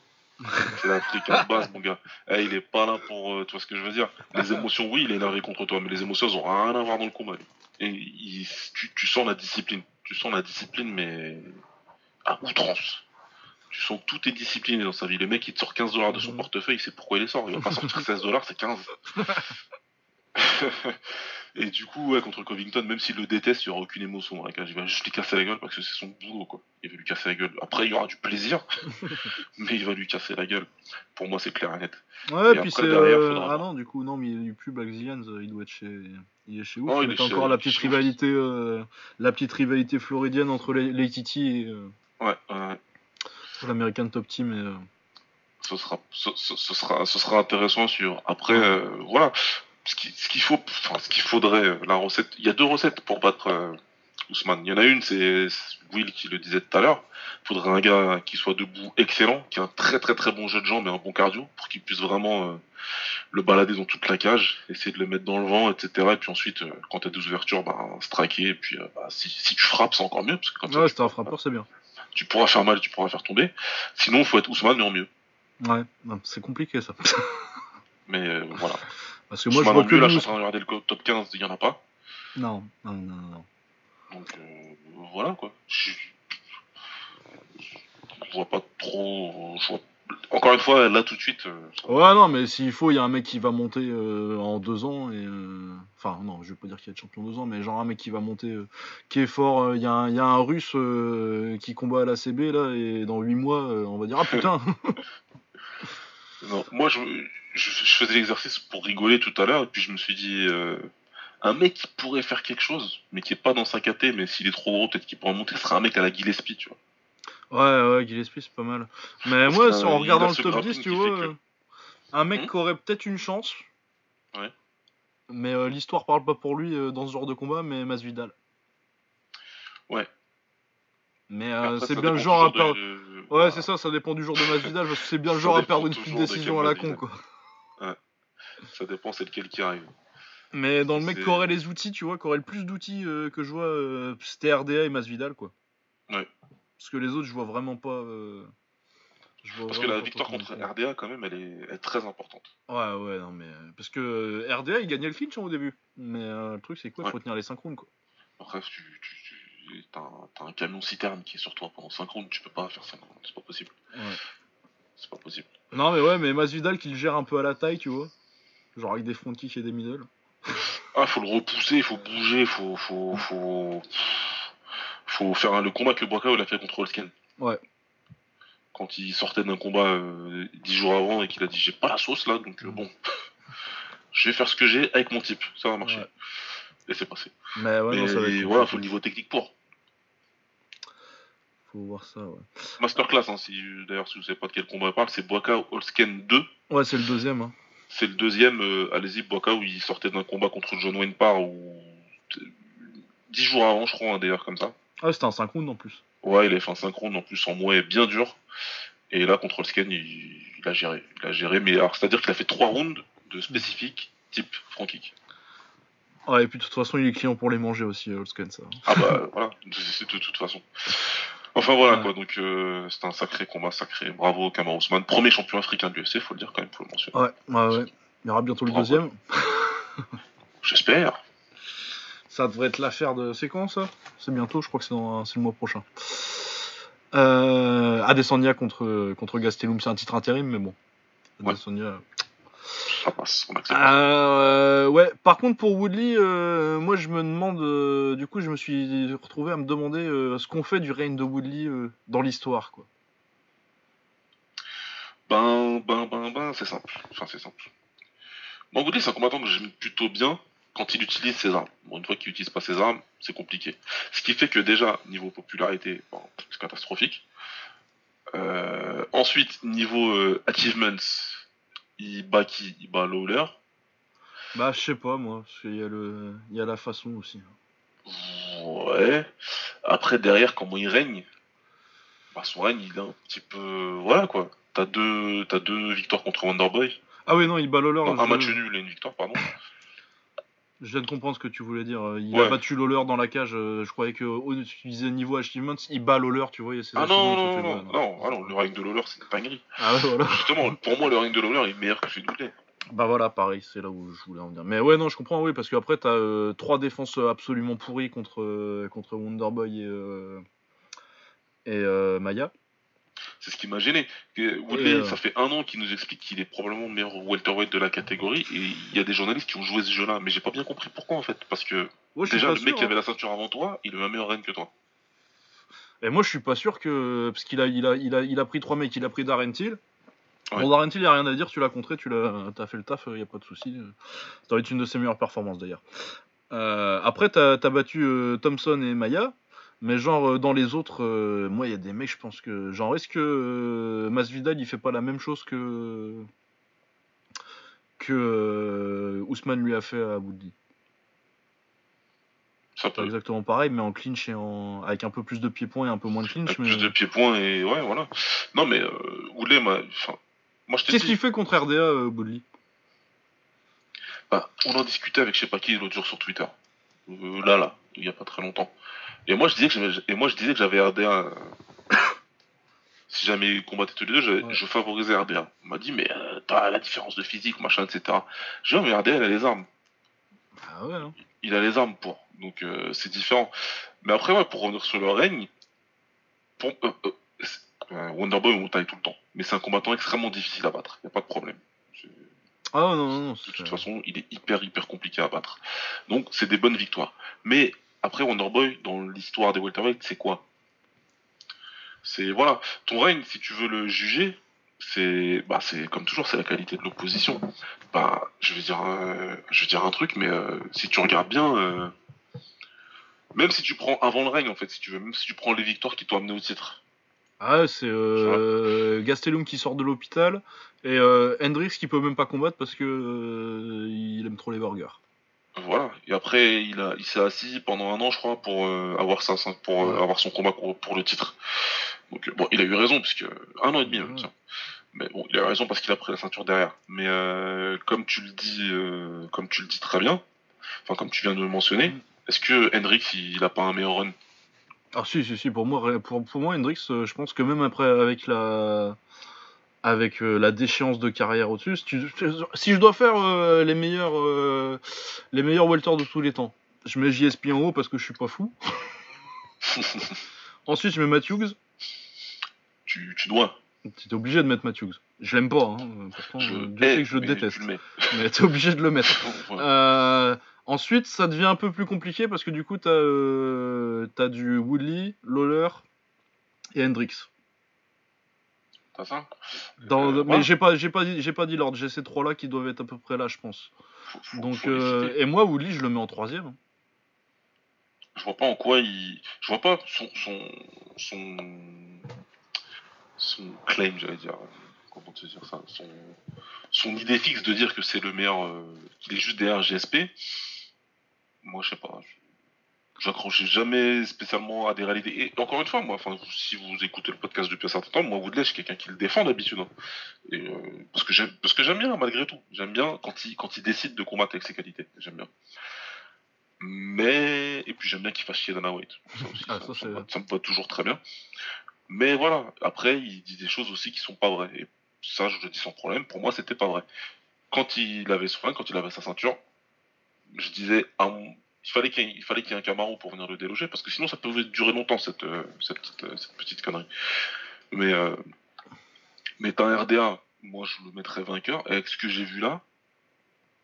c'est l'Africain de base, mon gars. Eh, il est pas là pour. Euh, tu vois ce que je veux dire Les émotions, oui, il est énervé contre toi, mais les émotions, elles ont rien à voir dans le combat. Et tu, sens la discipline. Tu sens la discipline, mais. à outrance. Tu sens que tout est discipliné dans sa vie. Le mec, il te sort 15 dollars de son mhm. portefeuille, il sait pourquoi il les sort. Il va pas sortir 16 dollars, c'est 15. Et du coup, ouais, contre Covington, même s'il le déteste, il n'y aura aucune émotion cage. Il va juste lui casser la gueule parce que c'est son boulot, quoi. Il va lui casser la gueule. Après, il y aura du plaisir, mais il va lui casser la gueule. Pour moi, c'est clair et net. Ouais, et puis c'est. Euh, ah non, du coup, non, mais il est plus Black euh, il doit être chez. Il est chez où il, est encore la petite rivalité, euh, la petite rivalité floridienne entre l'ATT et. Ouais, ouais. L'American Top Team et. Ce sera, ce, sera, ce sera intéressant sur. Après, voilà ce qu'il faut, enfin, ce qu'il faudrait, euh, la recette, il y a deux recettes pour battre euh, Ousmane. Il y en a une, c'est Will qui le disait tout à l'heure. Il faudrait un gars qui soit debout excellent, qui a un très très très bon jeu de jambes et un bon cardio, pour qu'il puisse vraiment euh, le balader dans toute la cage, essayer de le mettre dans le vent, etc. Et puis ensuite, quand tu as des ouvertures, bah, striker. Et puis bah, si, si, tu frappes, c'est encore mieux. Parce que comme ouais, c'est un frappeur, c'est bien. Tu pourras faire mal, tu pourras faire tomber. Sinon, il faut être Ousmane, mais en mieux. Ouais, c'est compliqué ça. mais voilà. Parce que moi, je vois que. Là, je suis en train de regarder le top 15, il n'y en a pas. Non, non, non, non. Donc, euh, voilà, quoi. Je... je vois pas trop. Je vois... Encore une fois, là, tout de suite. Euh, ouais, non, mais s'il faut, il y a un mec qui va monter euh, en deux ans. et Enfin, non, je vais pas dire qu'il y a champion deux ans, mais genre un mec qui va monter, qui est fort. Il y, y, a un russe qui combat à la CB, là, et dans huit mois, on va dire Ah putain Non, moi, je je, faisais l'exercice pour rigoler tout à l'heure, et puis je me suis dit, euh, un mec qui pourrait faire quelque chose, mais qui est pas dans sa KT, mais s'il est trop gros, peut-être qu'il pourrait monter, ce serait un mec à la Gillespie, tu vois. Ouais, ouais, Gillespie, c'est pas mal. Mais moi, en regardant le top 10, tu vois, un mec hmm qui aurait peut-être une chance. Ouais. Mais euh, l'histoire parle pas pour lui euh, dans ce genre de combat, mais Masvidal. Ouais. Mais c'est bien le genre à perdre. Ouais, c'est ça, ça dépend du jour de Masvidal, parce que c'est bien le genre à perdre une petite décision à la con, quoi. Ça dépend c'est lequel qui arrive. Mais dans le mec qui aurait les outils, tu vois, qui aurait le plus d'outils euh, que je vois, euh, c'était RDA et Masvidal, quoi. Ouais. Parce que les autres, je vois vraiment pas. Euh, parce que la victoire contre RDA, quand même, elle est, très importante. Ouais, ouais, non, mais. Parce que RDA, il gagnait le clinch hein, au début. Mais le truc, c'est quoi Il faut tenir les synchrones, quoi. Après, tu, t'as un, un, camion citerne qui est sur toi pendant 5 rounds, tu peux pas faire 5 rounds, c'est pas possible. Ouais. C'est pas possible. Non, mais ouais, mais Masvidal qui le gère un peu à la taille, tu vois. Genre avec des front kicks et des middle. Ah, faut le repousser, faut bouger, faut. faut, faut... faut faire le combat que Brocao a fait contre Holsken. Ouais. Quand il sortait d'un combat euh, 10 jours avant et qu'il a dit j'ai pas la sauce là, donc euh, bon. je vais faire ce que j'ai avec mon type, ça va marcher. Et c'est passé. Mais ouais, non, ça va voilà, faut le niveau technique pour. Faut voir ça, ouais. Masterclass, hein, si, d'ailleurs, si vous savez pas de quel combat il parle, c'est Boaka Holsken 2. Ouais, c'est le deuxième. Hein. C'est le deuxième, euh, allez-y, Boaka, où il sortait d'un combat contre John Wayne Parr, ou 10 jours avant, je crois, hein, d'ailleurs, comme ça. Ah, c'était un 5 rounds en plus. Ouais, il a fait un 5 rounds en plus en moins bien dur. Et là, contre Holsken, il, il, a géré. Il a géré, mais alors, c'est-à-dire qu'il a fait 3 rounds de spécifiques type front kick. Ah, et puis de toute façon, il est client pour les manger aussi, Holsken, ça. Ah bah voilà, c'est de toute façon. Enfin voilà quoi, donc euh, c'est un sacré combat, sacré. Bravo Kamar Ousmane, premier champion africain de l'UFC, faut le dire quand même, faut le mentionner. Ouais, ouais, ouais. Il y aura bientôt le deuxième. J'espère. Ça devrait être l'affaire de. C'est quand ça C'est bientôt, je crois que c'est dans... le mois prochain. Euh... Adesanya contre, contre Gastelum, c'est un titre intérim, mais bon. Adesanya. Ça passe, euh, ouais, par contre pour Woodley, euh, moi je me demande, euh, du coup je me suis retrouvé à me demander ce qu'on fait du règne de Woodley dans l'histoire, quoi. Ben, ben, ben, ben, c'est simple. Enfin, c'est simple. Bon, Woodley, c'est un combattant que j'aime plutôt bien quand il utilise ses armes. Bon, une fois qu'il n'utilise pas ses armes, c'est compliqué. Ce qui fait que déjà, niveau popularité, c'est catastrophique. ensuite, niveau achievements, il bat qui? Il bat Lawler? Bah, je sais pas, moi. Il y, a le... il y a la façon aussi. Ouais. Après, derrière, comment il règne? Bah, Son règne, il est un petit peu. Voilà, quoi. T'as deux... As deux victoires contre Wonderboy. Ah oui, non, il bat Lawler. un match nul et une victoire, pardon. Je viens de comprendre ce que tu voulais dire. Il a battu Lawler dans la cage. Euh, je croyais que tu disais niveau achievements, il bat Lawler, tu vois. Ah non, non, non, non, ah non, le ring de Lawler, c'est une dinguerie. Ah voilà. Justement, pour moi, le ring de Lawler est meilleur que celui de. Bah voilà, pareil, c'est là où je voulais en venir. Mais ouais, non, je comprends, oui, parce qu'après, t'as euh, trois défenses absolument pourries contre, euh, contre Wonderboy et, et Maya. C'est ce qui m'a gêné. Woodley, ça fait un an qu'il nous explique qu'il est probablement le meilleur welterweight de la catégorie et il y a des journalistes qui ont joué ce jeu-là, mais j'ai pas bien compris pourquoi en fait. Parce que déjà, le mec qui avait hein. la ceinture avant toi, il a un meilleur règne que toi. Et moi, je suis pas sûr que. Parce qu'il a, il a, il a, il a pris trois mecs, il a pris Darren Till. Bon, Darren Till, il a rien à dire, tu l'as contré, tu l'as, as fait le taf, il y a pas de souci. Ça être une de ses meilleures performances d'ailleurs. Euh, après, t'as as battu euh, Thompson et Maya. Mais genre, euh, dans les autres, euh, moi, il y a des mecs, je pense que. Genre, est-ce que euh, Masvidal, il fait pas la même chose que. que Ousmane lui a fait à Woodley ça peut. exactement pareil, mais en clinch et en. avec un peu plus de pieds-points et un peu moins de clinch. Avec plus de pieds-points et. Ouais, voilà. Non, mais euh, moi, moi je Qu'est-ce qu'il fait contre RDA, Woodley bah, On en discutait avec je sais pas qui l'autre jour sur Twitter. là, là, il y a pas très longtemps. Et moi, je disais que et moi, je disais que j'avais RDA. si jamais ils combattaient tous les deux, je, favorisais RDA. On m'a dit, mais euh, t'as la différence de physique, machin, etc. Je dis, mais RDA, il a les armes. Ah ouais, hein. Il a les armes pour. Donc, euh, c'est différent. Mais après, ouais, pour revenir sur le règne, pour, euh, Wonderboy, on taille tout le temps. Mais c'est un combattant extrêmement difficile à battre. Il a pas de problème. Ah non, non, non. De toute façon, il est hyper, hyper compliqué à battre. Donc, c'est des bonnes victoires. Mais après, Wonderboy, dans l'histoire des welterweight, c'est quoi? C'est voilà, ton règne, si tu veux le juger, c'est bah c'est comme toujours, c'est la qualité de l'opposition. Bah, je vais dire, je vais dire un truc, mais euh, si tu regardes bien, euh, même si tu prends avant le règne, en fait, si tu veux, même si tu prends les victoires qui t'ont amené au titre. Ah, c'est euh, Gastelum qui sort de l'hôpital et Hendrix qui peut même pas combattre parce que il aime trop les burgers. Voilà. Et après, il, a, il s'est assis pendant un an, je crois, pour euh, avoir ça, pour euh, avoir son combat pour, le titre. Donc euh, bon, il a eu raison puisque un an et demi. Tiens. Mais bon, il a eu raison parce qu'il a pris la ceinture derrière. Mais comme tu le dis, comme tu le dis très bien, enfin comme tu viens de le mentionner, mm. est-ce que Hendrix il, a pas un meilleur run? Ah si, si, si. Pour moi, pour, pour moi, Hendrix, je pense que même après avec la avec euh, la déchéance de carrière au-dessus. Si, je dois faire euh, les meilleurs euh, les meilleurs welters de tous les temps, je mets JSP en haut parce que je suis pas fou. Ensuite, je mets Matthews. Tu, tu dois. Tu es obligé de mettre Matthews. Je l'aime pas, hein. pourtant je, sais que je le déteste. mais tu es obligé de le mettre. ensuite, ça devient un peu plus compliqué parce que du coup, tu as, as, du Woodley, Lawler et Hendrix. Euh, mais j'ai pas, j'ai pas dit, j'ai pas dit l'ordre. J'ai ces trois là qui doivent être à peu près là, je pense. Donc euh, et moi Woodley, je le mets en troisième. Je vois pas en quoi il, je vois pas son, son, son claim, j'allais dire, comment te dire ça, son, son idée fixe de dire que c'est le meilleur, euh, qu'il est juste derrière GSP, moi je sais pas, j'accrochais jamais spécialement à des réalités. Et encore une fois, moi, enfin, si vous écoutez le podcast depuis un certain temps, moi, Woodley, je suis quelqu'un qui le défend d'habitude. Hein. Et, euh, parce que j'aime, parce que j'aime bien, malgré tout. J'aime bien quand il, quand il décide de combattre avec ses qualités. J'aime bien. Mais, et puis j'aime bien qu'il fasse chier Dana White. Ça, aussi, ah, ça, me va toujours très bien. Mais voilà, après, il dit des choses aussi qui sont pas vraies. Et ça, je le dis sans problème. Pour moi, c'était pas vrai. Quand il avait soin, quand il avait sa ceinture, je disais, il fallait qu'il y, ait, un Camaro pour venir le déloger, parce que sinon ça pouvait durer longtemps cette, euh, euh, cette, petite, connerie. Mais, euh, mais un RDA, moi je le mettrais vainqueur, et avec ce que j'ai vu là,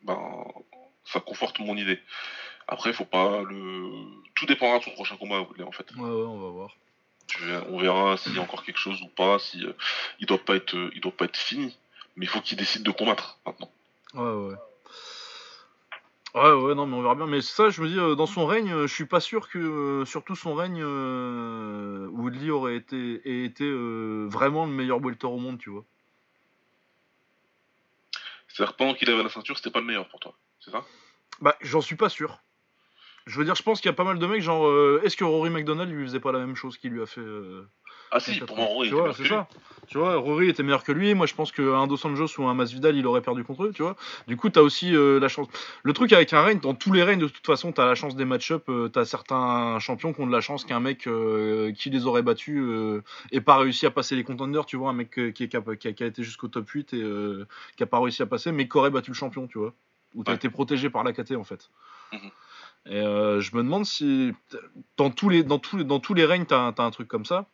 ben, ça conforte mon idée. Après, faut pas le. Tout dépendra de son prochain combat en fait. Ouais, ouais, on va voir. On verra s'il y a encore quelque chose ou pas, si il doit pas être, il doit pas être fini. Mais il faut qu'il décide de combattre maintenant. Ouais, ouais. Ouais, ouais, non, mais on verra bien. Mais ça, je me dis, euh, dans son règne, euh, je suis pas sûr que, euh, surtout son règne, Woodley aurait été, été vraiment le meilleur welter au monde, tu vois. C'est-à-dire, pendant qu'il avait la ceinture, c'était pas le meilleur pour toi, c'est ça? Bah, j'en suis pas sûr. Je veux dire, je pense qu'il y a pas mal de mecs, genre, est-ce que Rory McDonald lui faisait pas la même chose qu'il lui a fait ah si, pour moi, Rory tu vois, c'est ça. Tu vois, Rory était meilleur que lui. Moi, je pense qu'un Dos Anjos ou un Masvidal, il aurait perdu contre eux, tu vois. Du coup, t'as aussi euh, la chance. Le truc avec un règne, dans tous les règnes, de toute façon, t'as la chance des match-up. Euh, t'as certains champions qui ont de la chance qu'un mec euh, qui les aurait battus et pas réussi à passer les contenders, tu vois. Un mec qui, est qui, a, été jusqu'au top 8 et qui a pas réussi à passer, mais qui aurait battu le champion, tu vois. Où t'as été protégé par la KT, en fait. Mhm. Et je me demande si dans tous les, dans tous, dans tous les règnes, t'as as un truc comme ça.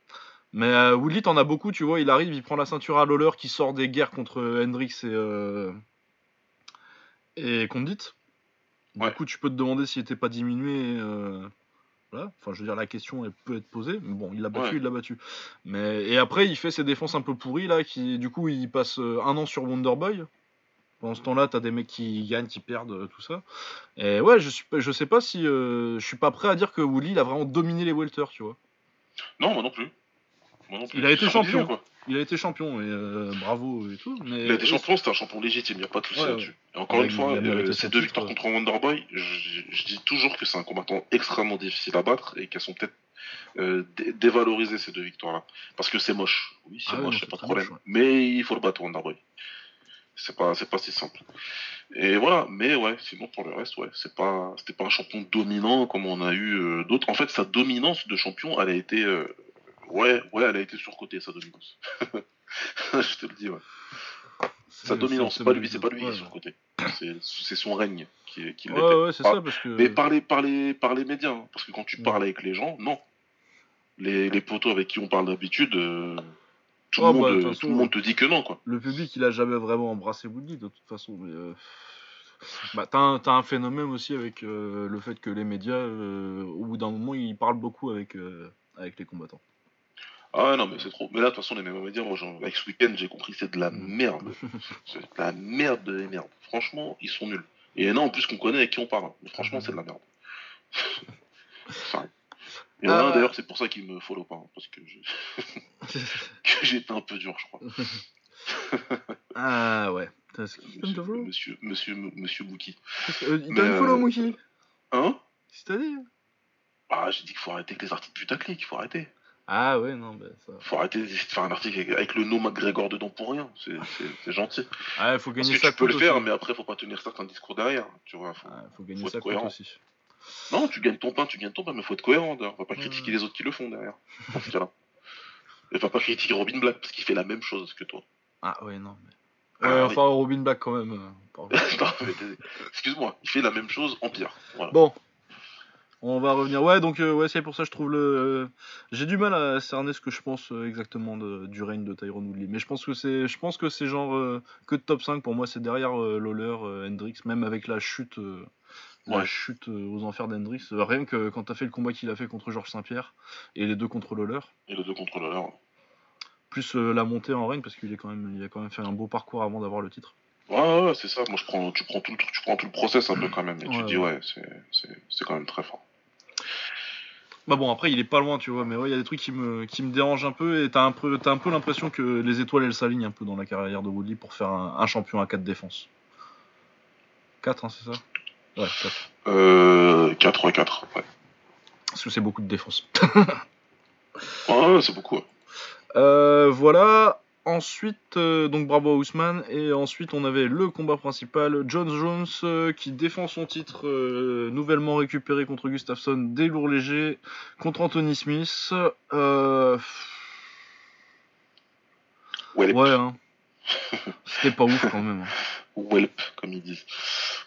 Mais euh, Woodley, t'en as beaucoup, tu vois. Il arrive, il prend la ceinture à Lawler qui sort des guerres contre Hendrix et, euh, et Condit. Du coup, tu peux te demander s'il était pas diminué. Euh, voilà. Enfin, je veux dire, la question elle peut être posée. Mais bon, il l'a battu, il l'a battu. Mais et après, il fait ses défenses un peu pourries là, qui du coup, il passe euh, un an sur Wonderboy. Pendant ce temps-là, t'as des mecs qui gagnent, qui perdent, tout ça. Et ouais, je, suis, je sais pas si. je suis pas prêt à dire que Woodley, il a vraiment dominé les welters, tu vois. Non, moi non plus. Il a été champion. Il a été champion et euh, bravo et tout. Mais... Il a été champion, c'était un champion légitime, il n'y a pas de souci là-dessus. Et encore une fois, euh, ces deux victoires contre Wonderboy, je, dis toujours que c'est un combattant extrêmement difficile à battre et qu'elles sont peut-être euh, dévalorisées ces deux victoires-là. Parce que c'est moche. Oui, c'est ah moche, c'est pas de problème. Mais il faut le battre Wonderboy. C'est pas, c'est pas si simple. Et voilà, mais ouais, sinon pour le reste, ouais, c'est pas, c'était pas un champion dominant comme on a eu d'autres. En fait, sa dominance de champion, elle a été Ouais, ouais, elle a été surcotée, sa dominance. je te le dis, ouais. Sa dominance, c'est pas lui, c'est pas lui qui est surcoté. C'est son règne qui, qui ouais, ouais, c'est ça, parce que... Mais par les, par, les, par les médias, hein, parce que quand tu parles avec les gens, non. Les, les poteaux avec qui on parle d'habitude, euh, tout, le ah, monde, bah, tout le monde te dit que non, quoi. Le public, il a jamais vraiment embrassé Woody, de toute façon, mais... Euh... Bah, t'as un, un, phénomène aussi avec euh, le fait que les médias, euh, au bout d'un moment, ils parlent beaucoup avec, avec les combattants. Ah non, mais c'est trop. Mais là, de toute façon, les mêmes médias, moi, avec ce week-end, j'ai compris que c'est de la mm. merde. c'est de la merde de merde. Franchement, ils sont nuls. Et non, en plus qu'on connaît avec qui on parle. Mais franchement, c'est de la merde. Et ah. d'ailleurs, c'est pour ça qu'il me follow pas. Hein, parce que j'étais un peu dur, je crois. ah ouais. Monsieur, monsieur, monsieur, monsieur Bouki. Euh, il t'a une follow, Mouki Hein? C'est-à-dire Ah, j'ai dit qu'il faut arrêter avec les articles putaclic, qu'il faut arrêter. Ah ouais, non, ben ça. Faut arrêter de faire un article avec le nom McGregor dedans pour rien. C'est gentil. Ah, faut gagner Parce que tu peux le faire, mais après, faut pas tenir certains discours derrière. Tu vois, faut, ah, faut gagner ça cohérent. aussi. Non, tu gagnes ton pain, tu gagnes ton pain, mais faut être cohérent. On va pas critiquer les autres qui le font derrière. Dans ce cas-là. Et va pas critiquer Robin Black parce qu'il fait la même chose que toi. Ah ouais, non, mais. Ah enfin, Robin Black quand même. Euh, excuse-moi, il fait la même chose en pire. Voilà. Bon, on va revenir. Ouais, donc euh, ouais, c'est pour ça que je trouve le. Euh, j'ai du mal à cerner ce que je pense euh, exactement du règne de Tyrone Woodley. Mais je pense que c'est, je pense que c'est genre que de top 5 pour moi. C'est derrière Lawler, Hendrix, même avec la chute, la chute aux enfers d'Hendrix. rien que quand t'as fait le combat qu'il a fait contre Georges Saint-Pierre et les deux contre Lawler. Et les deux contre Lawler. Plus la montée en règne parce qu'il est quand même, il a quand même fait un beau parcours avant d'avoir le titre. Ouais, ouais, c'est ça. Moi, je prends, tu prends tout le, tu prends tout le process un peu quand même, et tu dis ouais, c'est, c'est quand même très fort. Bah bon, après, il est pas loin, tu vois, mais ouais, il y a des trucs qui me, qui me dérangent un peu, et t'as un peu, un peu l'impression que les étoiles, elles s'alignent un peu dans la carrière de Woodley pour faire un, champion à 4 défenses. 4, hein, c'est ça? Ouais, 4. Euh, 4, ouais, 4, ouais. Parce que c'est beaucoup de défense. ouais, c'est beaucoup, euh, voilà, Ensuite, euh, donc bravo à Ousmane. Et ensuite, on avait le combat principal. John Jones euh, qui défend son titre euh, nouvellement récupéré contre Gustafsson des lourds légers contre Anthony Smith. Ouais, hein. C'était pas ouf quand même. Hein. Welp, comme ils disent.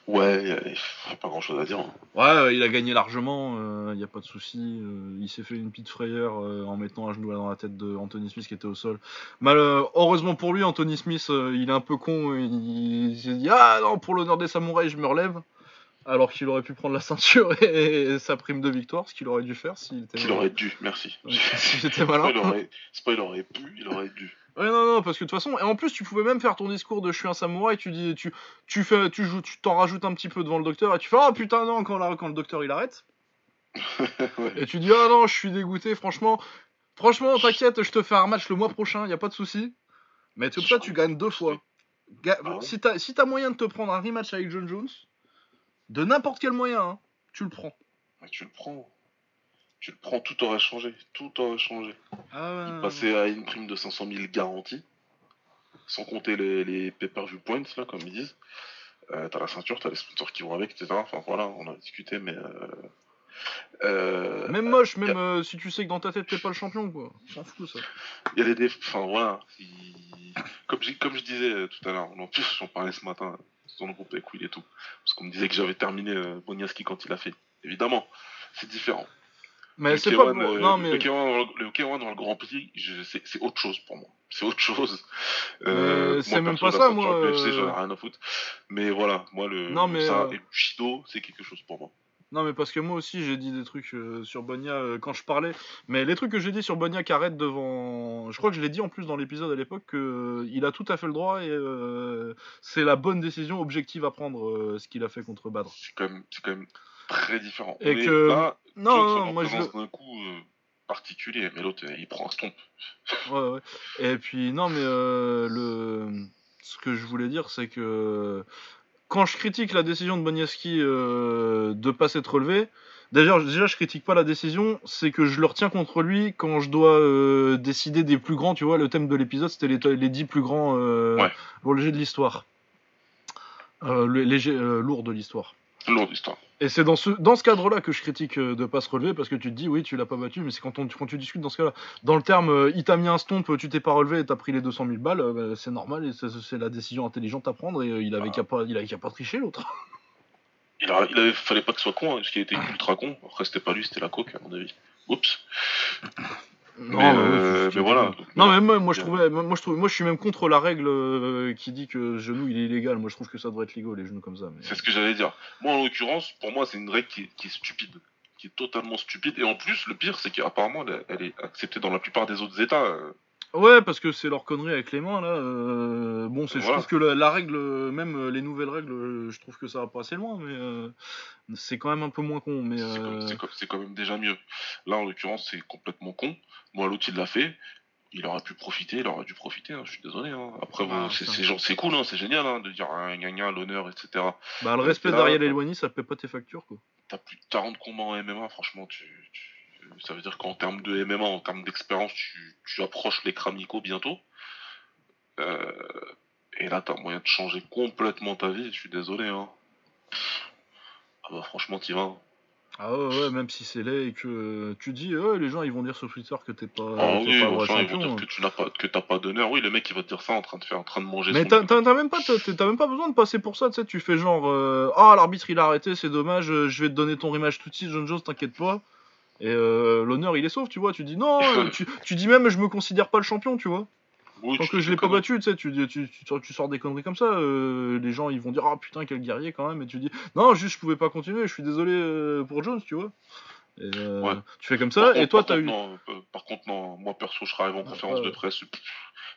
Ouais, il n'y a pas grand chose à dire. Hein. Ouais, il a gagné largement, il n'y a pas de souci. il s'est fait une petite frayeur en mettant un genou dans la tête de Anthony Smith qui était au sol. Mal, heureusement pour lui, Anthony Smith, il est un peu con. Il, s'est dit Ah non, pour l'honneur des samouraïs, je me relève. Alors qu'il aurait pu prendre la ceinture et, sa prime de victoire, ce qu'il aurait dû faire s'il était. Qu'il aurait dû, merci. malin. C'est pas il aurait pu, il aurait dû. Ouais, non, non, parce que de toute façon, et en plus, tu pouvais même faire ton discours de je suis un samouraï, tu dis, tu, tu fais, tu joues, tu t'en rajoutes un petit peu devant le docteur, et tu fais, oh putain, non, quand, quand le docteur il arrête. Et tu dis, ah non, je suis dégoûté, franchement, franchement, t'inquiète, je te fais un match le mois prochain, y a pas de souci. Mais ça, tu gagnes deux fois. Ah si t'as si moyen de te prendre un rematch avec John Jones, de n'importe quel moyen, hein, tu le prends. tu le prends tu le prends, tout aurait changé. Tout aurait changé. Ah Il passait à une prime de 500 000 garantie, sans compter les, les pay-per-view points, là, comme ils disent. Euh, t'as la ceinture, t'as les sponsors qui vont avec, etc. Enfin voilà, on a discuté, mais. Euh, euh, même moche, même si tu sais que dans ta tête t'es pas le champion, quoi. S'en fout ça. Il y a des. Enfin voilà. Comme, comme je disais tout à l'heure, j'en parlais ce matin dans le groupe avec Will et tout. Parce qu'on me disait que j'avais terminé Boniaski quand il a fait. Évidemment, c'est différent. Mais c'est pas. Euh, non, mais... Le K1 dans le Grand Prix, c'est autre chose pour moi. C'est autre chose. Euh, c'est même pas ça, moi. Euh... rien à foutre. Mais voilà, moi, le. Non, mais. Ça, euh, et Shido, c'est quelque chose pour moi. Non, mais parce que moi aussi, j'ai dit des trucs sur Bonia quand je parlais. Mais les trucs que j'ai dit sur Bonia qui arrête devant. Je crois que je l'ai dit en plus dans l'épisode à l'époque qu'il a tout à fait le droit et c'est la bonne décision objective à prendre ce qu'il a fait contre Badr. C'est quand, quand même très différent. Et que. non, non, moi je. d'un coup euh, particulier, mais l'autre il prend un stomp. ouais, ouais. Et puis, non, mais euh, le. Ce que je voulais dire, c'est que quand je critique la décision de Boniaski euh, de pas s'être relevé, D'ailleurs, déjà, je critique pas la décision, c'est que je le retiens contre lui quand je dois euh, décider des plus grands. Tu vois, le thème de l'épisode, c'était les, les 10 plus grands euh, légers de l'histoire. Euh, léger, lourd de l'histoire. Lourd d'histoire. Et c'est dans ce, dans ce cadre-là que je critique euh, de pas se relever parce que tu te dis oui, tu l'as pas battu, mais c'est quand, on, quand tu discutes dans ce cas-là. Dans le terme, euh, il t'a mis un stomp, tu t'es pas relevé et t'as pris les 200 000 balles, euh, bah, c'est normal et c'est la décision intelligente à prendre et il avait ah. qu'à pas, il avait pas tricher l'autre. Il, avait, fallait pas qu'il soit con, hein, parce qu'il était ultra con. Après, c'était pas lui, c'était la coque, à mon avis. Oups. Non, mais, euh, voilà. Non, mais moi, moi, je trouvais, moi, je trouve, moi, je suis même contre la règle euh, qui dit que le genou il est illégal. Moi, je trouve que ça devrait être légal les genoux comme ça. C'est ce que j'allais dire. Moi, en l'occurrence, pour moi, c'est une règle qui est, stupide, qui est totalement stupide. Et en plus, le pire, c'est qu'apparemment, elle, est acceptée dans la plupart des autres États. Euh. Ouais, parce que c'est leur connerie avec les mains là. bon, c'est, je trouve que la, règle, même les nouvelles règles, je trouve que ça va pas assez loin, mais c'est quand même un peu moins con. Mais c'est, quand même déjà mieux. Là, en l'occurrence, c'est complètement con. Moi, l'autre, il l'a fait. Il aurait pu profiter, il aurait dû profiter, hein, je suis désolé. Hein. Après, ah, c'est cool, hein, c'est génial de dire un gagnant, l'honneur, etc. Bah, le respect d'Ariel Elwani, ça paie pas tes factures, quoi. T'as plus de 40 combats en MMA, franchement, tu, ça veut dire qu'en termes de MMA, en termes d'expérience, tu, approches les Kramiko bientôt. Euh, et là, t'as moyen de changer complètement ta vie, je suis désolé. Hein. Ah bah, franchement, t'y vas. Ah ouais, ouais, même si c'est laid et que tu dis, ouais, les gens ils vont dire sur Twitter que t'es pas, ah oui, pas vrai champion. Ils vont dire hein. que tu n'as pas, que t'as pas d'honneur. Oui, le mec il va te dire ça en train de faire, en train de manger. Mais t'as même pas, t'as même pas besoin de passer pour ça. Tu sais, tu fais genre, euh, ah l'arbitre il a arrêté, c'est dommage, euh, je vais te donner ton rematch tout de suite, John Jones, t'inquiète pas. Et euh, l'honneur il est sauf, tu vois. Tu dis non, tu, tu dis même, je me considère pas le champion, tu vois. Tant que je l'ai pas battu, tu sais, tu, tu, tu, sors des conneries comme ça, euh, les gens ils vont dire ah putain quel guerrier quand même, et tu dis non juste je pouvais pas continuer, je suis désolé euh, pour Jones, tu vois. Euh, tu fais comme ça, et toi t'as eu. par contre non, moi perso je serais arrivé en conférence de presse,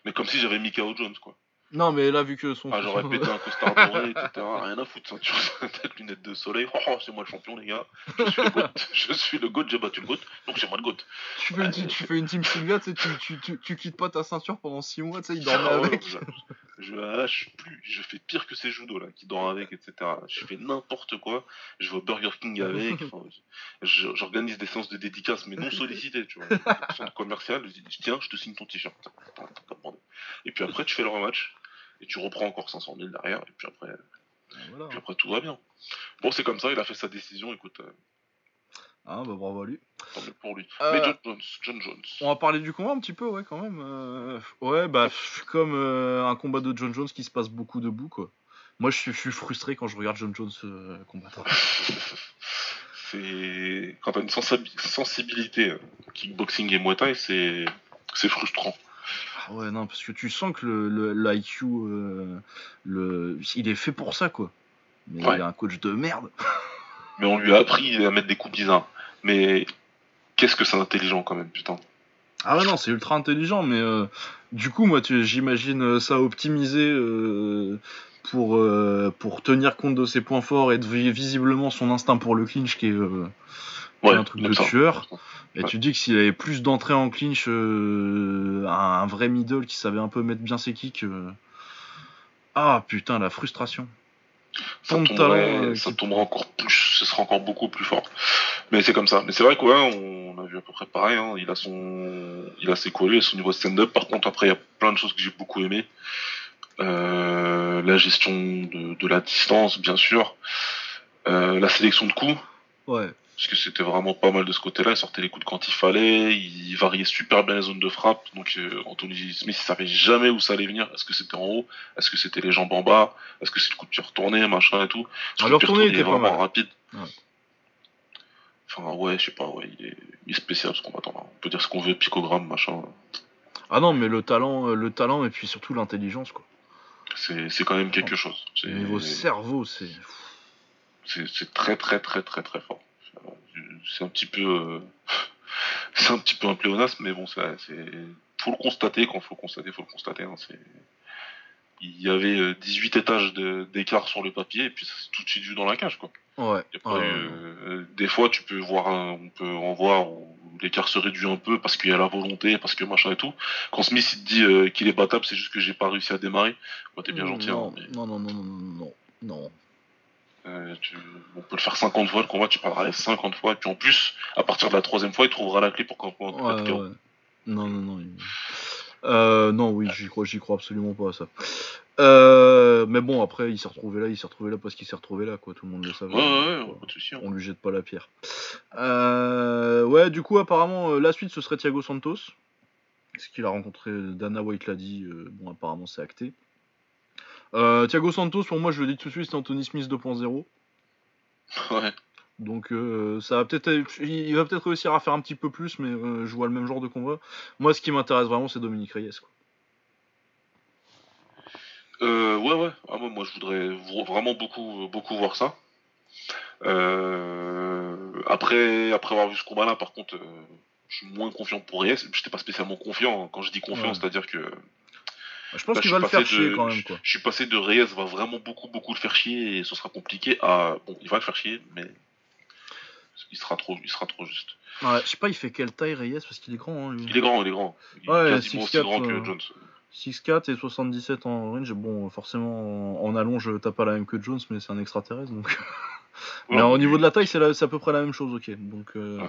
mais comme si j'avais mis KO Jones quoi. Non, mais là, vu que son. Ah, j'aurais pété un costard doré, etc. Rien à foutre, ceinture, tête, lunettes de soleil. Oh, oh, c'est moi le champion, les gars. Je suis le GOAT. Je suis le GOAT, j'ai battu le GOAT. Donc c'est moi le GOAT. Tu fais, tu, tu fais une team Sylvia, tu, tu, tu, tu, quittes pas ta ceinture pendant 6 mois, tu sais, il dormait ah avec. Je, je lâche plus. Je fais pire que ces judo, là, qui dorment avec, etc. Je fais n'importe quoi. Je vais au Burger King avec. J'organise des séances de dédicaces, mais non sollicitées, tu vois. Centre commercial, je dis, tiens, je te signe ton t-shirt. Et puis après, tu fais le rematch et tu reprends encore 500 000 derrière, et puis après, puis après tout va bien. Bon, c'est comme ça, il a fait sa décision, écoute. Euh, ah bah bravo à lui. Tant mieux pour lui. Euh, Mais John Jones, John Jones. On va parler du combat un petit peu, ouais, quand même. Euh, ouais, bah comme un combat de John Jones qui se passe beaucoup debout, quoi. Moi, je suis, je suis frustré quand je regarde John Jones combattre. c'est quand t'as une sensibilité kickboxing et Muay Thai, c'est c'est frustrant. Ah ouais, non, parce que tu sens que le l'IQ, euh, le, il est fait pour ça, quoi. Mais il a un coach de merde. Mais on lui a appris à mettre des coups bizarres. Mais qu'est-ce que c'est intelligent quand même, putain. Ah ouais, non, c'est ultra intelligent, mais euh, du coup, moi, j'imagine ça optimisé euh, pour, pour tenir compte de ses points forts et de visiblement son instinct pour le clinch qui est, un truc de tueur. Et tu dis que s'il avait plus d'entrée en clinch, euh, un, vrai middle qui savait un peu mettre bien ses kicks. Euh, ah putain, la frustration. Ça, tomberait, euh, ça tombera encore plus, ce sera encore beaucoup plus fort. Mais c'est comme ça. Mais c'est vrai quoi, on a vu à peu près pareil. Hein. Il a son, il a ses collés, son niveau stand-up. Par contre, après, il y a plein de choses que j'ai beaucoup aimé. la gestion de, de, la distance, bien sûr. la sélection de coups. Ouais parce que c'était vraiment pas mal de ce côté-là. Il sortait les coups de quand il fallait, il variait super bien les zones de frappe. Donc euh, Anthony Smith, il savait jamais où ça allait venir. Est-ce que c'était en haut? Est-ce que c'était les jambes en bas? Est-ce que c'est le coup de pied retourné, machin et tout? Alors le retourné était vraiment rapide. Enfin ouais, je sais pas, ouais, il est, il est spécial ce combattant. On peut dire ce qu'on veut, picogramme, machin. Ah non, mais le talent, euh, le talent et puis surtout l'intelligence, quoi. C'est quand même quelque chose. Au niveau cerveau, c'est. C'est très très très très très fort c'est un petit peu euh, c'est un petit peu un pléonasme mais bon c'est faut le constater quand faut le constater faut le constater hein, c'est il y avait 18 euh, étages d'écart sur le papier et puis c'est tout de suite vu dans la cage quoi. Ouais, euh, des fois tu peux voir on peut en voir où l'écart se réduit un peu parce qu'il y a la volonté parce que machin et tout. Quand Smith il te dit qu'il est battable c'est juste que j'ai pas réussi à démarrer. Bah, t'es bien gentil hein, non, non non non non non euh, on peut le faire 50 fois le combat, tu parleras 50 fois, et puis en plus, à partir de la troisième fois, il trouvera la clé pour qu'on ouais, ouais. Non, non, non. Euh, non, oui, j'y crois, j'y crois absolument pas à ça. Euh, mais bon, après, il s'est retrouvé là, il s'est retrouvé là parce qu'il s'est retrouvé là, quoi. Tout le monde le savait. Ouais, ouais, ouais pas de soucis. Hein. On lui jette pas la pierre. ouais, du coup, apparemment, la suite, ce serait Thiago Santos. Ce qu'il a rencontré Dana White l'a dit. bon, apparemment, c'est acté. Euh, Thiago Santos, pour moi, je le dis tout de suite, c'est Anthony Smith 2.0. Ouais. Donc euh, ça va peut-être, il va peut-être réussir à faire un petit peu plus, mais euh, je vois le même genre de combat. Moi, ce qui m'intéresse vraiment, c'est Dominique Reyes. Quoi. ouais, ouais. Ah, moi, je voudrais vraiment beaucoup, beaucoup voir ça. après, après avoir vu ce combat-là, par contre, je suis moins confiant pour Reyes. J'étais pas spécialement confiant. Quand je dis confiant, c'est-à-dire que je pense qu'il va le faire chier quand même. Quoi. Je suis passé de Reyes va vraiment beaucoup beaucoup le faire chier et ce sera compliqué à bon il va le faire chier mais il sera trop il sera trop juste. Ouais, je sais pas il fait quelle taille Reyes parce qu'il est grand. Hein, il est grand il est grand. Il ouais, est aussi grand que Jones. 6-4 et 77 en range. Bon, forcément, en allonge, t'as pas la même que Jones, mais c'est un extraterrestre. Donc... mais au niveau de la taille, c'est à peu près la même chose, ok. Donc, euh,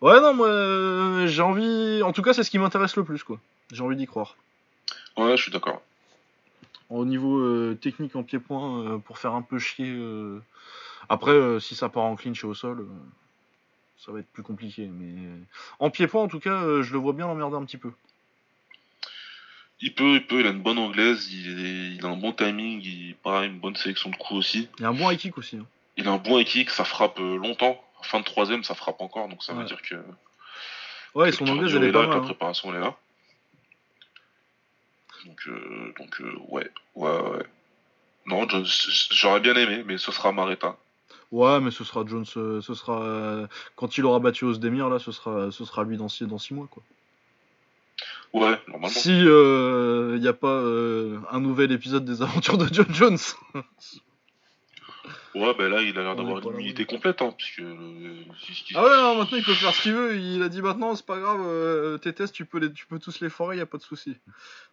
ouais. ouais. non, moi, j'ai envie. En tout cas, c'est ce qui m'intéresse le plus, quoi. J'ai envie d'y croire. Ouais, je suis d'accord. Au niveau euh, technique en pied-point, euh, pour faire un peu chier. Euh, après, si ça part en clinch et au sol, ça va être plus compliqué. Mais en pied-point, en tout cas, je le vois bien l'emmerder un petit peu. Il peut, il peut, il a une bonne anglaise, il, a un bon timing, il pareil, une bonne sélection de coups aussi. Il a un bon high kick aussi. Hein. Il a un bon high kick, ça frappe longtemps. Fin de troisième, ça frappe encore, donc ça veut dire que. Ouais, son anglaise, elle est pas mal. La hein. préparation, elle est là. Donc, euh, donc euh, ouais, ouais, ouais. Non, j'aurais bien aimé, mais ce sera Maretta. Ouais, mais ce sera Jones, euh, ce sera quand il aura battu Osdemir là, ce sera, ce sera lui dans six, dans six mois quoi. Ouais, normalement. Si il n'y a pas un nouvel épisode des aventures de John Jones. ouais, ben là, il a l'air d'avoir une immunité complète, hein, puisque. ah ouais, non, maintenant il peut faire ce qu'il veut. Il a dit maintenant, c'est pas grave, tes tests, tu peux, les, tu peux tous les forer, il a pas de souci.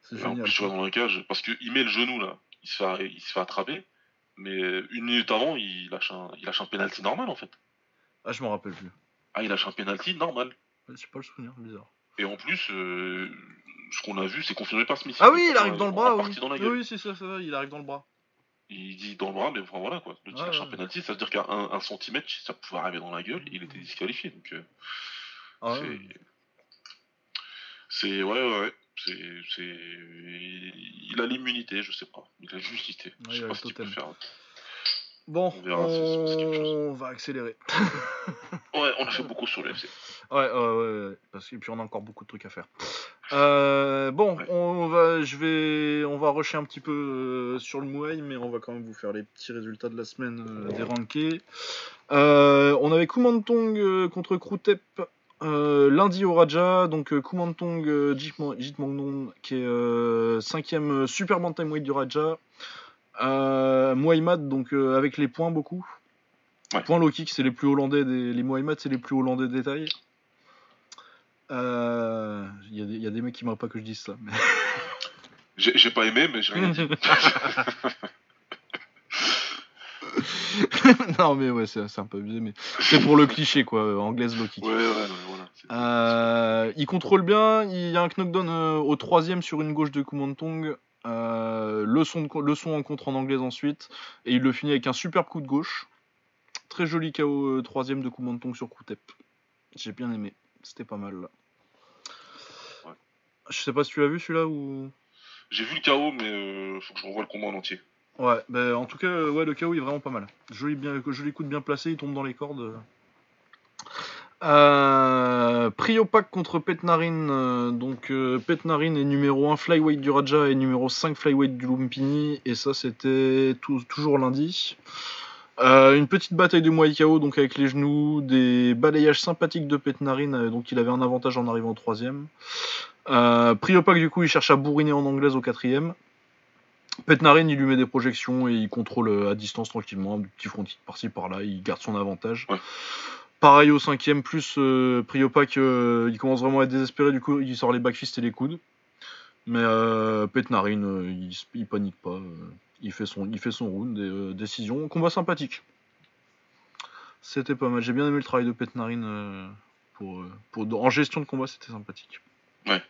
C'est génial. En plus, dans la cage, parce qu'il met le genou là, il se fait, il se fait attraper, mais une minute avant, il lâche un, il lâche un penalty normal en fait. Ah, je m'en rappelle plus. Ah, il lâche un penalty normal. J'ai pas le souvenir, bizarre. Et en plus, euh, ce qu'on a vu, c'est confirmé par Smith. Ah oui, il arrive dans le bras, oui. oui, c'est ça, ça, il arrive dans le bras. Il dit dans le bras, mais enfin voilà quoi. Le tir un penalty, ça veut dire qu'à un, centimètre, ça pouvait arriver dans la gueule, il était disqualifié. Donc, euh, ah c'est. C'est. Ouais, ouais, ouais. C'est. Il a l'immunité, je sais pas. Il a l'immunité. je sais pas ce qu'il peut faire. Bon, on, va accélérer. ouais, on a fait beaucoup sur l'UFC. Ouais, ouais, ouais, parce que puis on a encore beaucoup de trucs à faire. Euh, bon, on va, je vais, on va rusher un petit peu euh, sur le Muay, mais on va quand même vous faire les petits résultats de la semaine euh, des rankés. on avait Kumantong contre Kroutep lundi au Raja, donc Kumantong Jitmangnon qui est cinquième super bantamweight du Raja. Euh, Muhammad, donc euh, avec les points beaucoup. Points low kick, c'est les plus hollandais des. Les Muhammad, c'est les plus hollandais des tailles. Il euh, y, y, a des mecs qui m'aimeraient pas que je dise ça. Mais... J'ai pas aimé, mais j'ai rien dit. non mais ouais c'est un peu abusé mais c'est pour le cliché quoi anglaise low kick. Ouais, ouais, voilà. Euh, il contrôle bien, il y a un knockdown au troisième sur une gauche de Kumantong euh, le, son le son en contre en anglaise ensuite. Et il le finit avec un super coup de gauche. Très joli KO euh, troisième de Kumantong sur Koutep. J'ai bien aimé. C'était pas mal là. Je sais pas si tu l'as vu celui-là ou? J'ai vu le KO, mais euh, faut que je revoie le combat en entier. Ouais, bah, en tout cas, ouais, le KO est vraiment pas mal. Joli, bien, joli coup de bien placé, il tombe dans les cordes. Euh, Priopac contre Petnarin. Euh, donc euh, Petnarin est numéro 1 flyweight du Raja et numéro 5 flyweight du Lumpini. Et ça c'était toujours lundi. Euh, une petite bataille de Muay donc avec les genoux, des balayages sympathiques de Petnarin, donc il avait un avantage en arrivant au troisième. Euh, Priopac du coup il cherche à bourriner en anglaise au quatrième. Petnarin il lui met des projections et il contrôle à distance tranquillement, un petit front par-ci par-là, il garde son avantage. Pareil au cinquième, plus euh, Priopac, euh, il commence vraiment à être désespéré, du coup il sort les backfists et les coudes. Mais euh, Petnarin, euh, il, panique pas, il, fait son, il fait round, décision, combat sympathique. C'était pas mal, j'ai bien aimé le travail de Petnarin pour, pour, en gestion de combat, c'était sympathique. Ouais.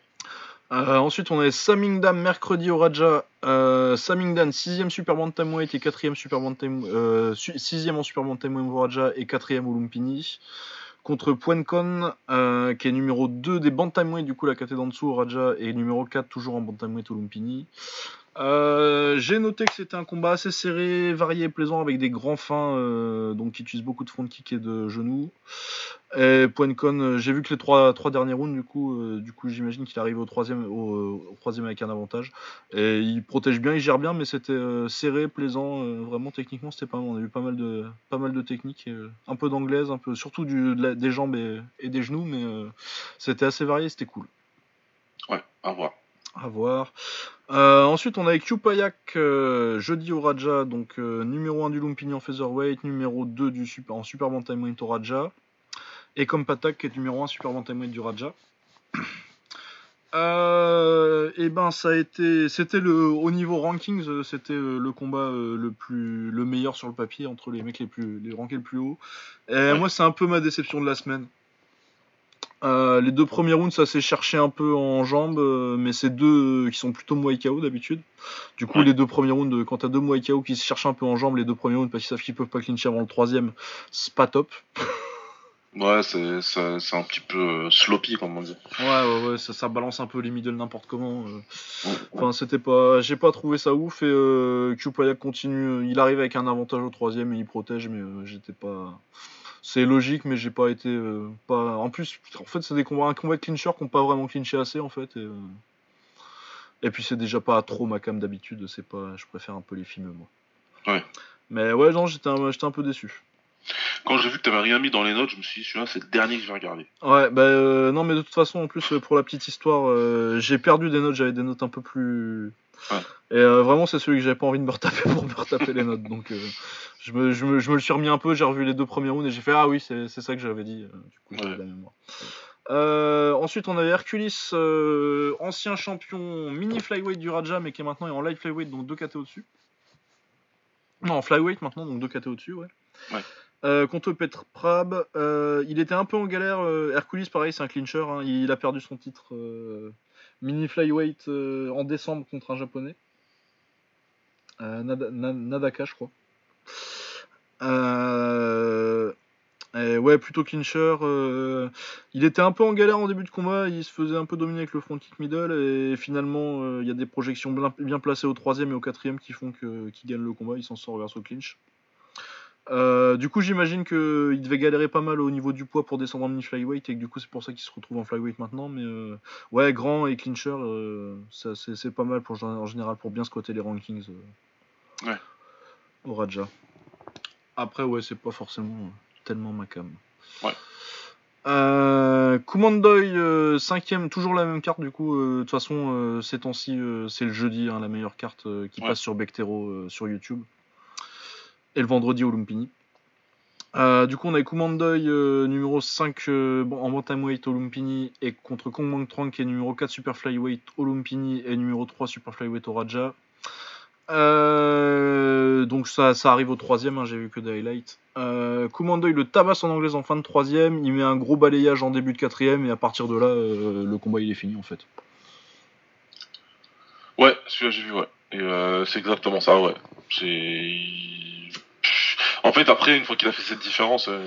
Euh, ensuite, on a Samingdam mercredi au Raja. Euh, Samingdam 6ème Super Bantamweight et 4ème Super Bantamweight. Euh, 6ème en Super Bantamweight au Raja et 4ème au Lumpini. Contre Puencon, euh, qui est numéro 2 des Bantamweight, du coup la catégorie en dessous au Raja, et numéro 4 toujours en Bantamweight au Lumpini. Euh, j'ai noté que c'était un combat assez serré, varié plaisant avec des grands fins, euh, donc qui utilisent beaucoup de front kick et de genoux. Et Poincon, euh, j'ai vu que les trois, trois derniers rounds, du coup, j'imagine qu'il arrive au troisième, au, troisième avec un avantage. Et il protège bien, il gère bien, mais c'était serré, plaisant, vraiment techniquement c'était pas mal. On a eu pas mal de, techniques, un peu d'anglaise, un peu, surtout des jambes et, des genoux, mais c'était assez varié, c'était cool. Ouais, au revoir. À voir. Euh, ensuite, on a Kupayak euh, jeudi au Raja, donc euh, numéro 1 du Lumpini en featherweight, numéro 2 du super, en super bantamweight au Raja, et Kompatak qui est numéro 1 super bantamweight du Raja. et ben ça a été, c'était le au niveau rankings, c'était le combat le plus, le meilleur sur le papier entre les mecs les plus, les rankés le plus haut. Et moi, c'est un peu ma déception de la semaine. Euh, les deux premiers rounds, ça s'est cherché un peu en jambes, euh, mais c'est deux euh, qui sont plutôt Muay KO d'habitude. Du coup, les deux premiers rounds, quand t'as deux Muay KO qui se cherchent un peu en jambes, les deux premiers rounds, parce qu'ils savent qu'ils peuvent pas clincher avant le troisième, c'est pas top. Ouais, c'est, un petit peu sloppy, comme on dit. Ouais, ouais, ouais, ça, ça balance un peu les middle n'importe comment. Enfin, c'était pas. J'ai pas trouvé ça ouf, et euh, continue. Il arrive avec un avantage au troisième et il protège, mais j'étais pas c'est logique, mais j'ai pas été euh, pas. En plus, en fait, c'est des combats, un combat de clincher qui n'ont pas vraiment clinché assez en fait. Et, euh, et puis c'est déjà pas trop ma cam d'habitude. C'est pas, je préfère un peu les films moi. Ouais. Mais ouais, non, j'étais un, j'étais un peu déçu. quand j'ai vu que t'avais rien mis dans les notes, je me suis dit, celui-là, c'est le dernier que je vais regarder. Ouais, bah euh, non, mais de toute façon, en plus, pour la petite histoire, j'ai perdu des notes, j'avais des notes un peu plus. Et euh, vraiment, c'est celui que j'avais pas envie de me retaper pour me retaper les notes. Donc, je me, je, me, je, me, le suis remis un peu, j'ai revu les deux premiers rounds et j'ai fait, ah oui, c'est ça que j'avais dit. du coup, la mémoire. ensuite, on avait Hercules, ancien champion mini flyweight du Raja, mais qui est maintenant en light flyweight, donc deux KT au-dessus. Non, en flyweight maintenant, donc deux KT au-dessus, ouais. ouais. Euh, contre Petr Prab, euh, il était un peu en galère. Euh, Hercules, pareil, c'est un clincher. Hein. il a perdu son titre mini flyweight en décembre contre un japonais. Nadaka, je crois. ouais, plutôt clincher. il était un peu en galère en début de combat. Il se faisait un peu dominer avec le front kick middle. Et finalement, il y a des projections bien, placées au troisième et au quatrième qui font qu'il gagne le combat. Il s'en sort vers au clinch. Euh, du coup, j'imagine qu'il devait galérer pas mal au niveau du poids pour descendre en mini flyweight et que du coup, c'est pour ça qu'il se retrouve en flyweight maintenant. Mais euh, ouais, grand et clincher, euh, c'est pas mal pour, en général pour bien squatter les rankings ouais. au Raja. Après, ouais, c'est pas forcément tellement ma cam. Ouais. Euh, Kumandoy, cinquième, toujours la même carte du coup. De toute façon, ces temps-ci, c'est le jeudi, hein, la meilleure carte qui passe sur Bectero sur YouTube et le vendredi au Lumpini. Euh, du coup, on a Kumandoy euh, numéro 5 euh, en bantamweight au Lumpini et contre Kong Mang qui est numéro 4 super flyweight au Lumpini et numéro 3 super flyweight au Raja. donc ça, arrive au troisième, hein, j'ai vu que des highlights. Kumandoy le tabasse en anglais en fin de troisième, il met un gros balayage en début de quatrième et à partir de là, le combat il est fini en fait. Ouais, celui-là j'ai vu, ouais. C'est exactement ça, ouais. C'est en fait, après, une fois qu'il a fait cette différence. Euh,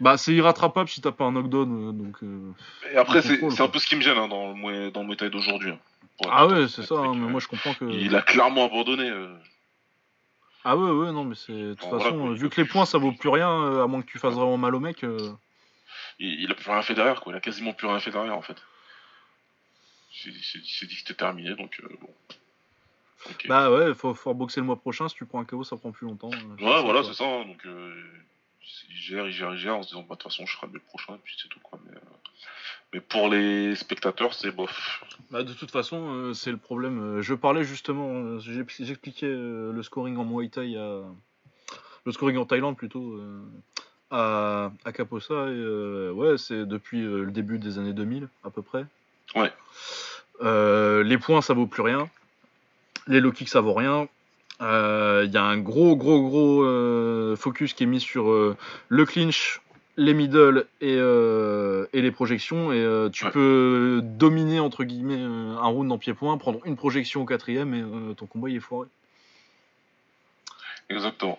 bah, c'est irrattrapable si t'as pas un knockdown. Euh, donc, euh, Et après, c'est un peu ce qui me gêne hein, dans, le, dans le d'aujourd'hui. Hein, ah ouais, c'est ça, hein, mais moi je comprends que. Il a clairement abandonné. Ah ouais, ouais, non, mais c'est. De toute façon, vu que les points ça vaut plus rien, à moins que tu fasses vraiment mal au mec. Il, il, a plus rien fait derrière, quoi. Il a quasiment plus rien fait derrière, en fait. Il s'est dit que c'était terminé, donc bon. Bah ouais, faut, faut boxer le mois prochain. Si tu prends un KO, ça prend plus longtemps. Euh, ouais, voilà, c'est ça. Hein, donc, euh, il gère, il gère, il gère en se disant, bah, de toute façon, je serai le prochain, et puis c'est tout, quoi. Mais, euh, mais, pour les spectateurs, c'est bof. Bah, de toute façon, c'est le problème. Je parlais justement, j'expliquais le scoring en Muay Thai à. Le scoring en Thaïlande plutôt. à, à Kaposa, et ouais, c'est depuis le début des années 2000 à peu près. Ouais. les points, ça vaut plus rien les low kicks ça vaut rien. Il euh, y a un gros gros gros euh, focus qui est mis sur euh, le clinch, les middle et, les projections et tu peux dominer entre guillemets un round en pied-point, prendre une projection au quatrième et ton combat il est foiré. Exactement.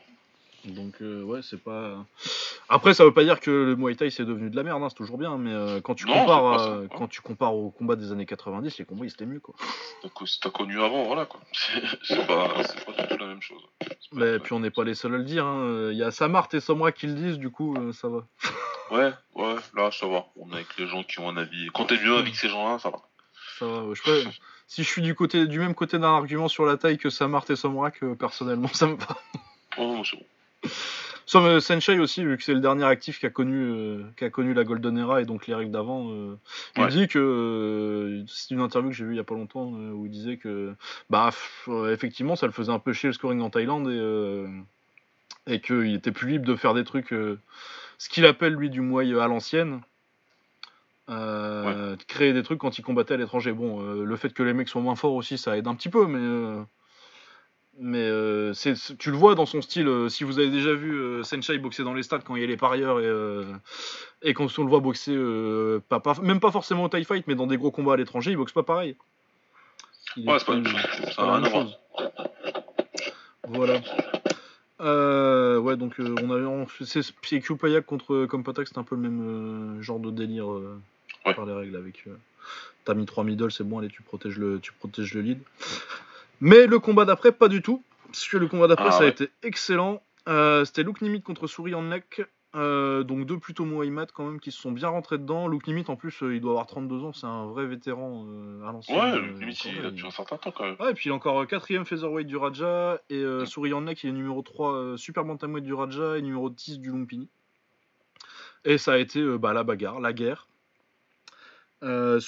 Donc euh, ouais, c'est pas. Après, ça veut pas dire que le Muay Thai c'est devenu de la merde, hein, c'est toujours bien, mais euh, quand tu compares, euh, quand tu compares au combat des années 90, les combats ils étaient mieux quoi. T'as connu avant, voilà quoi. C'est pas, pas du tout la même chose. Mais puis on n'est pas les seuls à le dire. Hein. Il y a Samart et Somra qui le disent, du coup ça va. ouais, ouais, là ça va. On est avec les gens qui ont un avis. Quand t'es mieux avec ces gens-là, ça va. Ça va. Je peux... si je suis du côté, du même côté d'un argument sur la taille que Samart et Somrak, personnellement ça me va. Oh, c'est bon. Sauf euh, Senshei aussi, vu que c'est le dernier actif qui a connu, euh, qui a connu la Golden Era et donc les règles d'avant. Euh, il dit que c'est une interview que j'ai vue il y a pas longtemps où il disait que bah effectivement ça le faisait un peu chier le scoring en Thaïlande et, et qu'il était plus libre de faire des trucs, ce qu'il appelle lui du Muay à l'ancienne. créer des trucs quand il combattait à l'étranger. Bon, le fait que les mecs soient moins forts aussi, ça aide un petit peu, mais mais euh, tu le vois dans son style. Euh, si vous avez déjà vu euh, Senshai boxer dans les stades quand il y a les parieurs et, et quand on le voit boxer, pas, même pas forcément au TIE Fight, mais dans des gros combats à l'étranger, il boxe pas pareil. ouais, c'est pas, une chose. Voilà. ouais, donc on a c'est Q Payak contre Compatak, c'est un peu le même genre de délire par les règles avec. T'as mis 3 middle, c'est bon, allez, tu protèges le, tu protèges le lead. Mais le combat d'après, pas du tout. Parce que le combat d'après, ah ça a été excellent. Euh, c'était Luke Nimit contre Souris en neck. Euh, donc deux plutôt Mohamed quand même qui se sont bien rentrés dedans. Luke Nimit en plus euh, il doit avoir 32 ans, c'est un vrai vétéran à l'ancienne. Ouais, Luke Nimit il a depuis un certain temps quand même. Ouais, et puis il est encore quatrième featherweight du Raja et Souris en neck il est numéro 3 super bantamweight du Raja et numéro 10 du Lumpini. Et ça a été bah, la bagarre, la guerre. Euh,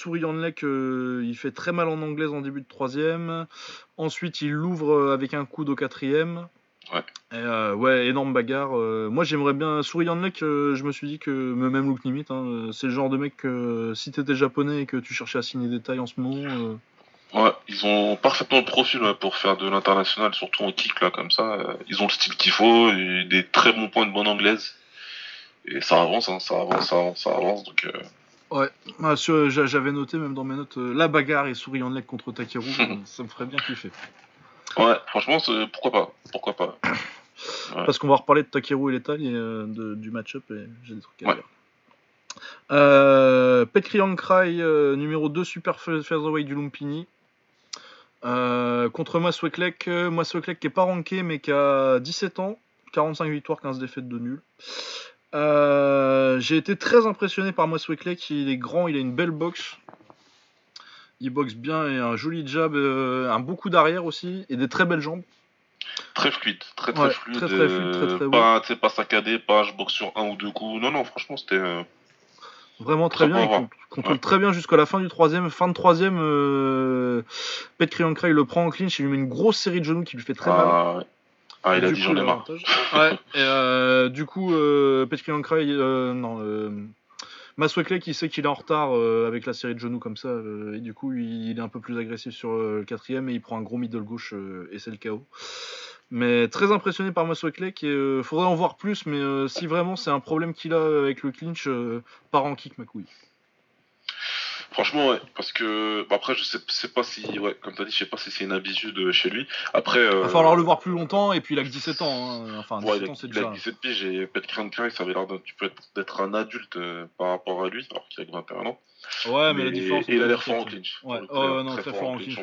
Lek, il fait très mal en anglaise en début de troisième. Ensuite, il l'ouvre avec un coude au quatrième. Ouais. ouais, énorme bagarre. moi, j'aimerais bien. Lek, je me suis dit que, même Look Limit, hein, c'est le genre de mec que si t'étais japonais et que tu cherchais à signer des tailles en ce moment. Ouais, ils ont parfaitement le profil pour faire de l'international, surtout en kick là comme ça. Ils ont le style qu'il faut, et des très bons points de bonne anglaise. Et ça avance, hein, ça avance, ça avance, ça avance. Donc, euh. Ouais, ah, j'avais noté même dans mes notes euh, la bagarre et souriant leg contre Takeru, ça me ferait bien kiffer. Ouais, franchement, pourquoi pas Pourquoi pas Parce qu'on va reparler de Takeru et l'état euh, du match-up et j'ai des trucs à dire. Euh, Petri Cry, numéro 2 super featherweight du Lumpini. Euh, contre Masweklek, Masweklek qui est pas ranké mais qui a 17 ans, 45 victoires, 15 défaites de nul. Euh, j'ai été très impressionné par Masweklek, il est grand, il a une belle boxe. Il boxe bien et un joli jab, euh, un beaucoup d'arrière aussi et des très belles jambes. Très fluide, très très fluide. Très, très, fluide, très, très pas, pas saccadé, pas je boxe sur un ou deux coups. Non, non, franchement, c'était. Vraiment très, bien, il contrôle très bien jusqu'à la fin du troisième. Fin de troisième, euh, Pet il le prend en clinch, il lui met une grosse série de genoux qui lui fait très ah, mal. Ah, il a dit j'en ai marre. Ouais, et euh, du coup, euh, Pet euh, non, euh, Maswekle qui sait qu'il est en retard euh, avec la série de genoux comme ça, et du coup, il, il, est un peu plus agressif sur le quatrième et il prend un gros middle gauche et c'est le chaos. Mais très impressionné par Maswekle, qui euh, faudrait en voir plus, mais euh, si vraiment c'est un problème qu'il a avec le clinch, euh, part en kick McQueen. Franchement, ouais, parce que bah, après, je sais, sais pas si, ouais, comme t'as dit, je sais pas si c'est une habitude chez lui. Après, il va falloir le voir plus longtemps, et puis il a que 17 ans. Hein. Enfin, 17 ans, c'est déjà. Il a 17 piges et Pet Crank, ça avait l'air d'être un adulte par rapport à lui, alors qu'il a que 21 ans. Ouais, mais, la différence. Et il a l'air fort en clinch. Ouais, oh, non, très, fort, en clinch,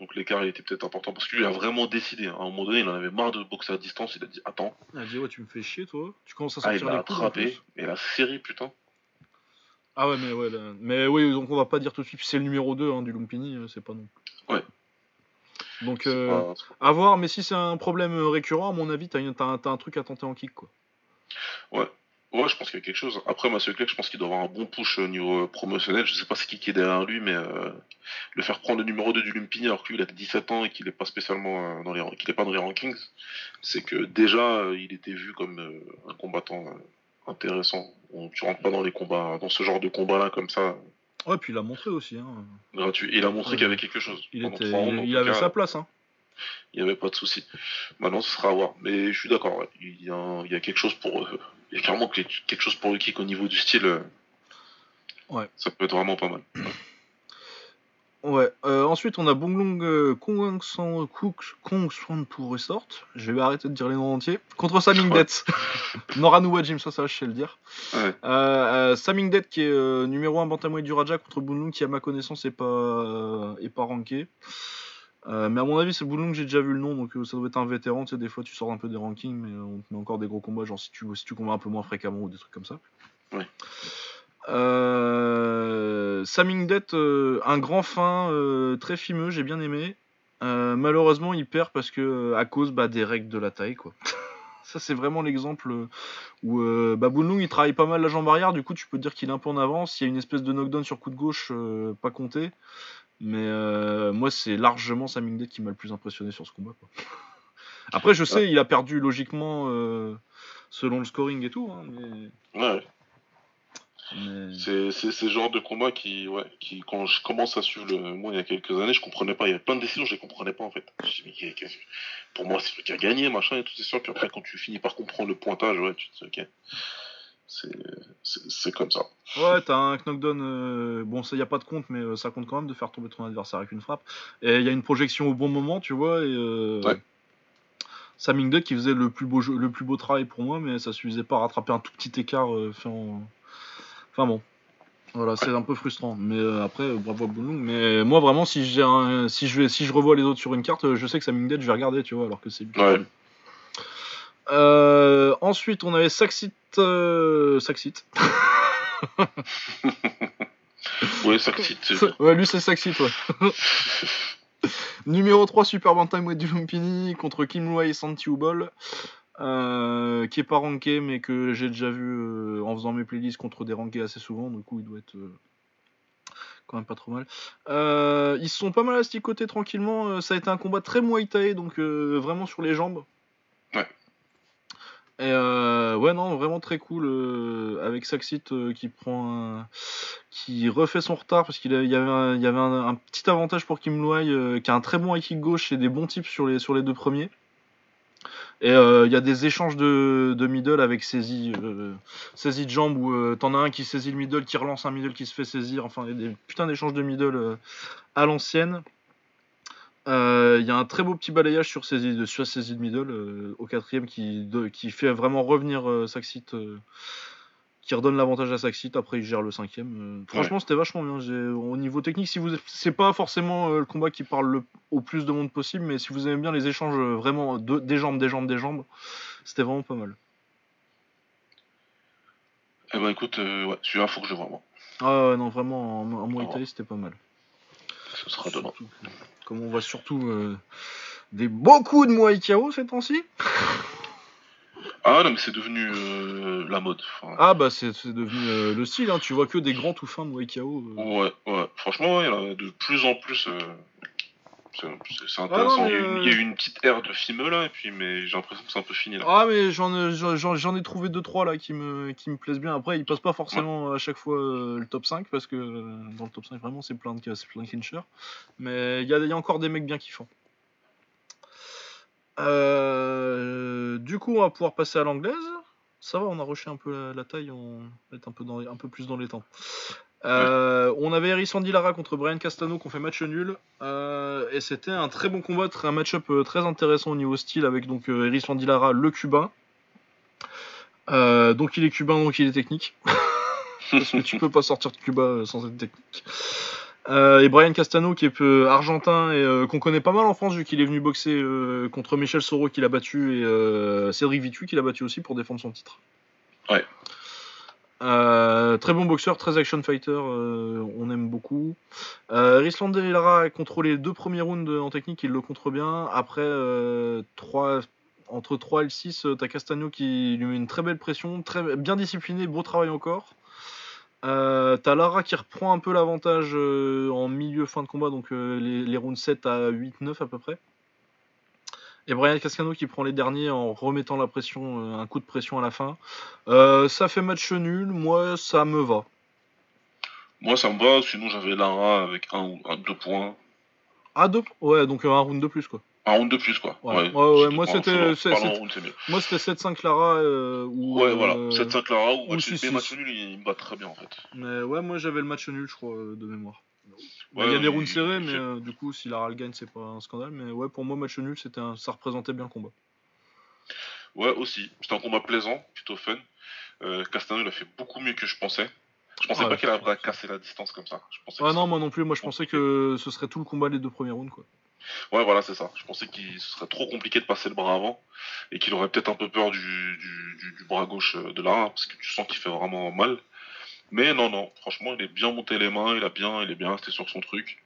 donc l'écart il était peut-être important parce qu'il a vraiment décidé. Hein. À un moment donné, il en avait marre de boxer à distance. Il a dit Attends. Il a dit Ouais, tu me fais chier, toi. Tu commences à sortir ah, il les coups. attrapé. Et la série, putain. Ah ouais, mais ouais. Mais oui, donc on va pas dire tout de suite. C'est le numéro 2 hein, du Lumpini. Euh, c'est pas non. Ouais. Donc, euh, à voir. Mais si c'est un problème récurrent, à mon avis, t'as, as un truc à tenter en kick, quoi. Ouais. Ouais, je pense qu'il y a quelque chose. Après, Mathieu je pense qu'il doit avoir un bon push au niveau euh, promotionnel. Je sais pas ce qui est derrière lui, mais euh, le faire prendre le numéro 2 du Lumpini alors qu'il a 17 ans et qu'il est pas spécialement euh, dans les qu'il est pas dans les rankings, c'est que déjà il était vu comme un combattant intéressant. On, tu rentres pas dans les combats, dans ce genre de combat-là comme ça. Ouais, puis il a montré aussi. Hein. Gratuit. Il a montré qu'il y avait quelque chose. Il, il avait sa place. Hein. Il n'y avait pas de souci. Maintenant, ce sera à voir. Mais je suis d'accord. Il, y a, il y a quelque chose pour il y a clairement quelque chose pour le kick au niveau du style. Euh, ouais. Ça peut être vraiment pas mal. Ouais. Euh, ensuite, on a Bonglong euh, Kong Swan pour Restart. Je vais arrêter de dire les noms entiers. Contre Saming Det. Noranu Wajim, ça, ça, je sais le dire. Ouais. Euh, Saming Det qui est numéro 1 bantamweight du Raja contre Bonglong qui, à ma connaissance, est pas, est pas ranké. Euh, mais à mon avis, c'est que j'ai déjà vu le nom, donc euh, ça doit être un vétéran. Tu sais, des fois, tu sors un peu des rankings, mais euh, on te met encore des gros combats, genre si tu, si tu combats un peu moins fréquemment ou des trucs comme ça. Ouais. Samingdet, un grand fin, très fimeux, j'ai bien aimé. malheureusement, il perd parce que à cause bah, des règles de la taille, quoi. ça, c'est vraiment l'exemple où bah, il travaille pas mal la jambe arrière, du coup, tu peux dire qu'il est un peu en avance. Il y a une espèce de knockdown sur coup de gauche, pas compté. Mais euh, moi, c'est largement Samingdet qui m'a le plus impressionné sur ce combat. Après, je sais, il a perdu logiquement euh, selon le scoring et tout. Hein, mais... Ouais. C'est ce genre de combat qui, ouais, qui, quand je commence à suivre le moi il y a quelques années, je comprenais pas. Il y avait plein de décisions, je les comprenais pas en fait. pour moi, c'est lui qui a gagné, machin et tout, c'est sûr. Puis après, quand tu finis par comprendre le pointage, ouais, tu te dis, ok c'est comme ça. Ouais, t'as un knockdown. Euh, bon, ça y a pas de compte, mais euh, ça compte quand même de faire tomber ton adversaire avec une frappe. Et il y a une projection au bon moment, tu vois. Et euh, ouais. Saming Duck qui faisait le plus beau le plus beau travail pour moi, mais ça suffisait pas à rattraper un tout petit écart fait Enfin bon. Voilà, c'est un peu frustrant. Mais après, bravo à Boulung. Mais moi, vraiment, si, j'ai si, je vais, si je revois les autres sur une carte, je sais que Saming Dead, je vais regarder, tu vois, alors que c'est lui. Ouais. Euh, ensuite, on avait Saxit. Euh, Saxit. ouais, Saxit. Ouais, lui, c'est Saxit, ouais. Numéro 3, Super Bantamweight du Lumpini contre Kim et Santi Ubol. Euh, qui est pas ranké, mais que j'ai déjà vu euh, en faisant mes playlists contre des rankés assez souvent. Du coup, il doit être quand même pas trop mal. ils se sont pas mal asticotés tranquillement. Ça a été un combat très Muay Thai, donc vraiment sur les jambes. Ouais. Et ouais, non, vraiment très cool avec Saxit qui prend qui refait son retard parce qu'il y avait, un, y avait un, petit avantage pour Kim Loy qui a un très bon high kick gauche et des bons tips sur les, sur les deux premiers. Et euh, il y a des échanges de, middle avec saisie, euh, saisie de jambes où euh, t'en as un qui saisit le middle, qui relance un middle qui se fait saisir. Enfin, il y a des putains d'échanges de middle à l'ancienne. Il y a un très beau petit balayage sur saisie de, sur saisie de middle au quatrième qui, qui fait vraiment revenir Saxit qui redonne l'avantage à Saxit. Après, il gère le cinquième. Euh, franchement, c'était vachement bien. Au niveau technique, si vous, c'est pas forcément euh, le combat qui parle le... au plus de monde possible, mais si vous aimez bien les échanges euh, vraiment des jambes, des jambes, des jambes, c'était vraiment pas mal. Eh ben écoute, ouais, celui-là, faut que je vois moi. Ah ouais, non, vraiment, en, en c'était pas mal. Ce sera demain. comme on voit surtout des beaucoup de Muay Thai ces temps-ci. Ah non, mais c'est devenu euh, la mode. ah bah c'est devenu euh, le style, hein. tu vois que des grands tout fins de Waikao. Euh. Ouais, ouais, franchement, il y en a de plus en plus. C'est intéressant. il, y a eu, une petite ère de film là, et puis, mais j'ai l'impression que c'est un peu fini là. Ah, mais j'en j'en ai trouvé 2-3 là qui me, qui me plaisent bien. Après, ils passent pas forcément à chaque fois le top 5 parce que dans le top 5, vraiment, c'est plein de, plein de clinchers. Mais il y a, y a encore des mecs bien kiffants. Euh, du coup, on va pouvoir passer à l'anglaise. Ça va, on a rushé un peu la, taille, on va être un peu, plus dans les temps. Euh, on avait Eris Lara contre Brian Castano qui ont fait match nul. Euh, et c'était un très bon combat, un match-up très intéressant au niveau style avec donc Eris Lara, le cubain. donc il est cubain, donc il est technique. Parce que tu peux pas sortir de Cuba sans être technique. Euh, et Brian Castano qui est euh, argentin et euh, qu'on connaît pas mal en France vu qu'il est venu boxer contre Michel Soro qui l'a battu et Cédric Vitu qui l'a battu aussi pour défendre son titre. Ouais. très bon boxeur, très action fighter, on aime beaucoup. Euh, Risland Lara a contrôlé les deux premiers rounds en technique, il le contre bien. Après, entre 3 et 6, t'as Castano qui lui met une très belle pression, très bien discipliné, beau travail encore. Euh, t'as Lara qui reprend un peu l'avantage euh, en milieu fin de combat, donc euh, les, rounds 7 à 8-9 à peu près. Et Brian Cascano qui prend les derniers en remettant la pression, un coup de pression à la fin. ça fait match nul, moi ça me va. Moi ça me va, sinon j'avais Lara avec un ou deux points. Ah deux? Ouais, donc un round de plus quoi. Un round de plus, quoi. Ouais, ouais, ouais, moi c'était. Moi c'était 7-5 Lara. Euh, ouais, voilà. 7-5 euh, Lara ou match, match nul, il me bat très bien en fait. Mais ouais, moi j'avais le match nul, je crois, de mémoire. il y a des rounds serrés, mais euh, du coup, si Lara le gagne, c'est pas un scandale. Mais ouais, pour moi, match nul, c'était un... ça représentait bien le combat. Ouais, aussi. C'était un combat plaisant, plutôt fun. Euh, Castano, il a fait beaucoup mieux que je pensais. Je pensais pas qu'il à casser la distance comme ça. Je pensais ah non, moi non plus. Moi, je pensais que ce serait tout le combat les deux premiers rounds, quoi. Ouais, voilà, c'est ça. Je pensais qu'il serait trop compliqué de passer le bras avant et qu'il aurait peut-être un peu peur du, du, bras gauche de là, parce que tu sens qu'il fait vraiment mal. Mais non, non, franchement, il est bien monté les mains, il a bien, il est bien resté sur son truc.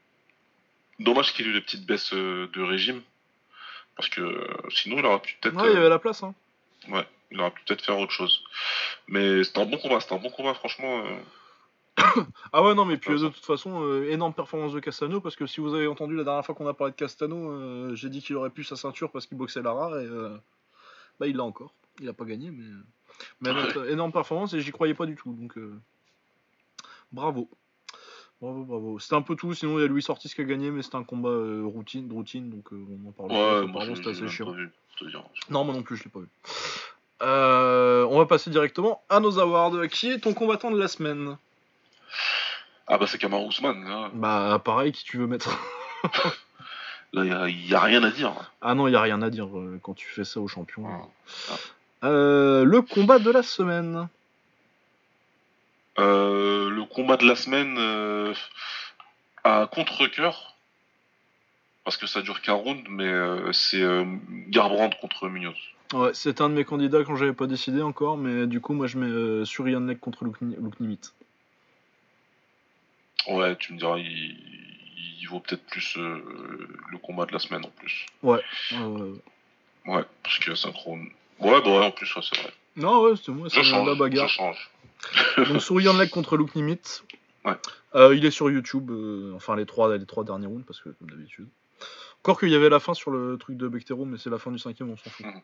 Dommage qu'il ait eu les petites baisses euh, de régime, parce que euh, sinon il aurait pu peut-être. Ouais, il y avait la place, hein. Ouais, il aurait pu peut-être faire autre chose. Mais c'était un bon combat, c'était un bon combat, franchement. Euh, ah ouais, non, mais puis de toute façon, euh, énorme performance de Castano, parce que si vous avez entendu la dernière fois qu'on a parlé de Castano, euh, j'ai dit qu'il aurait pu sa ceinture parce qu'il boxait Lara, et euh, bah il l'a encore. Il a pas gagné, mais, mais énorme performance, et j'y croyais pas du tout, donc bravo. Bravo, bravo. C'était un peu tout, sinon il y a Louis Ortiz qui a gagné, mais c'était un combat routine, routine, donc on en parle. Ouais, c'était assez chiant. non, moi non plus, je l'ai pas vu. on va passer directement à nos awards. Qui est ton combattant de la semaine? Ah bah c'est Kamar Ousmane. Là. Bah pareil, qui tu veux mettre Là, il n'y a, rien à dire. Ah non, il n'y a rien à dire euh, quand tu fais ça au champion. Ah. Euh, le combat de la semaine. Euh, le combat de la semaine à contre-coeur. Parce que ça dure qu'un round, mais c'est Garbrand contre Munoz. Ouais, c'est un de mes candidats quand j'avais pas décidé encore, mais du coup, moi je mets Surian contre Luke, Nimit. Ouais, tu me diras, il, vaut peut-être plus euh, le combat de la semaine en plus. Ouais. Ouais, parce que Synchrone, Ouais, bah ouais, en plus, c'est vrai. Non, ouais, c'est moi, c'est la bagarre. Je change. Donc, Souriant Leg contre Look Nimit. Ouais. Euh, il est sur YouTube, euh, enfin les trois, les trois derniers rounds, parce que comme d'habitude. Encore qu'il y avait la fin sur le truc de Bectero, mais c'est la fin du cinquième, on s'en fout. Mhm.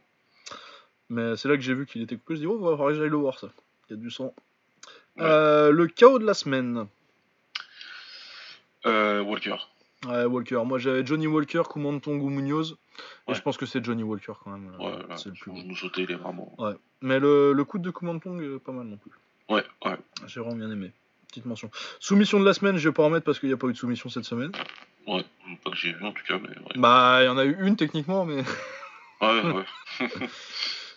Mais c'est là que j'ai vu qu'il était coupé, je dis, oh, va falloir que j'aille le voir ça. Il y a du sang. Euh, le chaos de la semaine. Walker. Ouais, Walker. Moi j'avais Johnny Walker, Kumantong ou Munoz. Et je pense que c'est Johnny Walker quand même. Ouais, c'est le plus. Nous sauter, il est vraiment. Ouais. Mais le, le coup de Kumantong, pas mal non plus. Ouais, ouais. J'ai vraiment bien aimé. Petite mention. Soumission de la semaine, je vais pas en mettre parce qu'il n'y a pas eu de soumission cette semaine. Ouais, pas que j'ai vu en tout cas, mais. Bah, il y en a eu une techniquement, mais. ouais, ouais.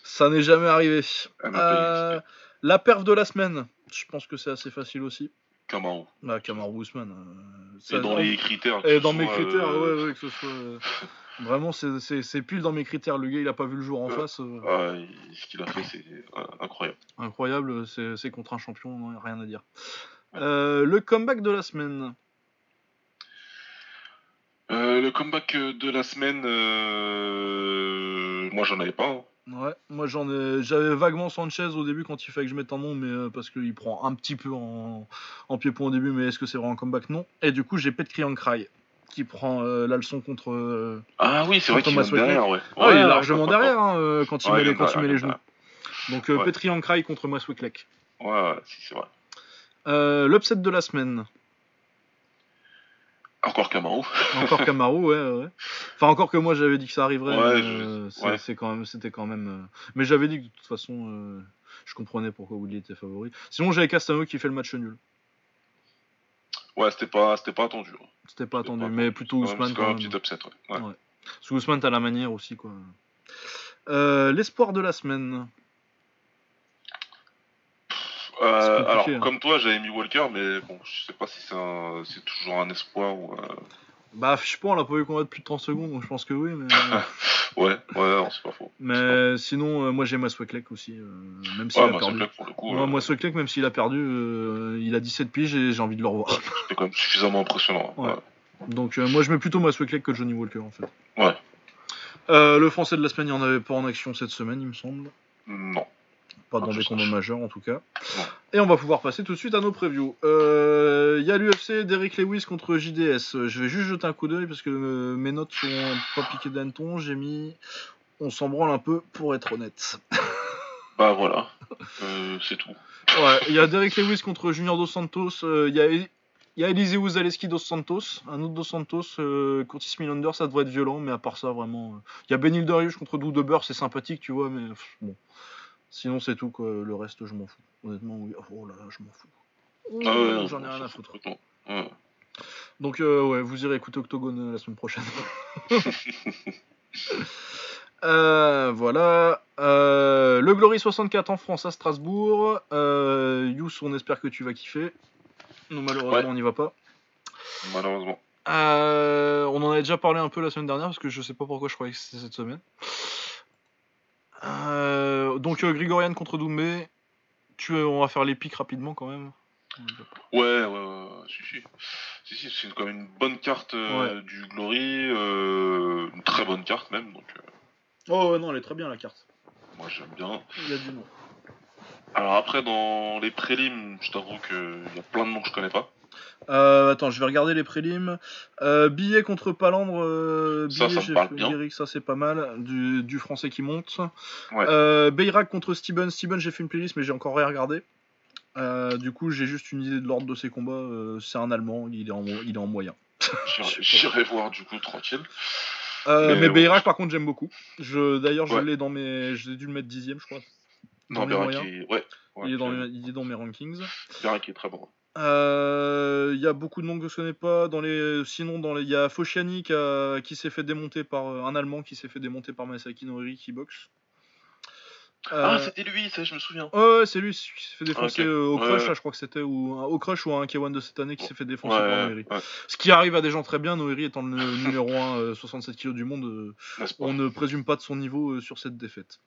Ça n'est jamais arrivé. Euh, la perf de la semaine, je pense que c'est assez facile aussi. Kamaru. Bah, Kamaru Ousmane. Euh, et dans les critères. Et dans mes critères, euh, ouais, ouais, que ce soit. Vraiment, c'est pile dans mes critères. Le gars, il a pas vu le jour en face. Ouais, ce qu'il a fait, c'est incroyable. Incroyable, c'est contre un champion, rien à dire. le comeback de la semaine. le comeback de la semaine, moi j'en avais pas. Hein. Ouais, moi j'en ai, j'avais vaguement Sanchez au début quand il fallait que je mette un nom, mais euh, parce qu'il prend un petit peu en, en pied-point au début, mais est-ce que c'est vraiment un comeback? Non. Et du coup, j'ai Pet Cry qui prend euh, la leçon contre. Euh, ah oui, c'est vrai qu'il est derrière, ouais. Ah, il est largement derrière hein, quand il met, les, quand il met les genoux. Donc ouais. Cry contre Masweklek. Ouais, ouais, si, c'est vrai. L'upset de la semaine. Encore Camaro. encore Camaro, ouais, ouais. Enfin, encore que moi j'avais dit que ça arriverait. Euh, c'est quand même, c'était quand même. Euh, mais j'avais dit que de toute façon, euh, je comprenais pourquoi Woodley était favori. Sinon, j'avais Castano qui fait le match nul. Ouais, c'était pas, c'était pas attendu. C'était pas attendu, mais plutôt Ousmane. C'est quand même un petit upset, ouais. ouais. Sous Ousmane, t'as la manière aussi, quoi. L'espoir de la semaine. Euh, alors, hein. comme toi, j'avais mis Walker, mais bon, je sais pas si c'est toujours un espoir ou. Euh... Bah, je sais pas, on l'a pas vu combattre plus de 30 secondes, donc je pense que oui. Mais... ouais, ouais, c'est pas faux. Mais sinon, euh, moi j'ai Masweklek aussi. Euh, même s'il a perdu. Pour le coup, moi, même s'il a perdu, il a 17 piges et j'ai envie de le revoir. C'est quand même suffisamment impressionnant. Ouais. Donc, moi je mets plutôt Masweklek que Johnny Walker en fait. Ouais. le français de la semaine, il n'y en avait pas en action cette semaine, il me semble. Non dans des combats majeurs en tout cas. Et on va pouvoir passer tout de suite à nos previews. Il euh, y a l'UFC Derek Lewis contre JDS. Je vais juste jeter un coup d'œil parce que euh, mes notes sont pas piquées d'un ton. J'ai mis. On s'en branle un peu pour être honnête. bah voilà, euh, c'est tout. Ouais, il y a Derek Lewis contre Junior Dos Santos. Il y a. Il y a Eliseu Zaleski dos Santos, un autre dos Santos, euh, Curtis Milander, ça devrait être violent, mais à part ça, vraiment. Il y a Benil Darius contre Doudebeur, c'est sympathique, tu vois, mais bon. Sinon, c'est tout, quoi. Le reste, je m'en fous. Honnêtement, oui. Oh là là, je m'en fous. Ah J'en ai rien à foutre. Donc, euh, ouais, vous irez écouter Octogone euh, la semaine prochaine. Euh, voilà. le Glory 64 en France à Strasbourg. Yous, on espère que tu vas kiffer. Non, malheureusement, on n'y va pas. Malheureusement. on en avait déjà parlé un peu la semaine dernière parce que je sais pas pourquoi je croyais que c'était cette semaine. Euh, donc euh, Grigorian contre Doumbé. Tu, on va faire les pics rapidement quand même. Ouais, ouais, ouais, si, si. si, c'est quand même une bonne carte euh, du Glory, une très bonne carte même. Donc, Oh non, elle est très bien la carte. Moi j'aime bien. Il y a du nom. Alors après, dans les prélims, je t'avoue qu'il y a plein de noms que je connais pas. Euh, attends, je vais regarder les prélims. Euh, billet contre Palandre. Euh, ça, ça, ça c'est pas mal. Du, français qui monte. Ouais. Contre Steven. Steven, j'ai fait une playlist, mais j'ai encore rien regardé. du coup, j'ai juste une idée de l'ordre de ses combats. c'est un Allemand, il est en, il est en moyen. J'irai voir du coup tranquille. mais, Beyrak, par contre, j'aime beaucoup. Je, d'ailleurs, je l'ai dans mes, j'ai dû le mettre dixième, je crois. non, Beyrak, ouais, il, est dans il est dans mes rankings. Beyrak est très bon. Il euh, y a beaucoup de noms que je connais pas. Dans les, sinon, dans il y a Fosciani qui, s'est fait démonter par euh, un Allemand qui s'est fait démonter par Masaki Noriri qui boxe. ah, euh, c'était lui, ça, je me souviens. Ouais, c'est lui qui s'est fait défoncer au crush, je crois que c'était, ou au crush ou un K1 de cette année qui s'est fait défoncer par Noiri. Ce qui arrive à des gens très bien, Noiri étant le numéro 1, 67 kg du monde, on ne présume pas de son niveau sur cette défaite.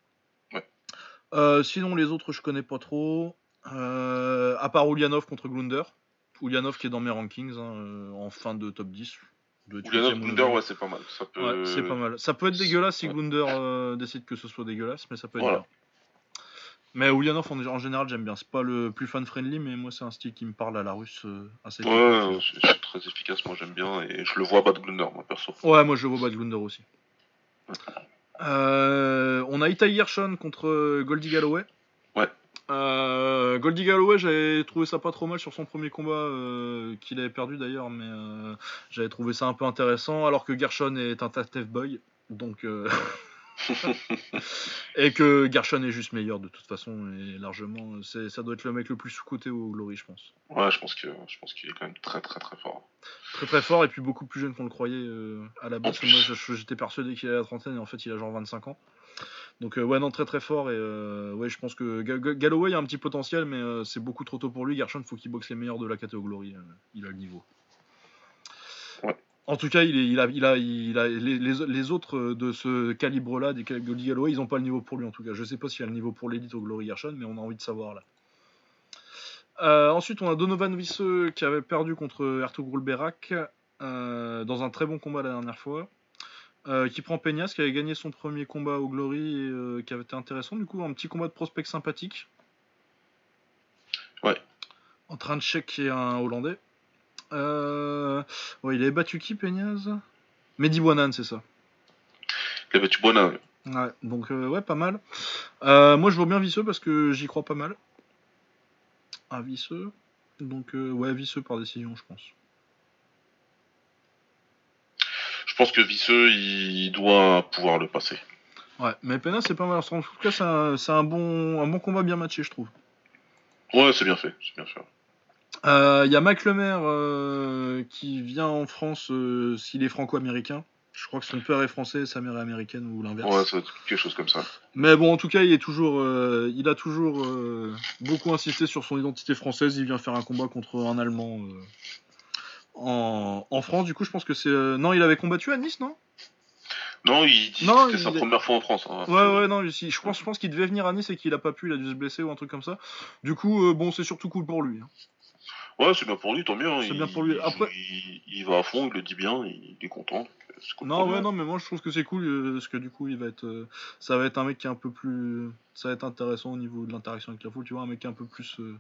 sinon, les autres, je connais pas trop. Euh, à part Ulyanov contre Glunder. Ulyanov qui est dans mes rankings hein, euh, en fin de top 10. Glunder, ouais, c'est pas mal. Ça peut... c'est pas mal. Ça peut être dégueulasse si Glunder décide que ce soit dégueulasse, mais ça peut être bien. Mais Ulyanov, en, général, j'aime bien. C'est pas le plus fan-friendly, mais moi, c'est un style qui me parle à la russe euh, assez Ouais, c'est très efficace, moi, j'aime bien. Et je le vois bad Glunder, moi, perso. Ouais, moi, je le vois bad Glunder aussi. Euh, on a Itai Gershon contre Goldie Galloway. Ouais. Euh, Goldie Galloway, j'avais trouvé ça pas trop mal sur son premier combat, qu'il avait perdu d'ailleurs, mais j'avais trouvé ça un peu intéressant, alors que Gershon est un tough boy. Donc. et que Gershon est juste meilleur de toute façon et largement ça doit être le mec le plus sous-côté au Glory je pense. Ouais je pense que je pense qu'il est quand même très très très fort. Très très fort et puis beaucoup plus jeune qu'on le croyait euh, à la base. Moi j'étais persuadé qu'il avait la trentaine et en fait il a genre 25 ans. Donc euh, ouais non très très fort et euh, ouais je pense que Galloway a un petit potentiel mais c'est beaucoup trop tôt pour lui. Gershon faut qu'il boxe les meilleurs de la catégorie Glory, il a le niveau. En tout cas, il, a, il a, il a les, autres de ce calibre-là, des Goldie Galloway, ils n'ont pas le niveau pour lui en tout cas. Je ne sais pas s'il a le niveau pour l'élite au Glory Gershon, mais on a envie de savoir là. Euh, ensuite, on a Donovan Visseux qui avait perdu contre Ertugrul Berak euh, dans un très bon combat la dernière fois. Euh, qui prend Peñas, qui avait gagné son premier combat au Glory et qui avait été intéressant. Du coup, un petit combat de prospect sympathique. Ouais. En train de checker un Hollandais. Euh... il avait battu qui, Peñaz Mehdi Boinan, c'est ça. Il a battu Boinan, Ouais, donc euh, ouais, pas mal. Euh, moi, je vois bien Visseux parce que j'y crois pas mal. À Visseux? Donc, euh, ouais, Visseux par décision, je pense. Je pense que Visseux, il doit pouvoir le passer. Ouais, mais Pena, c'est pas mal. En tout cas, c'est un, bon, un bon combat bien matché, je trouve. Ouais, c'est bien fait, c'est bien fait. Il euh, y a Mac Lemaire euh, qui vient en France euh, s'il est franco-américain. Je crois que son père est français, sa mère est américaine ou l'inverse. Ouais, ça quelque chose comme ça. Mais bon, en tout cas, il est toujours, il a toujours beaucoup insisté sur son identité française. Il vient faire un combat contre un Allemand en, France. Du coup, je pense que c'est. Non, il avait combattu à Nice, non? Non, il c'était sa première fois en France. Hein. Ouais, ouais, non, je pense, je pense qu'il devait venir à Nice et qu'il a pas pu, il a dû se blesser ou un truc comme ça. Du coup, bon, c'est surtout cool pour lui. Hein. Ouais, c'est bien pour lui, tant mieux. Hein. C'est bien pour lui. Après, il, va à fond, il le dit bien, il est content. non, ouais, non, mais moi je trouve que c'est cool euh, parce que du coup, il va être, euh, ça va être un mec qui est un peu plus, ça va être intéressant au niveau de l'interaction avec la foule. Tu vois, un mec qui est un peu plus euh,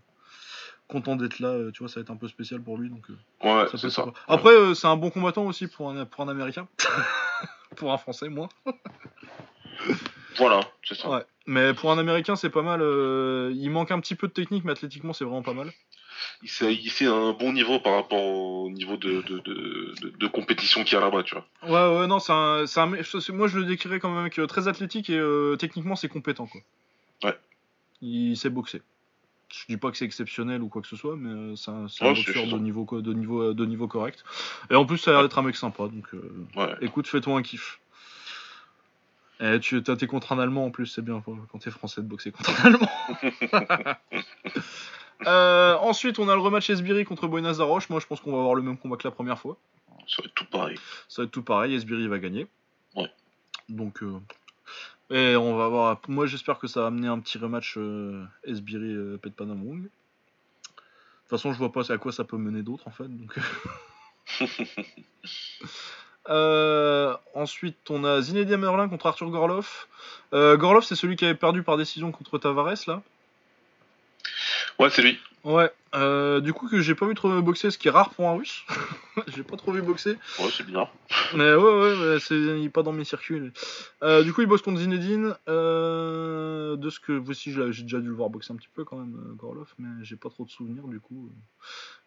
content d'être là. tu vois, ça va être un peu spécial pour lui. Donc, ouais, c'est ça. Après, c'est un bon combattant aussi pour un, pour un Américain, pour un Français, moi. voilà, c'est ça. Ouais. Mais pour un Américain, c'est pas mal. il manque un petit peu de technique, mais athlétiquement, c'est vraiment pas mal il fait, un bon niveau par rapport au niveau de, de, compétition qu'il y a là-bas, tu vois. Ouais, ouais, non, c'est un, moi je le décrirais comme un mec euh, très athlétique et euh, techniquement c'est compétent, quoi. Ouais. Il sait boxer. Je dis pas que c'est exceptionnel ou quoi que ce soit, mais euh, c'est un, boxeur de niveau, de, niveau, de niveau correct. Et en plus, ça a l'air d'être un mec sympa, donc écoute, fais-toi un kiff. Et tu tes contre un Allemand en plus, c'est bien quand t'es français de boxer contre un Allemand. Euh, ensuite, on a le rematch Esbiri contre Buenos Aires. Moi, je pense qu'on va avoir le même combat que la première fois. Ça va être tout pareil. Ça va être tout pareil. Esbiri va gagner. Ouais. Donc, euh, et on va voir. Moi, j'espère que ça va amener un petit rematch euh, Esbiri euh. De toute façon, je vois pas à quoi ça peut mener d'autre en fait. Donc. ensuite, on a Zinedine Merlin contre Arthur Gorlov. Gorlov, c'est celui qui avait perdu par décision contre Tavares là. Ouais, c'est lui. Ouais, euh, du coup que j'ai pas vu trop boxer, ce qui est rare pour un russe. j'ai pas trop vu boxer. Ouais, c'est bizarre. Mais ouais, ouais, c'est, il est pas dans mes circuits. Euh, du coup, il bosse contre Zinedine. Euh, de ce que voici, j'ai déjà dû le voir boxer un petit peu quand même, Gorlov, mais j'ai pas trop de souvenirs du coup.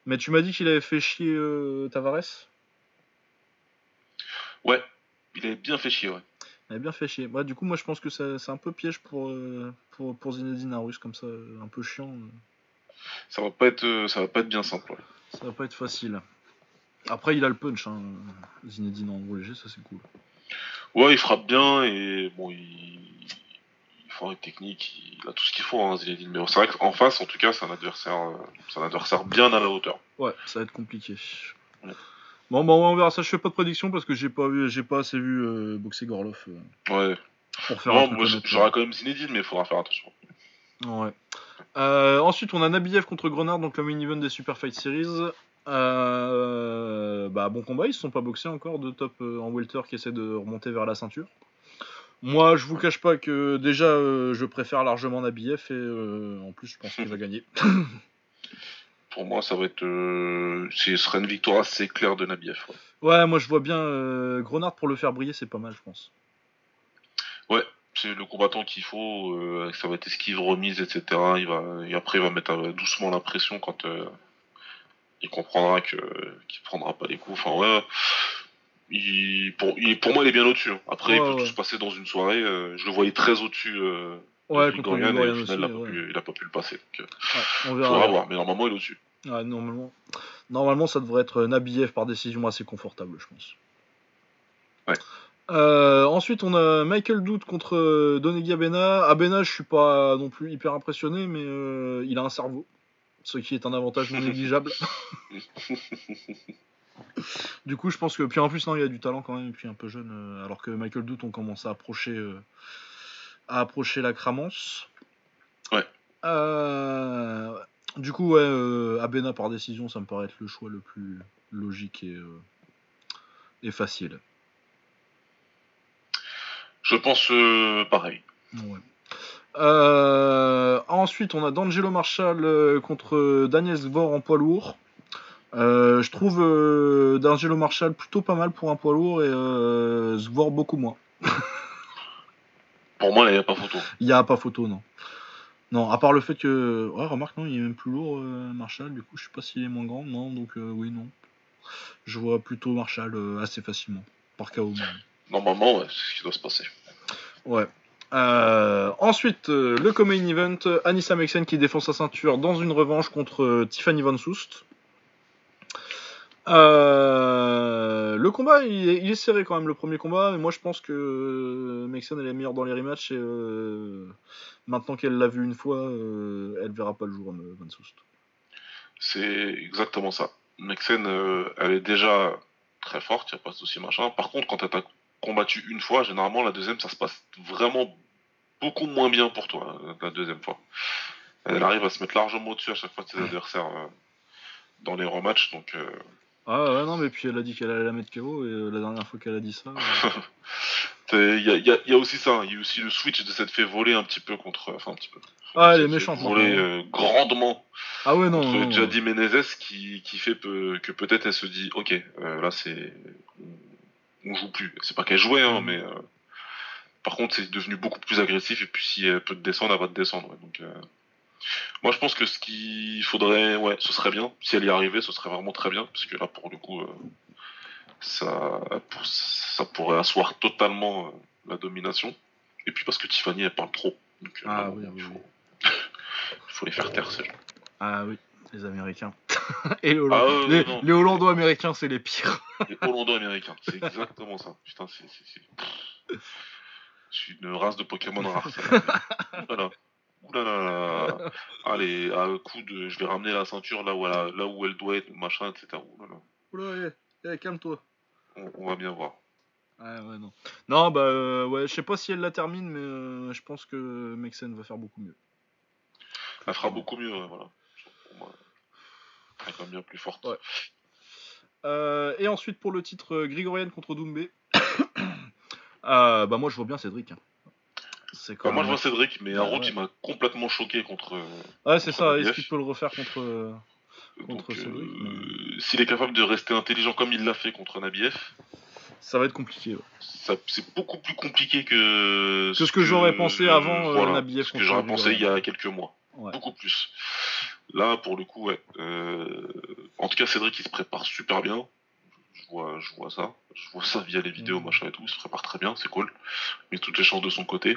Mais tu m'as dit qu'il avait fait chier Tavares? Ouais, il avait bien fait chier, ouais. Il avait bien fait chier. Ouais, du coup, moi je pense que c'est un peu piège pour, pour, pour Zinedine un russe comme ça, un peu chiant ça va pas être, euh, ça va pas être bien simple. Ça va pas être facile. Après, il a le punch, hein. Zinedine en gros léger, ça c'est cool. Ouais, il frappe bien et bon, il, il technique, il a tout ce qu'il faut, hein, Zinedine. Mais c'est vrai qu'en face, en tout cas, c'est un adversaire, euh, c'est un adversaire bien à la hauteur. Ouais, ça va être compliqué. Bon, bon, on verra ça. Je fais pas de prédiction parce que j'ai pas vu, j'ai pas assez vu euh, boxer Gorlov. ouais. Pour faire moi, j'aurai quand même Zinedine, mais il faudra faire attention. Ouais. Euh, ensuite, on a Nabiev contre Grenard, donc le main event des Super Fight Series. bah, bon combat, ils se sont pas boxés encore de top en welter qui essaie de remonter vers la ceinture. Moi, je vous cache pas que déjà, je préfère largement Nabiev et en plus, je pense qu'il va gagner. Pour moi, ça va être. ce serait une victoire assez claire de Nabiev. Ouais, moi je vois bien euh, Grenard pour le faire briller, c'est pas mal, je pense. Ouais, c'est le combattant qu'il faut. Euh, ça va être esquive, remise, etc. Il va, et après, il va mettre euh, doucement la pression quand il comprendra que qu'il prendra pas les coups. Enfin, ouais. Il, pour, pour moi, il est bien au-dessus. Hein. Après, il peut tout se passer dans une soirée. je le voyais très au-dessus. ouais, contre et au final, il, a pas pu, il a pas pu le passer. on verra. voir, mais normalement, il est au-dessus. Normalement. Normalement, ça devrait être Nabiev par décision assez confortable, je pense. Ouais. Euh, ensuite, on a Michael Doute contre euh, Donegui Abena. Abena, je suis pas non plus hyper impressionné, mais euh, il a un cerveau, ce qui est un avantage non négligeable. du coup, je pense que puis en plus, non, il a du talent quand même, et puis un peu jeune, alors que Michael Doute, on commence à approcher, à approcher la cramance. Ouais. Du coup, ouais, Abena par décision, ça me paraît être le choix le plus logique et, et facile. Je pense euh, pareil. ensuite, on a D'Angelo Marshall contre Daniel Zbor en poids lourd. je trouve D'Angelo Marshall plutôt pas mal pour un poids lourd et Zbor beaucoup moins. pour moi, il n'y a pas photo. Il n'y a pas photo, non. Non, à part le fait que. Ouais, remarque, non, il est même plus lourd, euh, Marshall. Du coup, je sais pas s'il est moins grand. Non, donc euh, oui, non. Je vois plutôt Marshall euh, assez facilement. Par KO. Normalement, c'est ce qui doit se passer. Ouais. ensuite, le Comain Event, Anissa Mexen qui défend sa ceinture dans une revanche contre Tiffany Van Soust. Euh, le combat, il est, serré quand même, le premier combat. Mais moi, je pense que euh, Mexen, elle est meilleure dans les rematchs. Et euh, maintenant qu'elle l'a vu une fois, elle verra pas le jour, Van Soust. C'est exactement ça. Mexen, elle est déjà très forte, il n'y a pas de souci, machin. Par contre, quand elle combattu une fois, généralement, la deuxième, ça se passe vraiment beaucoup moins bien pour toi, la deuxième fois. Elle arrive à se mettre largement au-dessus à chaque fois de ses adversaires dans les rematchs, donc ah ouais, non, mais puis elle a dit qu'elle allait la mettre KO, et euh, la dernière fois qu'elle a dit ça. Euh. Il y, a, aussi ça, hein. il y a aussi le switch de cette fait voler un petit peu contre. Enfin, un petit peu. Ah, elle est méchante. Voler euh, grandement. Ah ouais, non. Contre Jadi Menezes qui, qui fait que peut-être elle se dit, ok, là c'est. On joue plus. C'est pas qu'elle jouait, hein, mais. Par contre, c'est devenu beaucoup plus agressif, et puis si elle peut te descendre, elle va te descendre. Donc. Moi, je pense que ce qu'il faudrait, ouais, ce serait bien. Si elle y arrivait, ce serait vraiment très bien, parce que là, pour le coup, euh, ça, ça pourrait asseoir totalement euh, la domination. Et puis parce que Tiffany, elle parle trop. Donc, euh, ah oui, il, faut... il faut les faire taire, ces gens. Ah oui, les Américains. Et les, ah, les, Hollando-Américains, c'est les pires. les Hollando-Américains, c'est exactement ça. Putain, c'est. Je suis une race de Pokémon rare. voilà. Oulala. Allez, à coup de. Je vais ramener la ceinture là où elle, là où elle doit être, machin, etc. Oulala. Oula, eh, calme-toi. On, va bien voir. Ouais, ouais, non. Non, bah, euh, ouais, je sais pas si elle la termine, mais euh, je pense que Mexen va faire beaucoup mieux. Elle fera beaucoup mieux, voilà. Elle est quand même bien plus forte. Ouais. Euh, et ensuite, pour le titre Grigorian contre Doumbé. bah, moi, je vois bien Cédric. Hein. Bah, moi, je vois Cédric, mais un route, il m'a complètement choqué contre. Ouais, c'est ça. Est-ce qu'il peut le refaire contre, contre Cédric euh, S'il est capable de rester intelligent comme il l'a fait contre Nabiev. Ça va être compliqué. C'est beaucoup plus compliqué que. Que ce que, j'aurais pensé avant euh, Nabiev. Ce que j'aurais pensé il y a quelques mois. Beaucoup plus. Là, pour le coup, ouais. Euh, en tout cas, Cédric, il se prépare super bien je vois ça. Je vois ça via les vidéos, mm. machin et tout. Il se prépare très bien, c'est cool. Il met toutes les chances de son côté.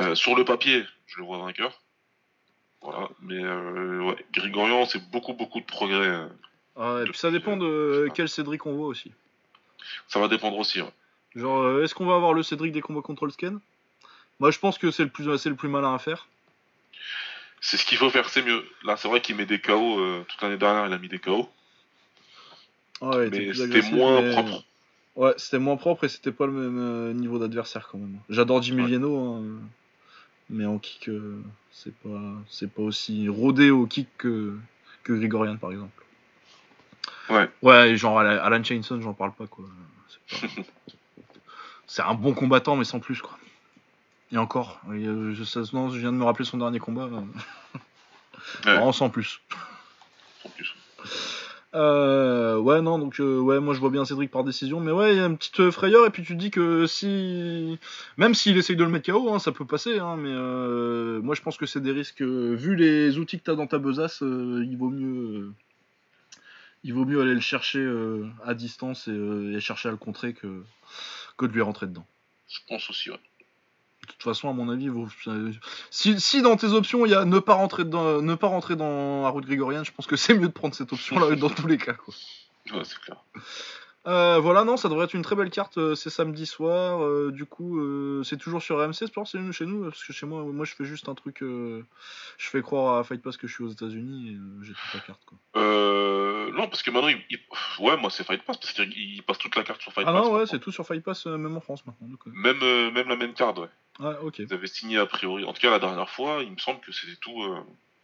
Euh, sur le papier, je le vois vainqueur. Voilà. Mais euh, ouais, Grigorian, c'est beaucoup, beaucoup de progrès. Ah, et puis ça dépend de quel Cédric on voit aussi. Ça va dépendre aussi, ouais. Genre, est-ce qu'on va avoir le Cédric des combats control scan Moi, je pense que c'est le plus, le plus malin à faire. C'est ce qu'il faut faire, c'est mieux. Là, c'est vrai qu'il met des KO. toute l'année dernière, il a mis des KO. Ouais, mais c'était moins propre. Ouais, c'était moins propre et c'était pas le même euh, niveau d'adversaire quand même. J'adore Jimmy hein, mais en kick, euh, c'est pas, c'est pas aussi rodé au kick que, que Grigorian par exemple. Ouais. Ouais, genre Alan Chainson, j'en parle pas, quoi. C'est un bon combattant, mais sans plus, quoi. Et encore, je, je viens de me rappeler son dernier combat. Ouais. sans plus. Sans plus. Euh, ouais, non, donc euh, ouais, moi je vois bien Cédric par décision, mais ouais, il y a une petite euh, frayeur, et puis tu te dis que si. Même s'il essaye de le mettre KO, hein, ça peut passer, hein, mais moi je pense que c'est des risques. vu les outils que tu as dans ta besace, il vaut mieux. il vaut mieux aller le chercher à distance et, chercher à le contrer que, que de lui rentrer dedans. Je pense aussi, ouais. De toute façon, à mon avis, si, dans tes options il y a ne pas rentrer dans, ne pas rentrer dans la route grégorienne, je pense que c'est mieux de prendre cette option-là dans tous les cas. Ouais, c'est clair. Euh, voilà, non, ça devrait être une très belle carte. Euh, c'est samedi soir. Euh, du coup, c'est toujours sur RMC Sport, c'est chez nous. Parce que chez moi, moi, je fais juste un truc. je fais croire à Fight Pass que je suis aux États-Unis et j'ai toute la carte. Quoi. non, parce que maintenant, il, ouais, moi, c'est Fight Pass parce qu'il passe toute la carte sur Fight Pass. Ah non, ouais, c'est tout sur Fight Pass, même en France maintenant. même, même la même carte, ouais. Ouais, ok. Ils avaient signé a priori. En tout cas, la dernière fois, il me semble que c'était tout.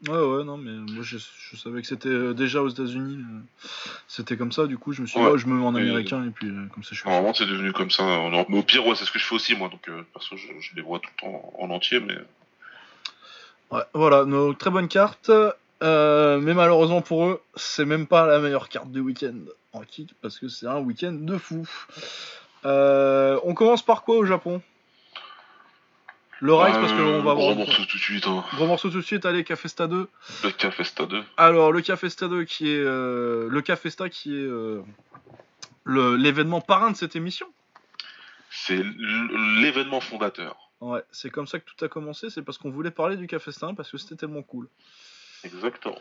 Ouais, ouais, non, mais moi je, savais que c'était euh, déjà aux États-Unis. Euh, c'était comme ça, du coup, je me suis dit, oh, je me mets en américain et puis euh, comme ça je suis. Normalement, c'est devenu comme ça. Mais au pire, ouais, c'est ce que je fais aussi, moi. Donc, perso, je, les vois tout le temps en entier, mais. Ouais, voilà, nos très bonne carte. mais malheureusement pour eux, c'est même pas la meilleure carte du week-end en kick parce que c'est un week-end de fou. on commence par quoi au Japon? Le Rise, parce qu'on va voir. Gros morceau tout de suite. Hein. Gros morceau tout de suite, allez, Cafesta 2. Le Cafesta 2. Alors, le Cafesta 2 qui est. Euh, le Cafesta qui est. Euh, l'événement parrain de cette émission. C'est l'événement fondateur. Ouais, c'est comme ça que tout a commencé, c'est parce qu'on voulait parler du Cafesta parce que c'était tellement cool. Exactement.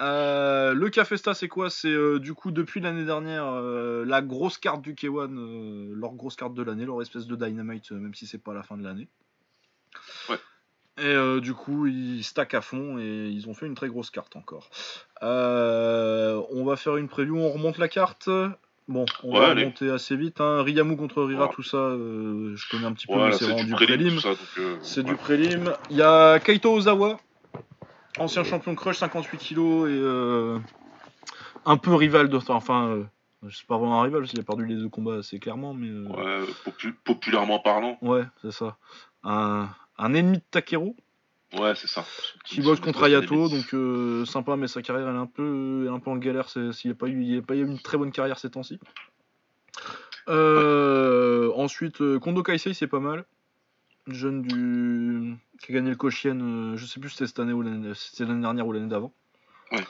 Euh, le Cafesta, c'est quoi? C'est du coup depuis l'année dernière la grosse carte du K1, leur grosse carte de l'année, leur espèce de Dynamite, même si c'est pas la fin de l'année. Et euh, du coup, ils stackent à fond et ils ont fait une très grosse carte encore. Euh, on va faire une preview, on remonte la carte. Bon, on va remonter assez vite. Hein. Riyamu contre Rira, tout ça, euh, je connais un petit peu, mais c'est vraiment du prélim. C'est du prélim. Il y a Kaito Ozawa, ancien champion crush, 58 kg et un peu rival de. Enfin, je sais pas vraiment un rival parce qu'il a perdu les deux combats assez clairement, mais. Ouais, populairement parlant. Ouais, c'est ça. Un, un ennemi de Takeru. Ouais, c'est ça. Qui bosse contre Ayato, donc euh, sympa, mais sa carrière elle est un peu, un peu en galère. S'il n'y a, pas eu, a pas eu une très bonne carrière ces temps-ci. Euh, ensuite, euh, Kondo Kaisei, c'est pas mal. Jeune du. qui a gagné le Koshien, je sais plus si c'était cette année ou l'année, l'année dernière ou l'année d'avant. Ouais.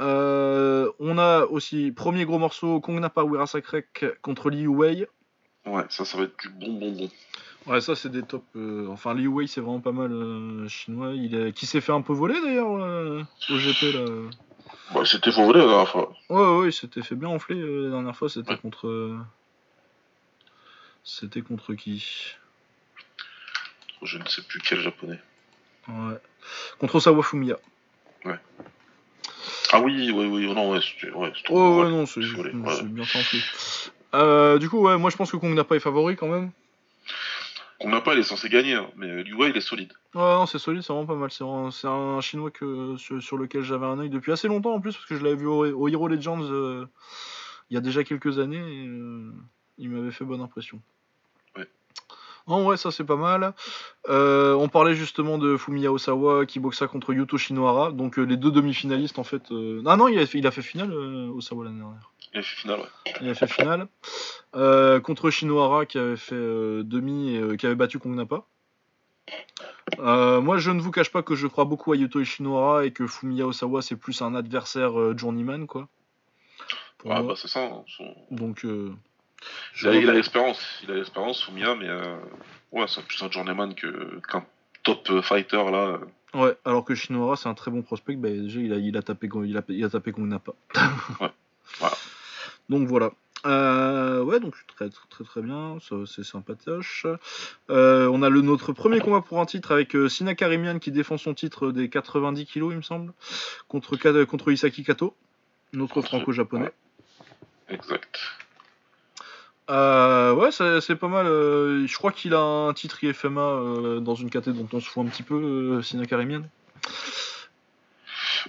on a aussi, premier gros morceau, Kong Napa Wirasakrek contre Liu Wei. Ouais, ça, ça va être du bon, bon, bon. Ouais, ça c'est des tops. Euh, enfin, Liu Wei c'est vraiment pas mal euh, chinois. Il est... Qui s'est fait un peu voler d'ailleurs euh, au GP là. Bah, c'était fait voler la dernière fois. Ouais, ouais, il s'était fait bien enfler la dernière fois. C'était contre. C'était contre qui? Je ne sais plus quel japonais. Ouais. Contre Osawa Fumiya. Ouais. Ah oui, oui, oui, oh non, ouais, c'était. Ouais, ouais, ouais, non, c'est bien enflé. du coup, ouais, moi je pense que Kong n'a pas est favori quand même. Qu'on n'a pas, il est censé gagner, hein, mais Liu il est solide. Ouais, non, c'est solide, c'est vraiment pas mal. C'est un, chinois que, sur, lequel j'avais un œil depuis assez longtemps en plus, parce que je l'avais vu au, Hero Legends euh, il y a déjà quelques années, et euh, il m'avait fait bonne impression. Ouais. Non, ouais, ça c'est pas mal. Euh, on parlait justement de Fumiya Osawa qui boxa contre Yuto Shinohara, donc les deux demi-finalistes en fait. Ah non, il a fait, il a fait finale Osawa l'année dernière. Il a fait finale, ouais. Il a fait finale. Euh, contre Shinohara qui avait fait euh, demi et euh, qui avait battu Kongnapa. moi, je ne vous cache pas que je crois beaucoup à Yuto Shinohara et que Fumiya Osawa c'est plus un adversaire journeyman quoi. ah bah c'est ça. Hein, Donc. il a l'expérience, il a l'expérience Fumiya, mais ouais c'est plus un journeyman que qu'un top fighter là. Ouais, alors que Shinohara c'est un très bon prospect, bah, déjà il a, il a tapé il a, il a tapé Kongnapa. ouais. Voilà. Donc voilà. Euh, ouais, donc très très très bien, c'est sympatoche. Euh, on a le, notre premier combat pour un titre avec euh, Sina Karimian qui défend son titre des 90 kilos, il me semble, contre, contre Isaki Kato, notre franco-japonais. Exact. ouais, c'est pas mal. je crois qu'il a un titre IFMA dans une KT dont on se fout un petit peu, Sina Karimian.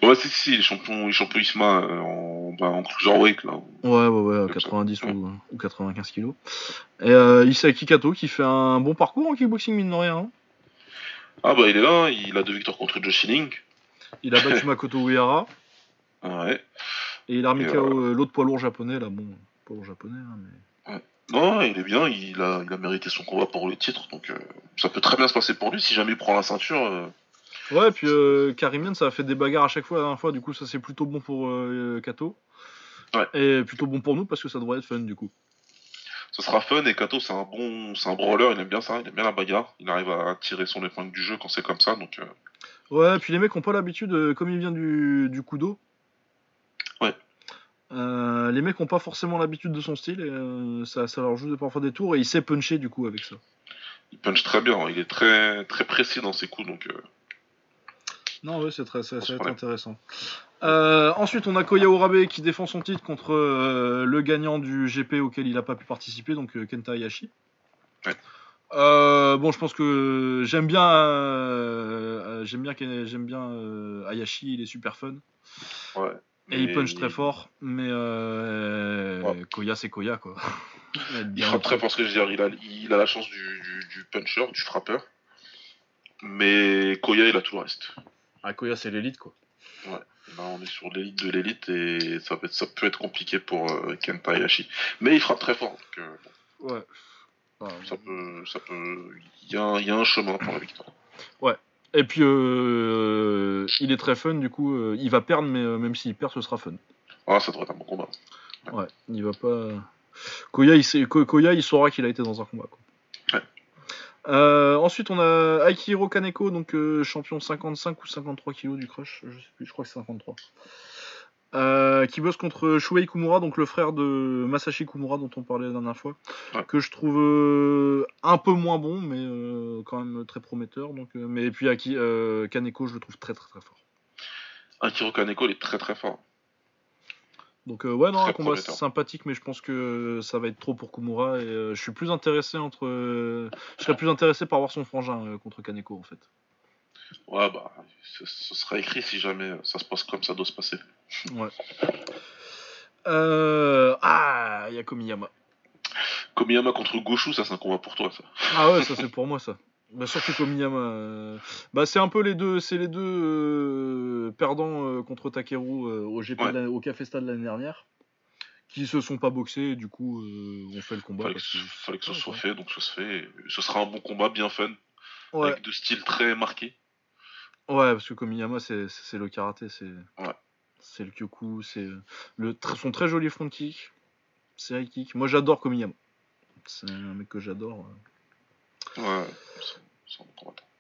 Ouais, c'est si, il est champion, il est champion ISMA en en, bah, en cruiserweight là. Ouais, ouais, ouais, 90 ou, 95 kilos. Et euh, Isaki Kato qui fait un bon parcours en kickboxing, mine de rien. Hein. Ah bah il est là, il a deux victoires contre Josh Schilling. Il a battu Makoto Uehara. Ouais. Et il a remis euh, l'autre poids lourd japonais, là, bon, poids lourd japonais, hein, mais... Non, il est bien, il a, il a mérité son combat pour le titre, donc euh, ça peut très bien se passer pour lui si jamais il prend la ceinture. Euh. Ouais, puis euh, Karimen, ça a fait des bagarres à chaque fois la dernière fois, du coup ça c'est plutôt bon pour Kato. Ouais. Et plutôt bon pour nous parce que ça devrait être fun du coup. Ce sera fun et Kato c'est un bon c'est un brawler, il aime bien ça, il aime bien la bagarre, il arrive à tirer son épingle du jeu quand c'est comme ça donc. Ouais, puis les mecs ont pas l'habitude, comme il vient du, du Kudo, euh, les mecs ont pas forcément l'habitude de son style et euh, ça, leur joue parfois des tours et il sait puncher du coup avec ça. Il punch très bien, il est très, très précis dans ses coups donc. Euh, non, ouais, c'est très, ça, va être intéressant. ensuite, on a Koya Urabe qui défend son titre contre le gagnant du GP auquel il n'a pas pu participer, donc Kenta Hayashi. bon, je pense que j'aime bien, j'aime bien, j'aime bien Hayashi, il est super fun. Ouais. Et il punch très fort, mais euh, Koya c'est Koya quoi. il, frappe très fort, ce que je veux dire. Il a, il a la chance du, du, puncher, du frappeur. Mais Koya il a tout le reste. Ah, Koya c'est l'élite quoi. Ouais, là on est sur l'élite de l'élite et ça peut, être, ça peut être compliqué pour euh, Kenta Hayashi. Mais il frappe très fort. Donc, euh, ouais. ça peut. Ça peut... Il, y a, il y a un chemin pour la victoire. Ouais, et puis, euh, il est très fun, du coup, euh, il va perdre, mais euh, même s'il perd, ce sera fun. Ah, ça devrait être un bon combat. Ouais, il va pas. Koya, il, sait... Koya, il saura qu'il a été dans un combat. Quoi. Ouais. ensuite, on a Aikiro Kaneko, donc champion 55 ou 53 kg du crush, je sais plus, je crois que c'est 53. Euh, qui bosse contre Shuei Kumura, donc le frère de Masashi Kumura dont on parlait la dernière fois, que je trouve euh, un peu moins bon, mais euh, quand même très prometteur. Donc, mais et puis Aki, Kaneko, je le trouve très très très fort. Akiro Kaneko, il est très très fort. Donc ouais, non, un combat sympathique, mais je pense que ça va être trop pour Kumura et je suis plus intéressé entre, je serais plus intéressé par voir son frangin contre Kaneko en fait. Ouais, bah, ce sera écrit si jamais ça se passe comme ça doit se passer. Ouais. Euh... Ah, il y a Komiyama. Komiyama contre Goshu, ça c'est un combat pour toi, ça. Ah ouais, ça c'est pour moi, ça. Bah, surtout Komiyama. Euh, bah, c'est un peu les deux, c'est les deux euh, perdants euh, contre Takeru au, GP au Café Stade l'année dernière qui se sont pas boxés et du coup on fait le combat. Fallait, que, fallait que ce soit fait, donc ça se fait. Ce sera un bon combat bien fun, avec deux styles très marqués. Ouais, parce que Komiyama, c'est le karaté, c'est c'est le kyoku, c'est le son très joli front kick, c'est high kick. Moi, j'adore Komiyama. C'est un mec que j'adore. Ouais,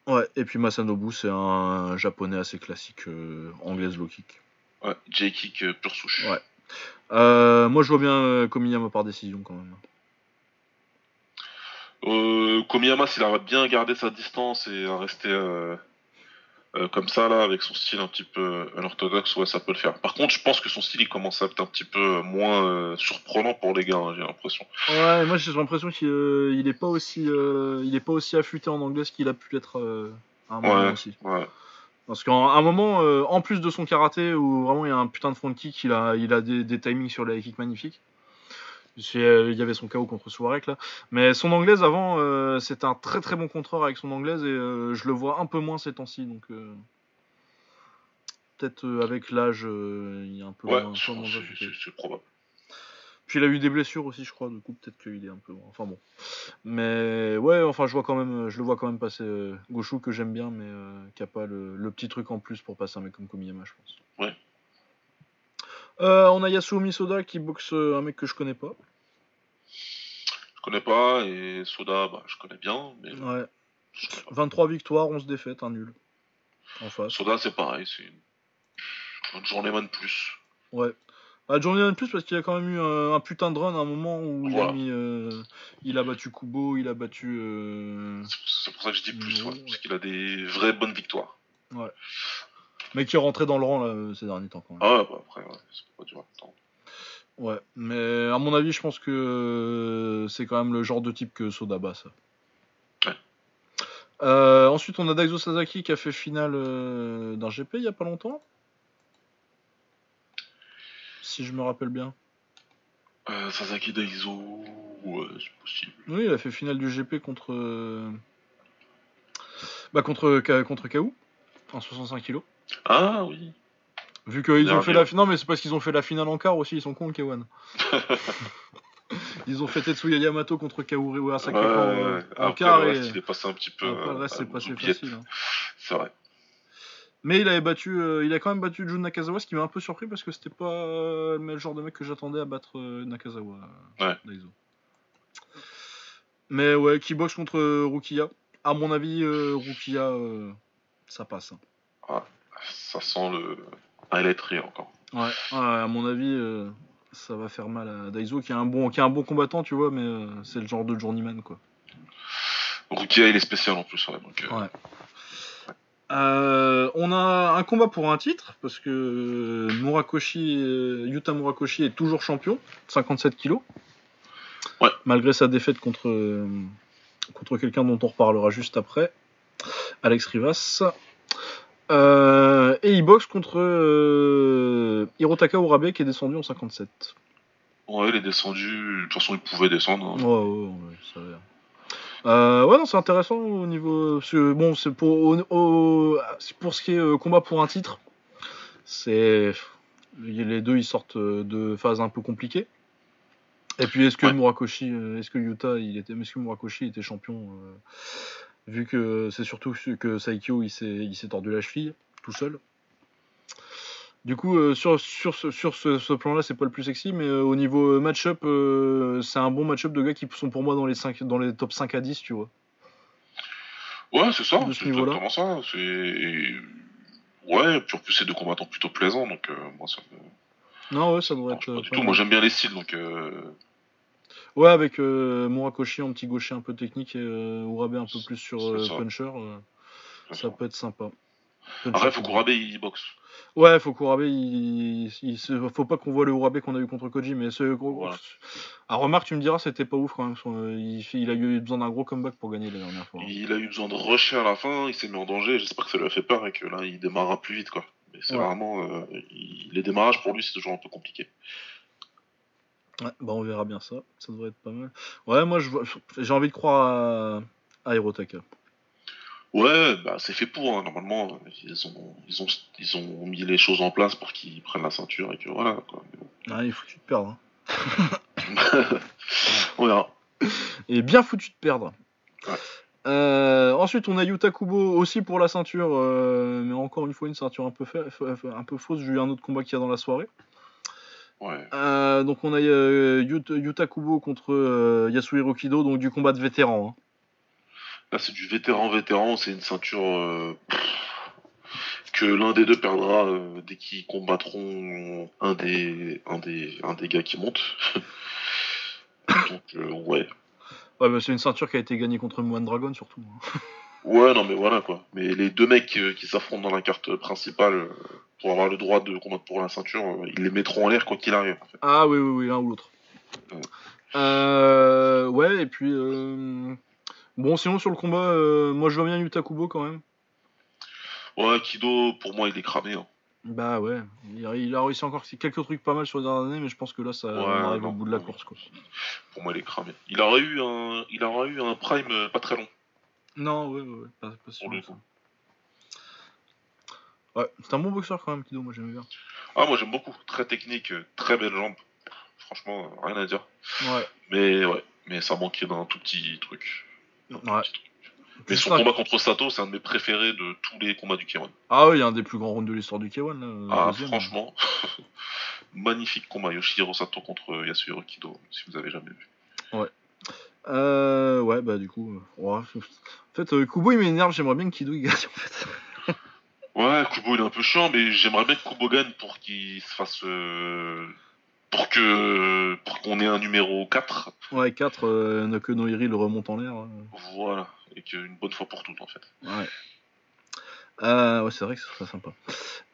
Ouais, et puis Masanobu, c'est un japonais assez classique, euh, anglaise low kick. Ouais, J-kick euh, pure souche. Ouais. Euh, moi, je vois bien Komiyama par décision quand même. Komiyama, s'il arrive bien garder sa distance et à rester euh, comme ça, là, avec son style un petit peu unorthodoxe, ouais, ça peut le faire. Par contre, je pense que son style, il commence à être un petit peu moins euh, surprenant pour les gars, hein, j'ai l'impression. Ouais, moi j'ai l'impression qu'il euh, est pas aussi, il est pas aussi affûté en anglais qu'il a pu l'être à un moment aussi. Ouais. Parce qu'à un moment, en plus de son karaté, où vraiment il y a un putain de front kick, il a, il a des, des timings sur les kicks magnifiques. Euh, il y avait son KO contre Souarek là. Mais son anglaise avant, euh, c'est un très très bon contreur avec son anglaise et euh, je le vois un peu moins ces temps-ci. Donc peut-être avec l'âge, il y a un peu ouais, moins. C'est probable. Puis il a eu des blessures aussi, je crois. Du coup, peut-être qu'il est un peu. Enfin bon. Mais ouais, enfin, je vois quand même, je le vois quand même passer Gauchou que j'aime bien, mais qui a pas le, le, petit truc en plus pour passer un mec comme Komiyama, je pense. Ouais. Euh, on a Yasumi Soda qui boxe euh, un mec que je connais pas. Je connais pas et Soda, bah, je connais bien. Mais ouais. 23 victoires, 11 défaites, un nul. En face. Soda, c'est pareil, c'est une... journée de plus. Ouais. Une ah, journée de plus parce qu'il a quand même eu un, putain de run à un moment où il a mis. Euh, il a battu Kubo, il a battu. C'est pour ça que je dis plus, parce qu'il a des vraies bonnes victoires. Ouais. Mais qui est rentré dans le rang là, ces derniers temps quand même. Ah bah après, ouais, c'est pas durer longtemps. Ouais, mais à mon avis, je pense que euh, c'est quand même le genre de type que Sodaba, ça. Ouais. Euh, ensuite, on a Daiso Sasaki qui a fait finale euh, d'un GP il y a pas longtemps. Si je me rappelle bien. Euh, Sasaki Daiso, ouais, c'est possible. Oui, il a fait finale du GP contre. Euh, bah, contre, contre KO, en 65 kg. Ah oui. Vu qu'ils ont fait la finale, mais c'est parce qu'ils ont fait la finale en quart aussi, ils sont cons, K1. ils ont fait Tetsuya Yamato contre Kaoru Urasaki ouais, en, en quart. et... il est passé un petit peu. Après, le reste, c'est passé facile. Hein. C'est vrai. Mais il avait battu, euh, il a quand même battu Jun Nakazawa, ce qui m'a un peu surpris parce que c'était pas euh, le genre de mec que j'attendais à battre euh, Nakazawa. Ouais. Mais ouais, qui boxe contre Rukia. À mon avis, Rukia, ça passe. Hein. Ouais, ça sent le highlight encore. Ouais, à mon avis, ça va faire mal à Daiso, qui est un bon, qui est un bon combattant, tu vois, mais c'est le genre de journeyman, quoi. Rukia, il est spécial en plus, ouais. Donc, ouais. Euh, on a un combat pour un titre parce que Murakoshi, euh, Yuta Murakoshi est toujours champion, 57 kilos. Malgré sa défaite contre, euh, contre quelqu'un dont on reparlera juste après, Alex Rivas. Et il boxe contre Hirotaka Urabe qui est descendu en 57. Ouais, il est descendu. De toute façon, il pouvait descendre. Hein. Ouais, ouais, ouais, ça. Euh, ouais, non, c'est intéressant au niveau. bon, c'est pour, pour ce qui est euh, combat pour un titre. C'est les deux ils sortent euh, de phases un peu compliquées. Et puis est-ce que Murakoshi, est-ce que Yuta, il était, est-ce que Murakoshi était champion vu que c'est surtout que Saikyo il s'est, tordu la cheville tout seul. Du coup, euh, sur, sur ce, sur ce, plan-là, c'est pas le plus sexy, mais euh, au niveau euh, match-up, c'est un bon match-up de gars qui sont pour moi dans les, 5, dans les top 5 à 10, tu vois. Ouais, c'est ça, c'est exactement ça. C'est... Ouais, puis en plus, c'est deux combattants plutôt plaisants, donc moi, ça me. Non, ouais, ça devrait être. Pas du tout, moi j'aime bien les styles, donc. Ouais, avec Murakoshi en petit gaucher un peu technique et Urabe un peu plus sur puncher, ça peut être sympa. Après, faut qu'Urabe il boxe. Ouais, faut qu'Urabe, il, il, faut pas qu'on voit le Urabe qu'on a eu contre Koji, mais ce gros. À remarque, tu me diras, c'était pas ouf quand même. Euh, il, il a eu besoin d'un gros comeback pour gagner la dernière fois. Il a eu besoin de rusher à la fin, il s'est mis en danger. J'espère que ça lui a fait peur et que là, il démarrera plus vite, quoi. Mais c'est vraiment. Euh, les démarrages pour lui, c'est toujours un peu compliqué. Ouais, bah on verra bien ça. Ça devrait être pas mal. Ouais, moi, j'ai envie de croire à, à Hirotaka. Ouais, bah c'est fait pour. Hein. Normalement, ils ont, ils ont, ils ont mis les choses en place pour qu'ils prennent la ceinture et que voilà. Quoi. Ah, il est foutu de perdre. Hein. on verra. Et bien foutu de perdre. Euh, ensuite, on a Yuta Kubo aussi pour la ceinture, euh, mais encore une fois une ceinture un peu, un peu fausse. J'ai eu un autre combat qu'il y a dans la soirée. Ouais. Euh, donc on a Yuta, Kubo contre Yasuhiro Kido, donc du combat de vétéran. Hein. Là, c'est du vétéran-vétéran, c'est une ceinture euh, que l'un des deux perdra euh, dès qu'ils combattront un des, un, des, un des gars qui monte. Donc, euh, ouais. Ouais, bah, c'est une ceinture qui a été gagnée contre Moine Dragon, surtout. Hein. ouais, non, mais voilà, quoi. Mais les deux mecs qui s'affrontent dans la carte principale pour avoir le droit de combattre pour la ceinture, ils les mettront en l'air quoi qu'il arrive. Ah oui, oui, oui, l'un ou l'autre. ouais, et puis Bon, sinon sur le combat, euh, moi je vois bien Yuta Kubo quand même. Ouais, Kido, pour moi, il est cramé. Hein. Bah ouais, il a, réussi encore quelques trucs pas mal sur les dernières années, mais je pense que là, ça arrive au bout de la course. Quoi. Pour moi, il est cramé. Il aurait eu un, il aurait eu un prime euh, pas très long. Non, ouais, ouais, ouais pas, pas sûr. Ouais, c'est un bon boxeur quand même, Kido, moi j'aime bien. Ah, moi j'aime beaucoup. Très technique, très belle jambe. Franchement, rien à dire. Ouais. Mais ouais, mais ça manquait d'un tout petit truc. Mais son combat contre Sato, c'est un de mes préférés de tous les combats du K1. Ah oui, un des plus grands rounds de l'histoire du K1. ah, franchement, magnifique combat. Yoshihiro Sato contre Yasuhiro Kido, si vous avez jamais vu. Ouais. Euh, ouais, bah du coup. Euh, en fait, euh, Kubo il m'énerve, j'aimerais bien que Kido il gagne en fait. ouais, Kubo il est un peu chiant, mais j'aimerais bien que Kubo gagne pour qu'il se fasse pour que pour qu'on ait un numéro 4. Ouais, 4, euh, que Noiri le remonte en l'air. Voilà, et qu'une bonne fois pour toutes en fait. Ouais. Euh, ouais, c'est vrai que ce serait sympa.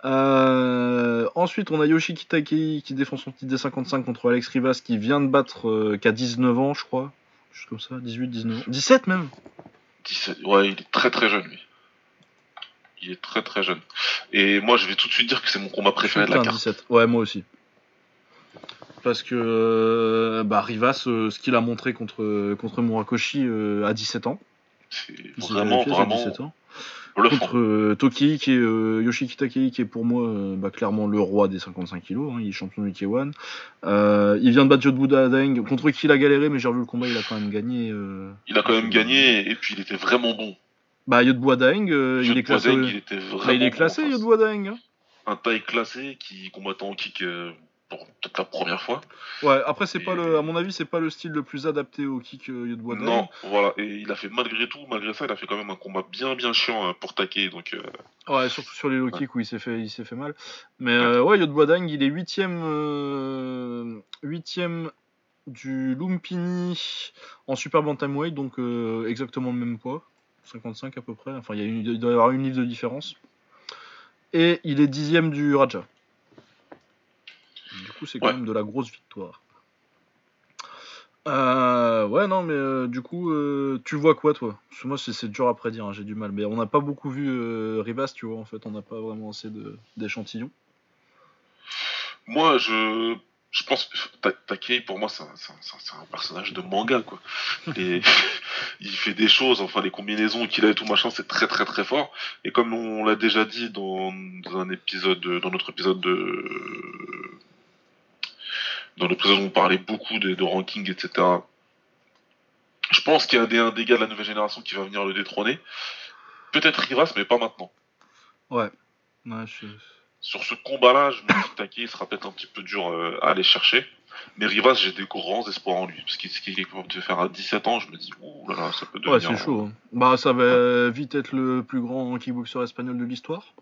Euh, ensuite, on a Yoshi Kitaki qui défend son petit D55 contre Alex Rivas qui vient de battre, euh, a 19 ans, je crois. Juste comme ça, 18, 19 ans. 17 même 17, ouais, il est très très jeune lui. Il est très très jeune. Et moi, je vais tout de suite dire que c'est mon combat préféré de la carte. 17. Ouais, moi aussi. parce que bah, Rivas, ce qu'il a montré contre, contre Murakoshi à 17 ans. C'est vraiment, vraiment. 17 ans contre euh, Toki qui est euh, Yoshiki Takei qui est pour moi euh, bah, clairement le roi des 55 kilos, hein, il est champion du K1. il vient de battre Deng contre qui il a galéré mais j'ai revu le combat il a quand même gagné. il a quand même gagné et puis il était vraiment bon. Bah Yodbu Deng, il est classé. il, était bah, il est classé. Hein. Un taille classé qui combattant en kick pour peut-être la première fois. Ouais, après c'est pas le, à mon avis c'est pas le style le plus adapté au kick euh, Non, voilà, et il a fait malgré tout, malgré ça, il a fait quand même un combat bien bien chiant euh, pour taquer, donc. Euh, ouais, surtout sur les low kicks où il s'est fait, il s'est fait mal. Mais euh, ouais, Yodbois il est huitième, huitième du Lumpini en super bantamweight, donc exactement le même poids, 55 à peu près. Enfin, il, y a il doit y avoir une livre de différence. Et il est dixième du Raja. Coup, c'est quand même de la grosse victoire. Euh, ouais, non, mais euh, du coup, euh, tu vois quoi, toi? Parce que moi, c'est dur à prédire, hein, j'ai du mal. Mais on n'a pas beaucoup vu Rivas, tu vois, en fait, on n'a pas vraiment assez d'échantillons. Moi, je, je pense que Takei, pour moi, c'est un, personnage de manga, quoi. Et, il fait des choses, enfin, les combinaisons qu'il a et tout machin, c'est très, très, très fort. Et comme on l'a déjà dit dans, dans un épisode, dans notre épisode de dans l'épisode où on parlait beaucoup de, de ranking, etc. Je pense qu'il y a un des, un des gars de la nouvelle génération qui va venir le détrôner. Peut-être Rivas, mais pas maintenant. Ouais. Sur ce combat-là, je me dis que Taki sera peut-être un petit peu dur euh, à aller chercher. Mais Rivas, j'ai des grands espoirs en lui. Parce qu'il est capable de faire à 17 ans, je me dis, ouh là là, ça peut devenir. Ouais, c'est chaud. Hein. Bah, ça va vite être le plus grand kickboxer espagnol de l'histoire.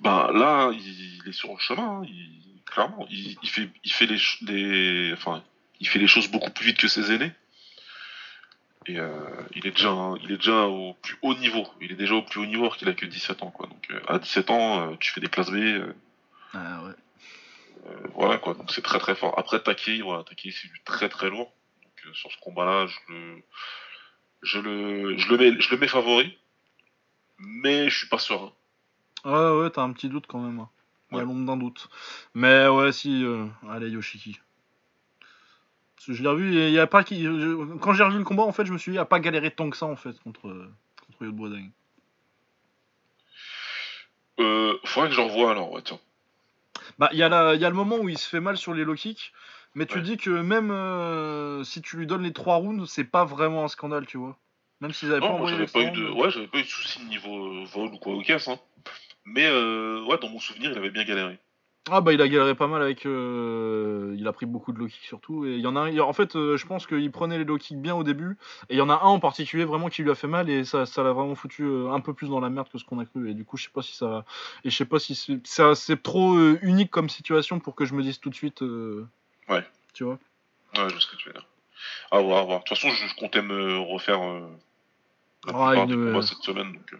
Bah, là, il, est sur le chemin. Hein. Il clairement. Il, fait, il, fait les, enfin, il fait les choses beaucoup plus vite que ses aînés. Et euh, il, est déjà, il est déjà au plus haut niveau. Il est déjà au plus haut niveau qu'il a que 17 ans. Quoi. Donc euh, à 17 ans, euh, tu fais des classes B. ah ouais. voilà quoi, donc c'est très très fort. Après Taki, voilà, Taki c'est du très très lourd. Donc sur ce combat-là, je le, je le, je le mets, je le mets favori, mais je suis pas serein. Ouais ouais, t'as un petit doute quand même. Il y a l'ombre d'un doute. Mais ouais, si, euh, allez, Yoshiki. Parce que je l'ai revu, il y a pas qui. Quand j'ai revu le combat, en fait, je me suis dit, il a pas galéré tant que ça, en fait, contre, contre Yod Euh, faudrait que j'en revoie alors, ouais, tiens. Bah, il y, a y a le moment où il se fait mal sur les low kicks, mais tu dis que même euh, si tu lui donnes les 3 rounds, c'est pas vraiment un scandale, tu vois. Même s'ils avaient pas envoyé pas eu de... Ouais, j'avais pas eu de soucis niveau euh, vol ou quoi au casse, hein. Mais euh, ouais, dans mon souvenir, il avait bien galéré. Ah bah il a galéré pas mal avec euh, il a pris beaucoup de low kicks surtout et il y en a un, en fait euh, je pense qu'il prenait les low kicks bien au début et il y en a un en particulier vraiment qui lui a fait mal et ça ça l'a vraiment foutu un peu plus dans la merde que ce qu'on a cru et du coup je sais pas si ça et je sais pas si c'est c'est trop unique comme situation pour que je me dise tout de suite ouais. tu vois. Ouais je sais ce que tu veux dire. À voir à voir. De toute façon je, comptais me refaire la ah, cette semaine donc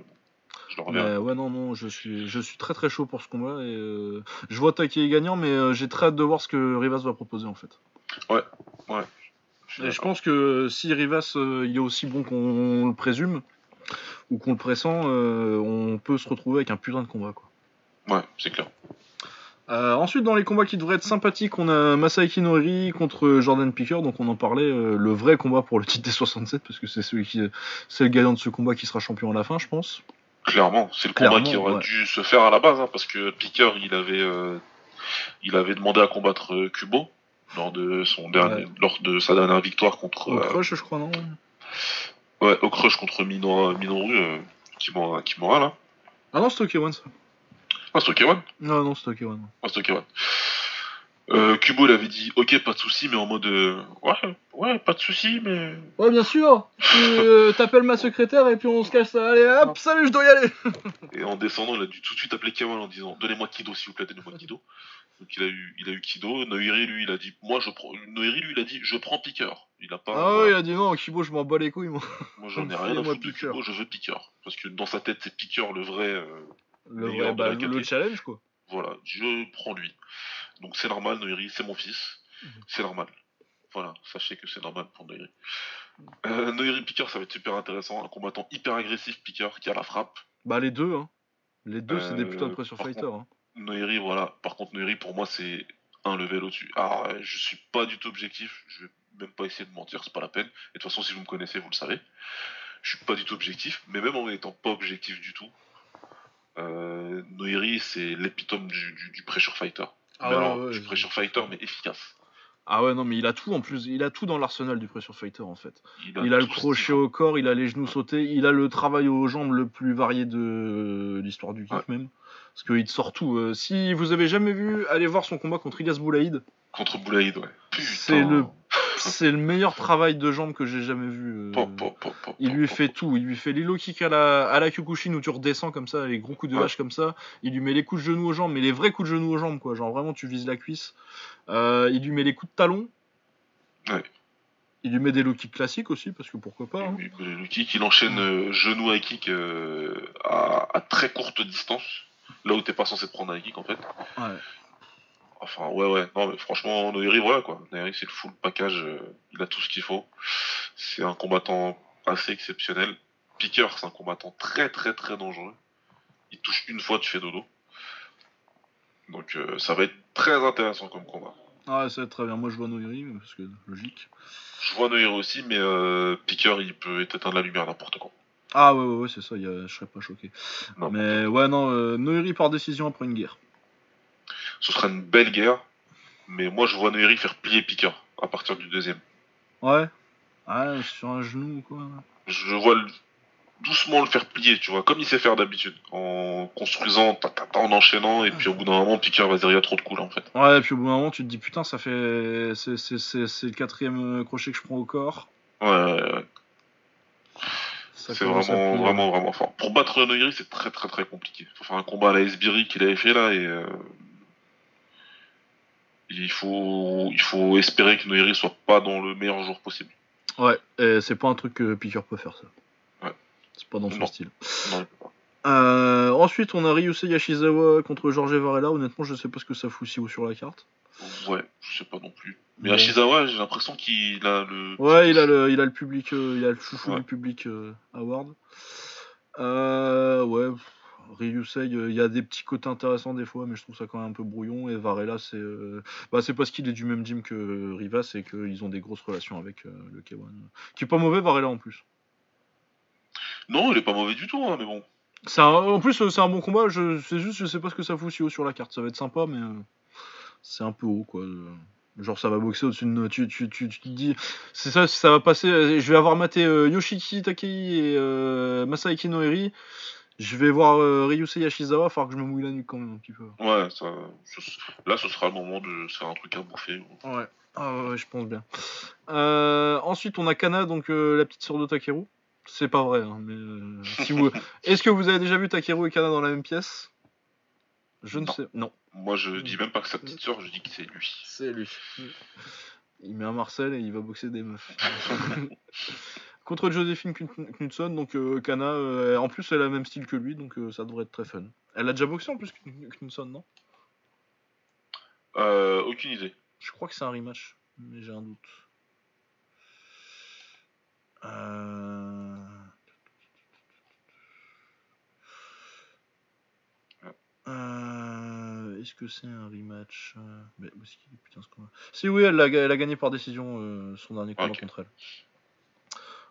ouais, non, non, je suis, je suis très très chaud pour ce combat. Et, euh, je vois Taki gagnant, mais euh, j'ai très hâte de voir ce que Rivas va proposer en fait. Ouais, ouais. Je, et je pense que si Rivas euh, il est aussi bon qu'on le présume ou qu'on le pressent, on peut se retrouver avec un putain de combat. Quoi. Ouais, c'est clair. ensuite, dans les combats qui devraient être sympathiques, on a Masaiki Nori contre Jordan Picker, donc on en parlait, le vrai combat pour le titre des 67, parce que c'est celui qui, c'est le gagnant de ce combat qui sera champion à la fin, je pense. Clairement, c'est le combat qui aurait dû se faire à la base, hein, parce que Picker, il avait, euh, il avait demandé à combattre euh, Kubo lors de son dernier, lors de sa dernière victoire contre. Au euh, crush, je crois, non Ouais, au crush contre Minoru, Minoru Kimura, Kimura, là. Ah non, c'était Okewan, ça. Ah, c'était Okewan Non, non, c'était Okewan. Ah, Okewan. Euh, Kubo l'avait dit ok pas de souci mais en mode euh, ouais ouais pas de souci mais. Ouais bien sûr. Tu euh, t'appelles ma secrétaire et puis on se casse ça. Allez hop salut je dois y aller. Et en descendant il a dû tout de suite appeler Kamal en disant donnez-moi Kido s'il vous plaît donnez-moi Kido. Donc il a eu il a eu Kido. Noiri lui il a dit moi je prends Noiri lui il a dit je prends Piqueur. Il a pas ah ouais il a dit non Kibo je m'en bats les couilles moi. Moi j'en ai rien à foutre de Kibo je veux Piqueur. Parce que dans sa tête c'est Piqueur le vrai le vrai bah, le challenge quoi. Voilà je prends lui donc c'est normal, Noiri, c'est mon fils. Mhm. C'est normal. Voilà, sachez que c'est normal pour Noiri. Euh, Noiri Piqueur, ça va être super intéressant. Un combattant hyper agressif, Piqueur, qui a la frappe. Bah les deux, hein. Les deux, c'est des putains de euh, pressure fighter. Hein. Noiri, voilà. Par contre, Noiri, pour moi, c'est un level au-dessus. Alors, je suis pas du tout objectif, je vais même pas essayer de mentir, c'est pas la peine. Et de toute façon, si vous me connaissez, vous le savez. Je suis pas du tout objectif, mais même en étant pas objectif du tout, euh, Noiri, c'est l'épitome du, du, pressure fighter. Ah alors, du pressure fighter, mais efficace. Ah ouais, non, mais il a tout en plus. Il a tout dans l'arsenal du pressure fighter en fait. Il a, le crochet au corps, il a les genoux sautés, il a le travail aux jambes le plus varié de l'histoire du kick même. Parce qu'il te sort tout. Euh, si vous avez jamais vu, allez voir son combat contre Ilyas Boulaïd. Contre Boulaïd, ouais. C'est le c'est le meilleur travail de jambes que j'ai jamais vu. Euh. il lui fait tout. Il lui fait les low kick à la, à la Kyokushin où tu redescends comme ça, les gros coups de hache comme ça. Il lui met les coups de genoux aux jambes, mais les vrais coups de genoux aux jambes, quoi. Genre vraiment, tu vises la cuisse. Euh, il lui met les coups de talon. Il lui met des low kicks classiques aussi, parce que pourquoi pas. Hein. Il, enchaîne euh, genou à kick à, à, très courte distance. Là où t'es pas censé prendre un kick en fait. Ouais. Enfin, ouais, ouais. Non, mais franchement, Noiri, voilà, quoi. Noiri, c'est le full package. Euh, il a tout ce qu'il faut. C'est un combattant assez exceptionnel. Picker, c'est un combattant très, très, très dangereux. Il touche une fois, tu fais dodo. Donc, euh, ça va être très intéressant comme combat. Ah, ça va être très bien. Moi, je vois Noiri, parce que logique. Je vois Noiri aussi, mais euh, Picker, il peut éteindre la lumière n'importe quand. Ah, ouais, ouais, ouais c'est ça. je serais pas choqué. mais, ouais, non, euh, Noiri par décision après une guerre ce sera une belle guerre. Mais moi, je vois Noiri faire plier Picker à partir du deuxième. Ouais. Ouais, sur un genou ou quoi. Je vois doucement le faire plier, tu vois, comme il sait faire d'habitude, en construisant, en enchaînant, et puis au bout d'un moment, Picker va dire il y a trop de coups en fait. Ouais, et puis au bout d'un moment, tu te dis putain, ça fait. C'est le quatrième crochet que je prends au corps. Ouais, ouais, ouais. C'est vraiment, vraiment, vraiment fort. Pour battre Noiri, c'est très, très, très compliqué. Faut faire un combat à la Esbiri qu'il avait fait là, et. Euh, il faut, il faut espérer que Noiri soit pas dans le meilleur jour possible. Ouais, c'est pas un truc que Picker peut faire ça. Ouais. C'est pas dans son style. Euh, ensuite, on a Ryusei Yashizawa contre George Varela. Honnêtement, je sais pas ce que ça fout si haut sur la carte. Ouais, je sais pas non plus. Mais Yashizawa, j'ai l'impression qu'il a le. Ouais, il a le, il a le public, euh, il a le chouchou du public euh, award. ouais, Ryusei, euh, il y a des petits côtés intéressants des fois, mais je trouve ça quand même un peu brouillon. Et Varela, c'est euh, bah, parce qu'il est du même gym que Rivas et qu'ils ont des grosses relations avec euh, le K1. Qui est pas mauvais, Varela en plus. Non, il est pas mauvais du tout, hein, mais bon. en plus, c'est un bon combat. Je... C'est juste, je sais pas ce que ça fout si haut sur la carte. Ça va être sympa, mais c'est un peu haut, quoi. Genre ça va boxer au-dessus de tu, tu, tu, tu, te dis c'est ça ça va passer je vais avoir maté Yoshiki Takei et euh, Masaaki Noeri je vais voir euh, Ryusei Yashizawa, falloir que je me mouille la nuque quand même un petit peu. Ouais, ça, là ce sera le moment de faire un truc à bouffer. Ouais, ah, ouais, je pense bien. Euh, ensuite, on a Kana, donc euh, la petite sœur de Takeru. C'est pas vrai, hein, mais si vous... est-ce que vous avez déjà vu Takeru et Kana dans la même pièce? Je ne sais. Non. Moi, je dis même pas que sa petite sœur, je dis que c'est lui. C'est lui. Il met un Marcel et il va boxer des meufs. contre Joséphine Knudson, donc euh, Kana, euh, en plus elle a le même style que lui, donc euh, ça devrait être très fun. Elle a déjà boxé en plus Knudson, non? Aucune idée. Je crois que c'est un rematch, mais j'ai un doute. Est-ce que c'est un rematch mais, putain, ce Si oui, elle a, elle a, gagné par décision son dernier combat contre elle.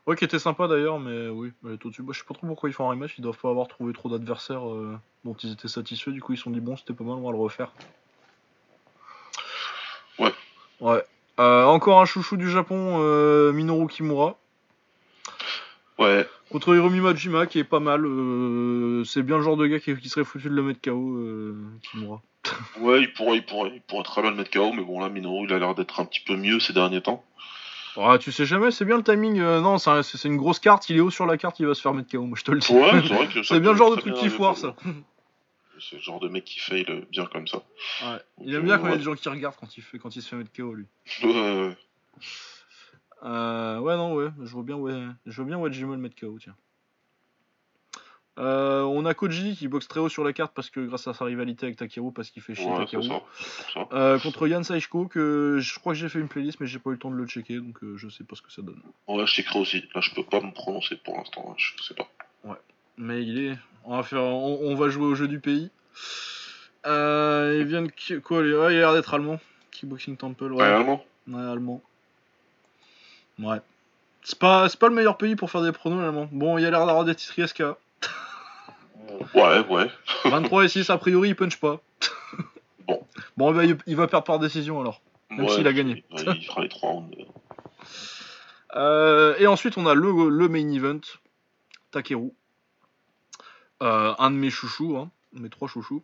Ouais, qui était sympa d'ailleurs, mais oui, elle est au-dessus. je sais pas trop pourquoi ils font un rematch, ils doivent pas avoir trouvé trop d'adversaires euh, dont ils étaient satisfaits, du coup ils se sont dit bon, c'était pas mal, on va le refaire. Ouais. Ouais. Euh, encore un chouchou du Japon, euh, Minoru Kimura. Ouais. Contre Hiromi Majima, qui est pas mal. c'est bien le genre de gars qui, serait foutu de le mettre KO, Kimura. ouais, il pourrait, il, pourrait, il pourrait très bien le mettre KO, mais bon, là, Minoru, il a l'air d'être un petit peu mieux ces derniers temps. Ah, tu sais jamais, c'est bien le timing. Euh, non, c'est une grosse carte, il est haut sur la carte, il va se faire mettre KO, moi je te le dis. Ouais, c'est vrai que C'est bien le genre de truc qui foire, ça. C'est le genre de mec qui fail bien comme ça. Ouais. Il aime bien quand il y a des gens qui regardent quand il, fait, quand il se fait mettre KO, lui. Ouais, ouais. Euh, ouais, non, ouais, je vois bien, ouais, je vois bien Wajima le mettre KO, tiens. Euh, on a Koji qui boxe très haut sur la carte parce que grâce à sa rivalité avec Takeru, parce qu'il fait chier Takeru. Euh, contre Yan Saishiko, que je crois que j'ai fait une playlist, mais j'ai pas eu le temps de le checker, donc euh, je sais pas ce que ça donne. Ouais, je checkerai aussi. Là, je peux pas me prononcer pour l'instant, hein, je sais pas. Ouais, mais il est. On va, faire... on, va jouer au jeu du pays. il vient de. Quoi, il a l'air d'être allemand. Kickboxing Temple, ouais. allemand Ouais, allemand. Ouais. C'est pas, pas le meilleur pays pour faire des pronos, l'allemand. Bon, il a l'air d'avoir des titres SK. Ouais, ouais. 23 et 6, a priori, il punch pas. bon. Bon, bah, il va perdre par décision alors. Même s'il a gagné. il fera les 3 rounds. Euh, et ensuite, on a le, le main event. Takeru. Euh, un de mes chouchous, hein, mes trois chouchous.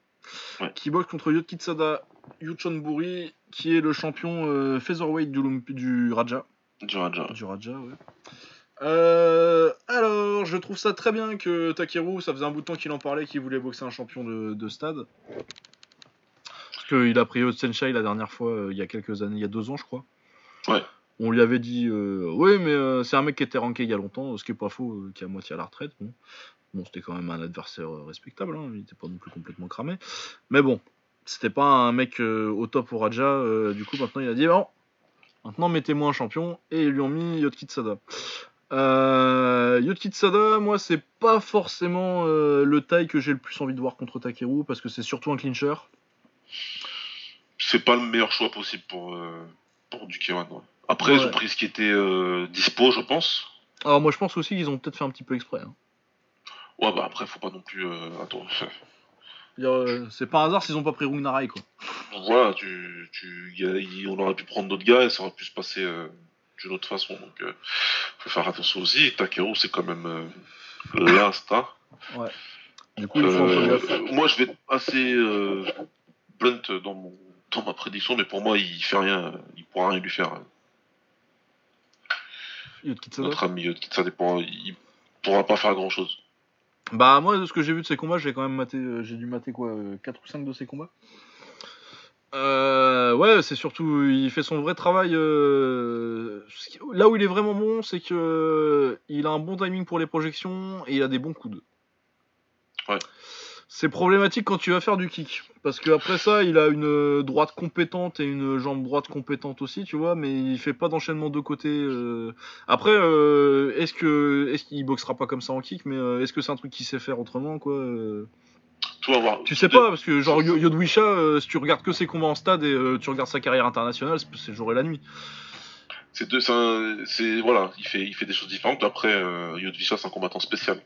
Qui boxe contre Yotkitsada Yuchonburi, qui est le champion euh, featherweight du, du Raja. Du Raja. Du Raja, ouais. Euh, alors, je trouve ça très bien que Takeru, ça faisait un bout de temps qu'il en parlait, qu'il voulait boxer un champion de, stade. Parce qu'il a pris Senshai la dernière fois, euh, il y a quelques années, il y a deux ans, je crois. Ouais. On lui avait dit, euh, oui, mais c'est un mec qui était ranké il y a longtemps, ce qui est pas faux, qui est à moitié à la retraite. Bon, bon c'était quand même un adversaire respectable, hein, il était pas non plus complètement cramé. Mais bon, c'était pas un mec au top au Raja, du coup, maintenant il a dit, bon, maintenant mettez-moi un champion, et ils lui ont mis Yotkitsada. Euh, Yotkitsada, moi, c'est pas forcément euh, le taille que j'ai le plus envie de voir contre Takeru parce que c'est surtout un clincher. C'est pas le meilleur choix possible pour, euh, pour Après, ils ont pris ce qui était euh, dispo, je pense. Alors, moi, je pense aussi qu'ils ont peut-être fait un petit peu exprès. Hein. Ouais, bah après, faut pas non plus. Attends. c'est pas un hasard s'ils ont pas pris Rungnarai, quoi. Voilà, tu, tu, on aurait pu prendre d'autres gars et ça aurait pu se passer d'une autre façon. Donc, euh, faut faire attention aussi. Takeru, c'est quand même euh, l'instinct. Ouais. Du coup, euh, moi, je vais être assez euh, blunt dans, mon, dans ma prédiction, mais pour moi, il fait rien. Il pourra rien lui faire. Notre ami Yotkitsada, il pourra pas faire grand chose. Bah, moi, de ce que j'ai vu de ses combats, j'ai quand même maté. J'ai dû mater quoi 4 ou 5 de ses combats euh, ouais, c'est surtout, il fait son vrai travail. Euh, là où il est vraiment bon, c'est que il a un bon timing pour les projections et il a des bons coudes. Ouais. C'est problématique quand tu vas faire du kick, parce qu'après ça, il a une droite compétente et une jambe droite compétente aussi, tu vois, mais il fait pas d'enchaînement de côté. Euh. Après, est-ce que est-ce qu'il boxera pas comme ça en kick, mais est-ce que c'est un truc qu'il sait faire autrement, quoi tu sais pas, parce que genre Yodwisha, euh, si tu regardes que ses combats en stade et euh, tu regardes sa carrière internationale, c'est le jour et la nuit. C'est deux, c'est voilà, il fait, il fait des choses différentes. Après, euh, Yodwisha, c'est un combattant spécial.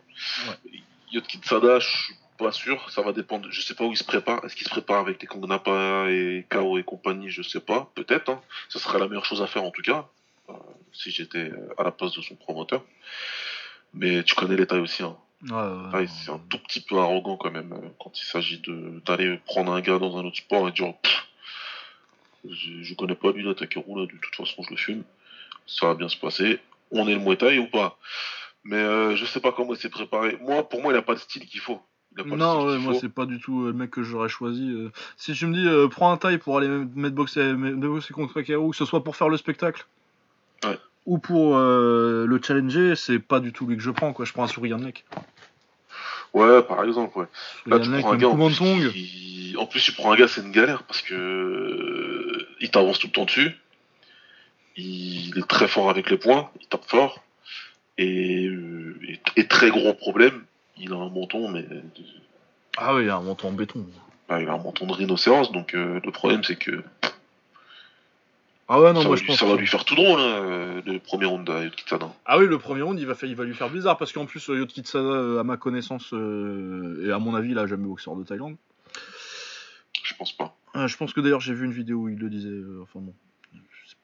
Ouais. Yodkitsada, je suis pas sûr, ça va dépendre. Je sais pas où il se prépare. Est-ce qu'il se prépare avec les Kongnapa et Kao et compagnie? Je sais pas, peut-être. Hein. Ce serait la meilleure chose à faire en tout cas, si j'étais à la place de son promoteur. Mais tu connais les tailles aussi. Hein. Ouais, c'est un tout petit peu arrogant quand même euh, quand il s'agit d'aller prendre un gars dans un autre sport et dire je, je, connais pas lui là, de toute façon je le fume, ça va bien se passer, on est le Muay Thai ou pas? Mais euh, je sais pas comment il s'est préparé. Moi, pour moi, il a pas de style qu'il faut. non, moi c'est pas du tout euh, le mec que j'aurais choisi. si tu me dis prends un taille pour aller mettre boxer, boxer contre Kakeru, que ce soit pour faire le spectacle, ouais ou pour euh, le challenger, c'est pas du tout lui que je prends, quoi. Je prends un souriant mec. Ouais, par exemple, ouais. Là, tu prends un gars, en plus, en plus, tu prends un gars, c'est une galère, parce que il t'avance tout le temps dessus. Il est très fort avec les points, il tape fort. Et, euh, très gros problème, il a un menton, mais... Ah oui, il a un menton en béton. Ah, il a un menton de rhinocéros, donc euh, le problème, c'est que ah ouais, non, ça moi je pense. Ça va lui faire tout drôle, hein, le premier round à Yotkitsada. Ah oui, le premier round, il va, il va lui faire bizarre parce qu'en plus, Yotkitsada, euh, à ma connaissance, euh, et à mon avis, il a jamais boxeur de Thaïlande. Je pense pas. Euh, je pense que d'ailleurs, j'ai vu une vidéo où il le disait. enfin bon.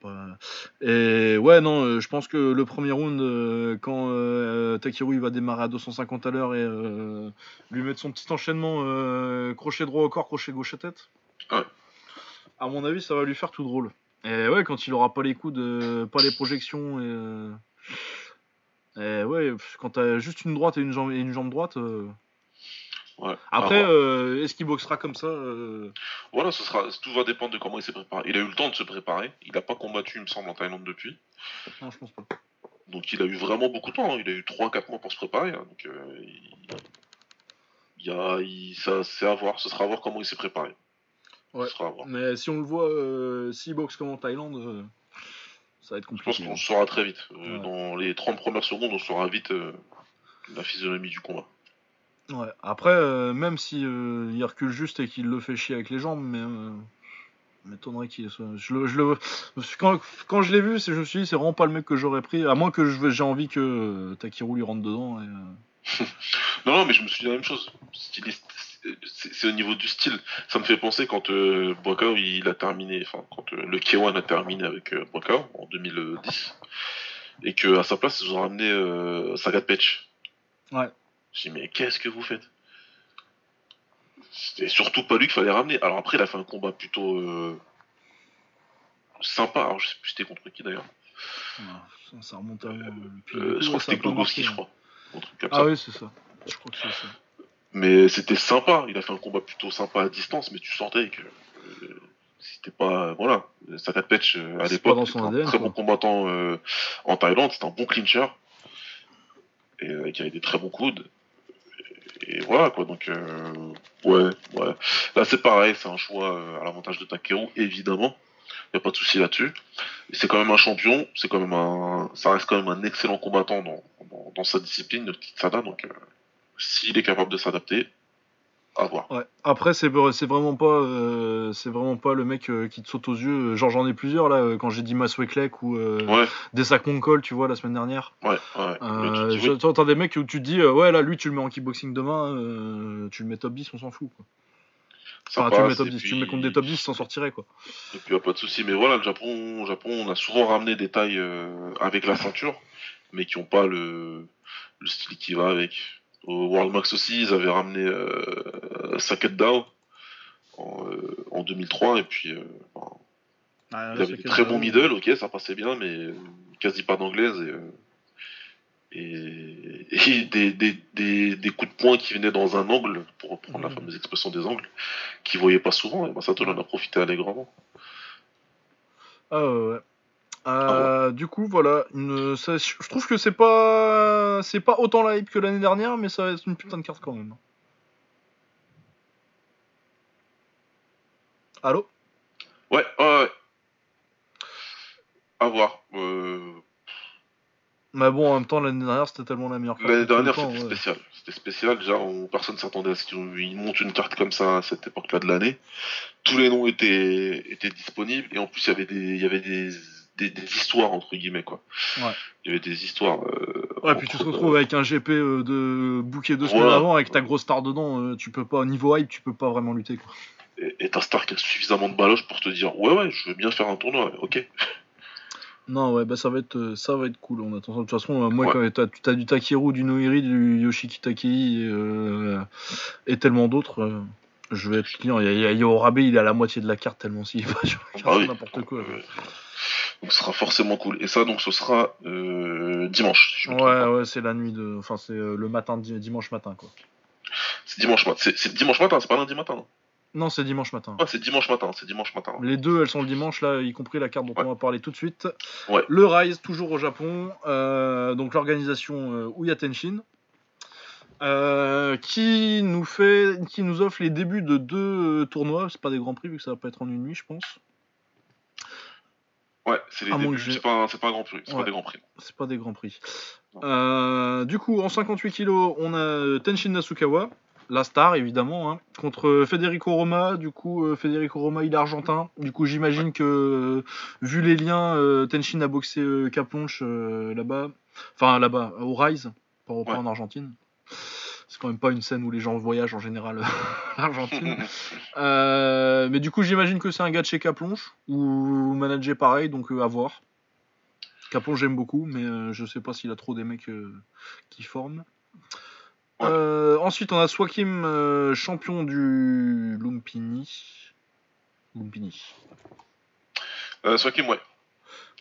Pas... Et ouais, non, je pense que le premier round, quand Takiru il va démarrer à 250 à l'heure et lui mettre son petit enchaînement crochet droit au corps, crochet gauche à tête, ouais. à mon avis, ça va lui faire tout drôle. Et ouais, quand il aura pas les coups de, pas les projections et, euh, ouais, quand t'as juste une droite et une jambe et une jambe droite. Euh, ouais. Après, euh, est-ce qu'il boxera comme ça Voilà, ce sera, tout va dépendre de comment il s'est préparé. Il a eu le temps de se préparer. Il n'a pas combattu, il me semble, en Thaïlande depuis. Non, je pense pas. Donc il a eu vraiment beaucoup de temps. Hein. Il a eu 3-4 mois pour se préparer. Hein. Donc il, y a, ça, c'est à voir. Ce sera à voir comment il s'est préparé. Ouais. Mais si on le voit, euh, s'il boxe comme en Thaïlande, euh, ça va être compliqué. Je pense qu'on saura très vite. Euh, dans les 30 premières secondes, on saura vite la physionomie du combat. Ouais. Après, même si il recule juste et qu'il le fait chier avec les jambes, mais m'étonnerait qu'il soit. Je le, je le... Quand, quand je l'ai vu, je me suis dit, c'est vraiment pas le mec que j'aurais pris, à moins que j'ai envie que Takiru lui rentre dedans. Et... non, non, mais je me suis dit la même chose. C'est au niveau du style. Ça me fait penser quand euh, il a terminé, enfin, quand euh, le K1 a terminé avec euh, en 2010, et que à sa place, ils ont ramené euh, Sagat Patch. Ouais. Je dis, mais qu'est-ce que vous faites? C'était surtout pas lui qu'il fallait ramener. Alors après, il a fait un combat plutôt euh, sympa. Alors je sais plus c'était contre qui d'ailleurs. ça, remonte à. Euh, je crois que c'était Glogowski, je crois. ah oui, c'est ça. Je crois que c'est ça. Mais c'était sympa. Il a fait un combat plutôt sympa à distance, mais tu sentais que euh, c'était pas. Voilà. Sakat Petch, à l'époque, c'était un très bon combattant en Thaïlande. C'était un bon clincher. Et qui avait des très bons coudes et voilà quoi. Donc euh, ouais, ouais. Là c'est pareil, c'est un choix euh, à l'avantage de Takeru, évidemment. Il n'y a pas de souci là-dessus. C'est quand même un champion, c'est quand même un, ça reste quand même un excellent combattant dans, dans, sa discipline, le petit Sada. Donc euh, s'il est capable de s'adapter, après, c'est vraiment pas euh, c'est vraiment pas le mec euh, qui te saute aux yeux. Genre j'en ai plusieurs là euh, quand j'ai dit Masweklek ou des sacs Moncol, tu vois la semaine dernière. Ouais. ouais. T'as des mecs où tu te dis ouais là lui tu le mets en kickboxing demain, tu le mets top 10, on s'en fout quoi. Enfin, tu le mets top 10, tu le mets contre des top 10, s'en sortirait quoi. Et puis a pas de souci, mais voilà le Japon, Japon, on a souvent ramené des tailles avec la ceinture, mais qui ont pas le le style qui va avec. Au World Max aussi, ils avaient ramené euh, Saket en, 2003 euh, et puis euh, ah, il avait des très bon middle, ok, ça passait bien, mais quasi pas d'anglaise et, et, des, des, des, coups de poing qui venaient dans un angle, pour reprendre la mhm. fameuse expression des angles, qui voyaient pas souvent, et ben ça, en a profité allègrement. Ah ouais. Euh, du coup, voilà, je trouve que c'est pas, c'est pas autant la hype que l'année dernière, mais ça reste une putain de carte quand même. Allô? Ouais, ouais, ouais. À voir. Euh. Mais bon, en même temps, l'année dernière, c'était tellement la meilleure carte. L'année dernière, c'était spécial. C'était spécial. Déjà, personne s'attendait à ce qu'ils montent une carte comme ça à cette époque-là de l'année. Tous les noms étaient, étaient disponibles. Et en plus, il y avait des, il y avait des des, histoires entre guillemets quoi. Ouais. Il y avait des histoires. Euh, ouais, puis tu te retrouves avec un GP euh, de bouquet deux semaines avant avec ta grosse star dedans, euh, tu peux pas niveau hype, tu peux pas vraiment lutter quoi. Et, ta star qui a suffisamment de baloche pour te dire ouais ouais, je veux bien faire un tournoi, ok. Non ouais bah ça va être ça va être cool. On attend de toute façon moi quand t'as as du Takeru, du Noiri, du Yoshiki Takei et, tellement d'autres. je vais être client. Il y a, Yorabe, il est à la moitié de la carte tellement s'il va ah n'importe quoi. Donc ce sera forcément cool. Et ça, donc ce sera euh, dimanche. ouais, ouais, c'est la nuit de. Enfin, c'est euh, le matin, dimanche matin, quoi. C'est dimanche matin. C'est dimanche matin, c'est pas lundi matin, non? Non, c'est dimanche matin. Ouais, c'est dimanche matin, c'est dimanche matin. Les deux, elles sont le dimanche, là, y compris la carte dont on va parler tout de suite. Ouais. Le Rise, toujours au Japon. Euh, donc l'organisation Ouya Tenshin. qui nous fait, qui nous offre les débuts de deux tournois. C'est pas des grands prix vu que ça va pas être en une nuit, je pense. Ouais, c'est les débuts, c'est pas, pas, un grand prix, c'est pas des grands prix. C'est pas des grands prix. Euh, du coup, en 58 kg, on a Tenshin Nasukawa, la star évidemment, hein, contre Federico Roma. Du coup, euh, Federico Roma, il est argentin. Du coup, j'imagine que, euh, vu les liens, Tenshin a boxé Caponche là-bas. Enfin, là-bas, au Rise, pas en Argentine c'est quand même pas une scène où les gens voyagent en général l'Argentine. Euh, mais du coup, j'imagine que c'est un gars de chez Caplonge ou manager pareil, donc euh, à voir. Caplonge j'aime beaucoup, mais euh, je sais pas s'il a trop des mecs qui forment. ensuite, on a Swakim, champion du Lumpini. Lumpini. Swakim, ouais.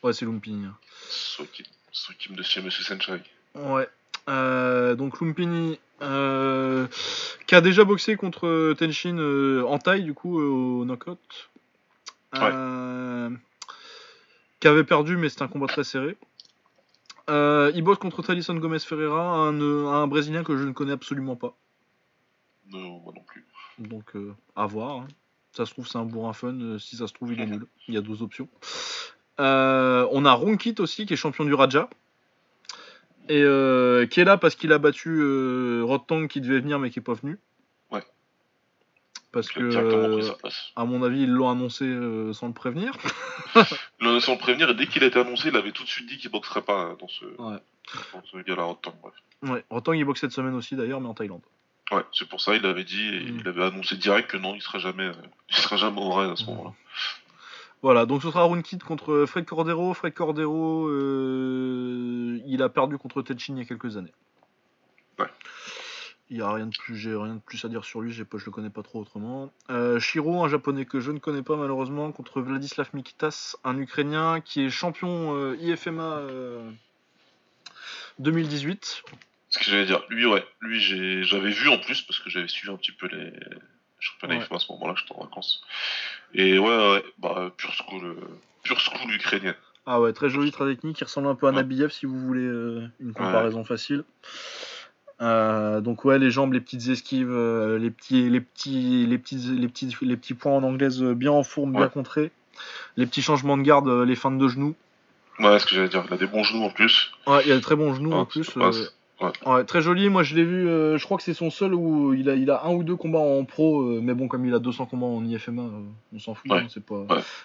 Ouais, c'est Lumpini. Hein. Swakim. Swakim de chez Monsieur Senchai. Ouais. Donc Lumpini, euh, qui a déjà boxé contre Tenshin euh, en taille, du coup, euh, au knockout. Qui avait perdu, mais c'est un combat très serré. il boxe contre Talisson Gomez Ferreira, un, Brésilien que je ne connais absolument pas. Non, moi non plus. Donc, à voir. Hein. Ça se trouve, c'est un bourrin fun. Si ça se trouve, il est nul. Il y a 12 options. on a Ronkit aussi, qui est champion du Raja et euh, qui est là parce qu'il a battu euh, Rod Tang qui devait venir mais qui est pas venu. Ouais. Parce que, à mon avis, ils l'ont annoncé euh, sans le prévenir. ils l'ont annoncé sans le prévenir, et dès qu'il a été annoncé, il avait tout de suite dit qu'il boxerait pas dans ce, ouais. dans ce gars-là, Rotang. Ouais, Rotang, il boxe cette semaine aussi, d'ailleurs, mais en Thaïlande. Ouais, c'est pour ça, il avait dit, mm. il avait annoncé direct que non, il serait jamais, il serait jamais au raid à ce mm. moment-là. Voilà, donc ce sera Runkit contre Fred Cordero. Fred Cordero, euh, il a perdu contre Tetchin il y a quelques années. Ouais. Il n'y a rien de plus, j'ai rien de plus à dire sur lui, je le connais pas trop autrement. Euh, Shiro, un japonais que je ne connais pas malheureusement, contre Vladislav Mikitas, un ukrainien qui est champion euh, IFMA 2018. Ce que j'allais dire, lui ouais, lui j'avais vu en plus parce que j'avais suivi un petit peu les championnats IFMA à ce moment-là, j'étais en vacances. Et ouais, ouais, bah pure school, euh, pure school ukrainien. Ah ouais, très joli, très technique, il ressemble un peu à Nabiev si vous voulez une comparaison facile. Euh, donc ouais, les jambes, les petites esquives, euh, les petits, les petits, les petits, les petits, les petits points en anglaise euh, bien en forme, bien contrés. Les petits changements de garde, les feintes de genoux. Ouais, ce que j'allais dire. Il a des bons genoux en plus. Ouais, il a de très bons genoux en plus. Ouais. très joli. Moi, je l'ai vu. Euh, je crois que c'est son seul où il a, il a un ou deux combats en pro. Euh, mais bon, comme il a 200 combats en IFMA, euh, on s'en fout. Hein, c'est pas.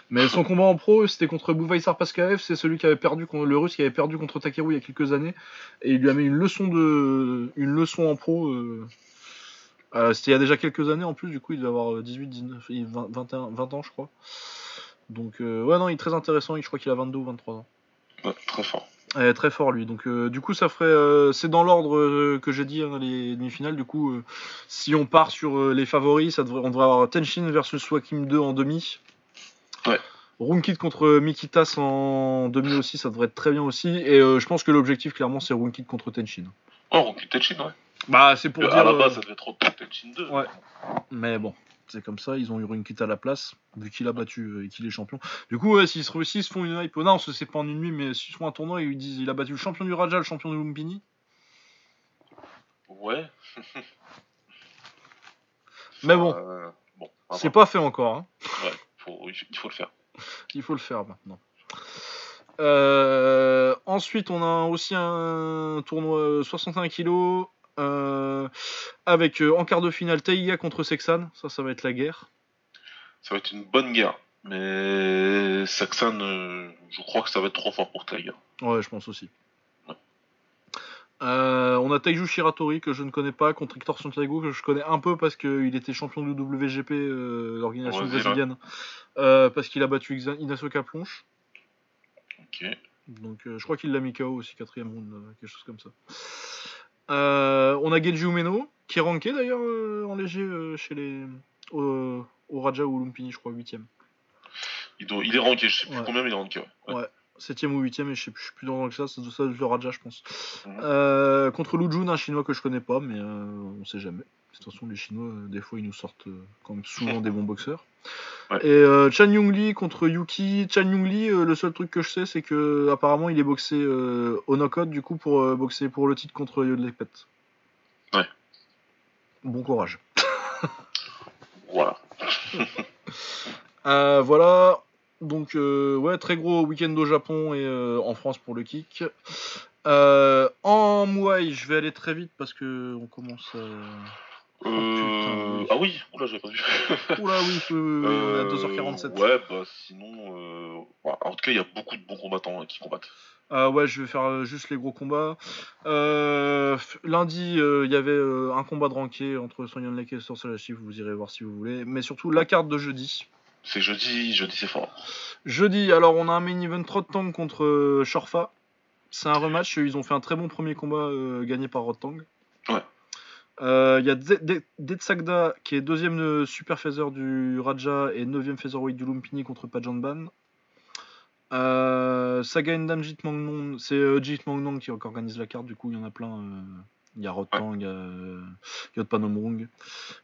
Mais son combat en pro, c'était contre Bouvaïsar Paskaev. C'est celui qui avait perdu, le Russe qui avait perdu contre Takeru il y a quelques années. Et il lui a mis une leçon de, une leçon en pro. c'était il y a déjà quelques années en plus. Du coup, il devait avoir 18, 19, 20, 21, 20 ans, je crois. Donc ouais, non, il est très intéressant. Je crois qu'il a 22 ou 23 ans. très fort très fort lui. Donc euh, du coup ça ferait euh, c'est dans l'ordre euh, que j'ai dit hein, les demi-finales. Du coup si on part sur les favoris, ça devrait on devrait avoir Tenshin versus Swakim 2 en demi. Ouais. Runkit contre Mikitas en demi aussi, ça devrait être très bien aussi. Et je pense que l'objectif clairement c'est Runkit contre Tenshin. Oh Runkit Tenshin ouais. Bah c'est pour dire. À la base ça devait être Tenshin 2. Ouais. Mais bon c'est comme ça, ils ont eu une quitte à la place, vu qu'il a battu euh, et qu'il est champion. Du coup, s'ils se, se font une hype, non, c'est pas en une nuit, mais s'ils font un tournoi et ils disent il a battu le champion du Raja, le champion de Lumpini. Ouais. mais bon, euh, c'est pas fait encore. Hein. Ouais, il faut le faire. Il faut le faire maintenant. Euh, ensuite, on a aussi un tournoi 61 kg euh, avec euh, en quart de finale Taïga contre Sexan, ça, ça va être la guerre. Ça va être une bonne guerre, mais Sexan, euh, je crois que ça va être trop fort pour Taïga. Ouais, je pense aussi. on a Taiju Shiratori que je ne connais pas contre Hector Santiago que je connais un peu parce qu'il était champion du WGP, l'organisation brésilienne, parce qu'il a battu Inacio Caplonche. Ok. Donc je crois qu'il l'a mis KO aussi, quatrième round, quelque chose comme ça. Euh, on a Genji Umeno, qui est ranké d'ailleurs euh, en léger euh, chez les au, Raja ou Lumpini, je crois, 8 il, il, est ranké, je sais plus combien, mais il est ranké. Ouais. ouais. 7 ou 8 et je sais plus, je suis plus dans que ça, c'est ça le Raja, je pense. Mhm. contre Lujun, un chinois que je connais pas, mais on sait jamais. De toute façon, les Chinois, des fois, ils nous sortent quand même souvent des bons boxeurs. Et euh, Chan Young Lee contre Yuki. Chan Young Lee, euh, le seul truc que je sais, c'est que apparemment il est boxé euh, au knockout du coup pour boxer pour le titre contre Yodlepet. Ouais. Bon courage. voilà. voilà. Donc ouais, très gros week-end au Japon et en France pour le kick. en Muay, je vais aller très vite parce que on commence. Euh... ah oui, oula, j'avais pas vu. oula, oui, on est à 2h47. Ouais, bah sinon. Euh... en tout cas, il y a beaucoup de bons combattants hein, qui combattent. Euh, ouais, je vais faire euh, juste les gros combats. Euh, lundi, il y avait un combat de ranké entre Sonyan Lake et Sorsalashi, vous irez voir si vous voulez. Mais surtout, la carte de jeudi. C'est jeudi, jeudi c'est fort. Jeudi, alors on a un main event Rottang contre Shorfa. C'est un rematch, ils ont fait un très bon premier combat gagné par Rottang. Ouais. Il euh, y a Detsagda qui est deuxième super phaser du Raja et neuvième featherweight du Lumpini contre Pajanban. Euh, Saga Endam Jit Mangnon, c'est euh, Jit Mangnon qui organise la carte, du coup il y en a plein. Il y a Rotang, il y a Yotpanomrung.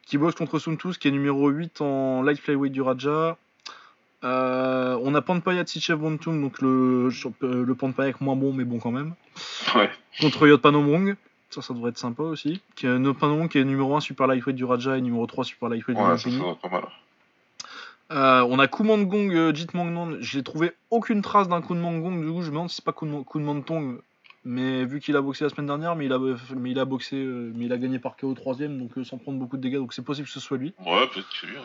Qui boxe contre Suntus qui est numéro 8 en light flyweight du Raja. on a Panpaya Tsichev Bontum, donc le, le Panpaya moins bon mais bon quand même. Ouais. Contre Yotpanomrung. Ça, ça devrait être sympa aussi. Qui est, qui est numéro 1 Super Lightweight du Raja et numéro 3 Super Lightweight ouais, du mal. Euh, on a Kumandgong, euh, Jit Mangnon. J'ai trouvé aucune trace d'un Mangong, du coup je me demande si c'est pas Mantong. Mais vu qu'il a boxé la semaine dernière, mais il a, mais il a boxé, mais il a gagné par KO troisième, donc sans prendre beaucoup de dégâts, donc c'est possible que ce soit lui. Ouais, peut-être que lui.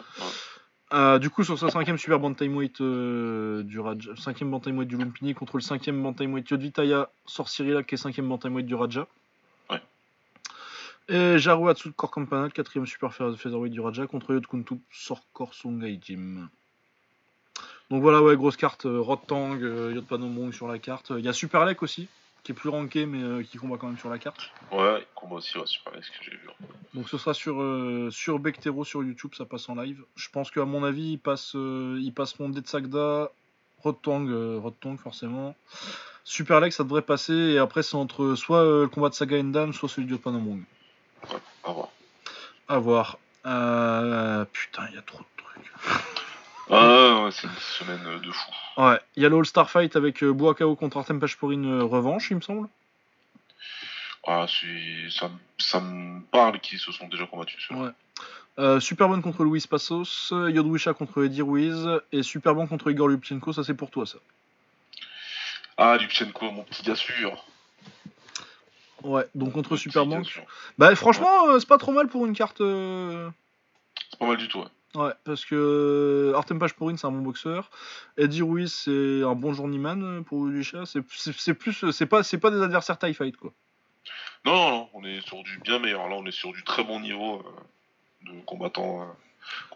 Hein. du coup, sur sa cinquième super bantamweight du Raja, cinquième bantamweight du Lumpini contre le cinquième bantamweight Yodvitaya sort Cyrilla qui est cinquième bantamweight du Raja. Et Jaru Atsu Core Campanal, quatrième super featherweight du Raja contre Yod Kuntup Sorkor Sungai Jim. Donc voilà, ouais, grosse carte, euh, Rotang, euh, Yod Panomong sur la carte. Il y a Superlek aussi, qui est plus ranké mais euh, qui combat quand même sur la carte. Ouais, il combat aussi ouais, Superlek, ce que j'ai vu. Donc ce sera sur, sur Bectero sur YouTube, ça passe en live. Je pense qu'à mon avis, ils, passent, ils passeront Detsagda, Rotang, Rotang forcément. Superlek, ça devrait passer, et après c'est entre soit le combat de Saga Endam, soit celui de Yod Panomong. Ouais, à voir. À voir. Euh, putain, il y a trop de trucs. Ah, ouais, c'est une semaine de fou. Ouais, il y a le All-Star Fight avec euh, Boakao contre Artem pour une euh, revanche, il me semble. Ah, ça, ça me parle qu'ils se sont déjà combattus. Ouais. Euh, Superbon contre Louis Passos, Yodwisha contre Eddie Ruiz et Superbon contre Igor Lupchenko, ça c'est pour toi ça. Ah, Lupchenko, mon petit gars sûr. Ouais, donc contre Superbank. Bah franchement, euh, c'est pas trop mal pour une carte. Euh, c'est pas mal du tout, ouais. Ouais, parce que euh, Artem Pashporin c'est un bon boxeur. Eddie Ruiz c'est un bon journeyman pour Lucha. C'est plus, c'est pas, c'est pas des adversaires tie fight quoi. Non, non, non, on est sur du bien meilleur. Là, on est sur du très bon niveau de combattants,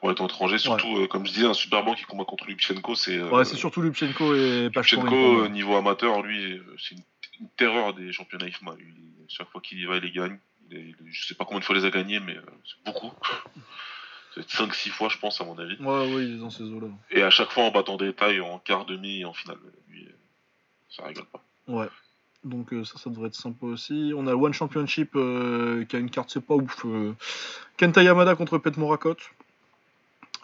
combattants étrangers. Surtout, comme je disais, un Superbank qui combat contre Lupchenko, c'est. ouais, c'est surtout Lupchenko et Pashporin. Lupchenko niveau amateur, lui, c'est une une terreur des championnats IFMA. chaque fois qu'il y va, il les gagne. je sais pas combien de fois il les a gagnés, mais euh, c'est beaucoup. c'est 5-6 fois, je pense, à mon avis. Ouais, ouais, il est dans ces eaux-là. Et à chaque fois en battant des tailles en quart, demi et en finale. Lui, euh, ça rigole pas. Ouais. Donc euh, ça, ça devrait être sympa aussi. On a One Championship qui a une carte, c'est pas ouf. Kenta Yamada contre Pet Morakot.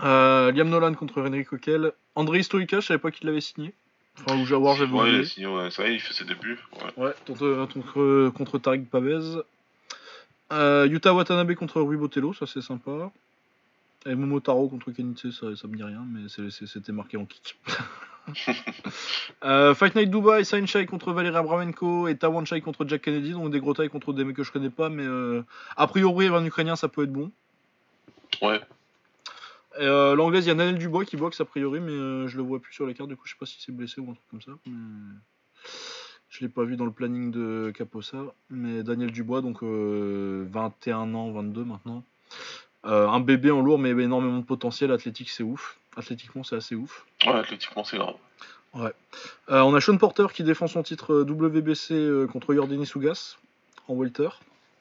Liam Nolan contre Henry Coquel. André Stoika, je savais pas qu'il l'avait signé. Enfin, ou Jawar, j'avais ouais, oublié. Il ouais, ça il fait ses débuts. Ouais, ouais contre, contre, Tariq Pavez. Euh, Yuta Watanabe contre Rui Botello, ça c'est sympa. Et Momotaro contre Kenitse, ça, ça me dit rien, mais c'était marqué en kick. euh, Fight Night Dubai, Sain Shai contre Valeria Abramenko et Tawan Shai contre Jack Kennedy, donc des gros tailles contre des mecs que je connais pas, mais euh, a priori, un Ukrainien, ça peut être bon. Ouais. Euh, L'anglaise, il y a Nanel Dubois qui boxe a priori, mais euh, je le vois plus sur la carte, du coup je sais pas si c'est blessé ou un truc comme ça. Je l'ai pas vu dans le planning de Caposa. Mais Daniel Dubois, donc 21 euh, ans, 22 maintenant. un bébé en lourd, mais énormément de potentiel. Athlétique, c'est ouf. Athlétiquement, c'est assez ouf. Ouais, athlétiquement, c'est grave. Ouais. on a Sean Porter qui défend son titre WBC contre Yordini Sugas en welter.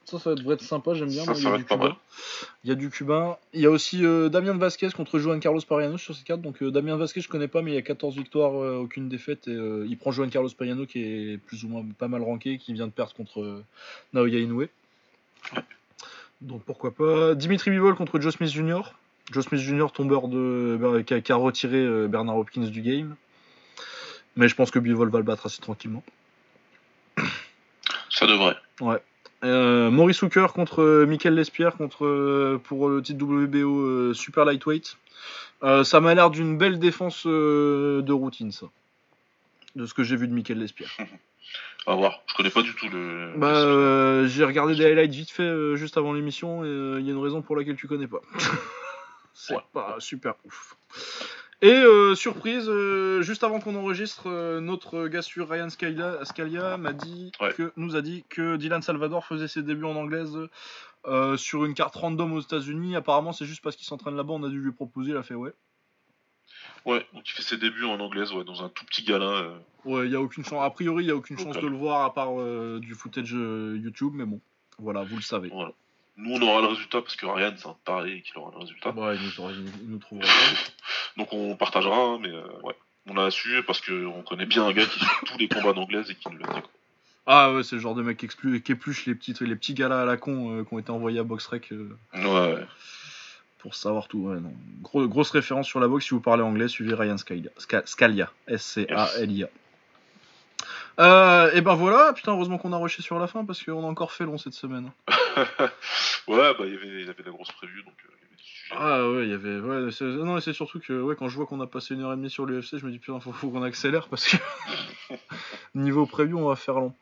Ça, ça devrait être sympa, j'aime bien. il, y a du cubain. il y a du cubain. Il y a aussi euh, Damien Vasquez contre Juan Carlos Pariano sur cette carte. Donc euh, Damien Vasquez, je connais pas, mais il y a 14 victoires, euh, aucune défaite. Et il prend Juan Carlos Pariano qui est plus ou moins pas mal ranké, qui vient de perdre contre Naoya Inoue. Donc pourquoi pas. Dimitri Bivol contre Joe Smith Jr. Joe Smith Jr. tombeur de. qui a, qui a retiré Bernard Hopkins du game. Mais je pense que Bivol va le battre assez tranquillement. Ça devrait. Ouais. Euh, Maurice Hooker contre euh, Michael Lespierre contre, euh, pour le titre WBO Super Lightweight. ça m'a l'air d'une belle défense de routine, ça. De ce que j'ai vu de Michael Lespierre. À voir, je connais pas du tout le. Bah, j'ai regardé des highlights vite fait juste avant l'émission et il y a une raison pour laquelle tu connais pas. C'est pas super ouf. Et euh, surprise, euh, juste avant qu'on enregistre, euh, notre gars sur Ryan Scalia, m'a dit que nous a dit que Dylan Salvador faisait ses débuts en anglaise sur une carte random aux États-Unis. Apparemment, c'est juste parce qu'il s'entraîne là-bas. On a dû lui proposer. Il a fait ouais. Ouais, donc il fait ses débuts en anglaise, ouais, dans un tout petit gala. Ouais, il y a aucune chance. A priori, il y a aucune chance de le voir à part du footage YouTube, mais bon, voilà, vous le savez. Voilà. Nous, on aura le résultat parce que Ryan, c'est un taré qu'il aura le résultat. Ouais, il nous, il nous trouvera. Donc on partagera, hein, mais euh, ouais. On a su parce qu'on connaît bien un gars qui fait tous les combats d'anglaise et qui nous l'a dit. Ah ouais, c'est le genre de mec qui, épluche les petits, les petits galas à la con euh, qui ont été envoyés à Boxrec. Euh, ouais. Pour savoir tout. Ouais, non. grosse référence sur la boxe, si vous parlez anglais, suivez Ryan Scalia. Scalia. S-C-A-L-I-A. Et ben voilà, putain, heureusement qu'on a rushé sur la fin parce qu'on a encore fait long cette semaine. ouais, bah il y avait, y avait la grosse prévue donc. Ah ouais, il y avait. Ouais, non, c'est surtout que ouais, quand je vois qu'on a passé une heure et demie sur l'UFC, je me dis putain, faut, faut qu'on accélère parce que niveau preview, on va faire long.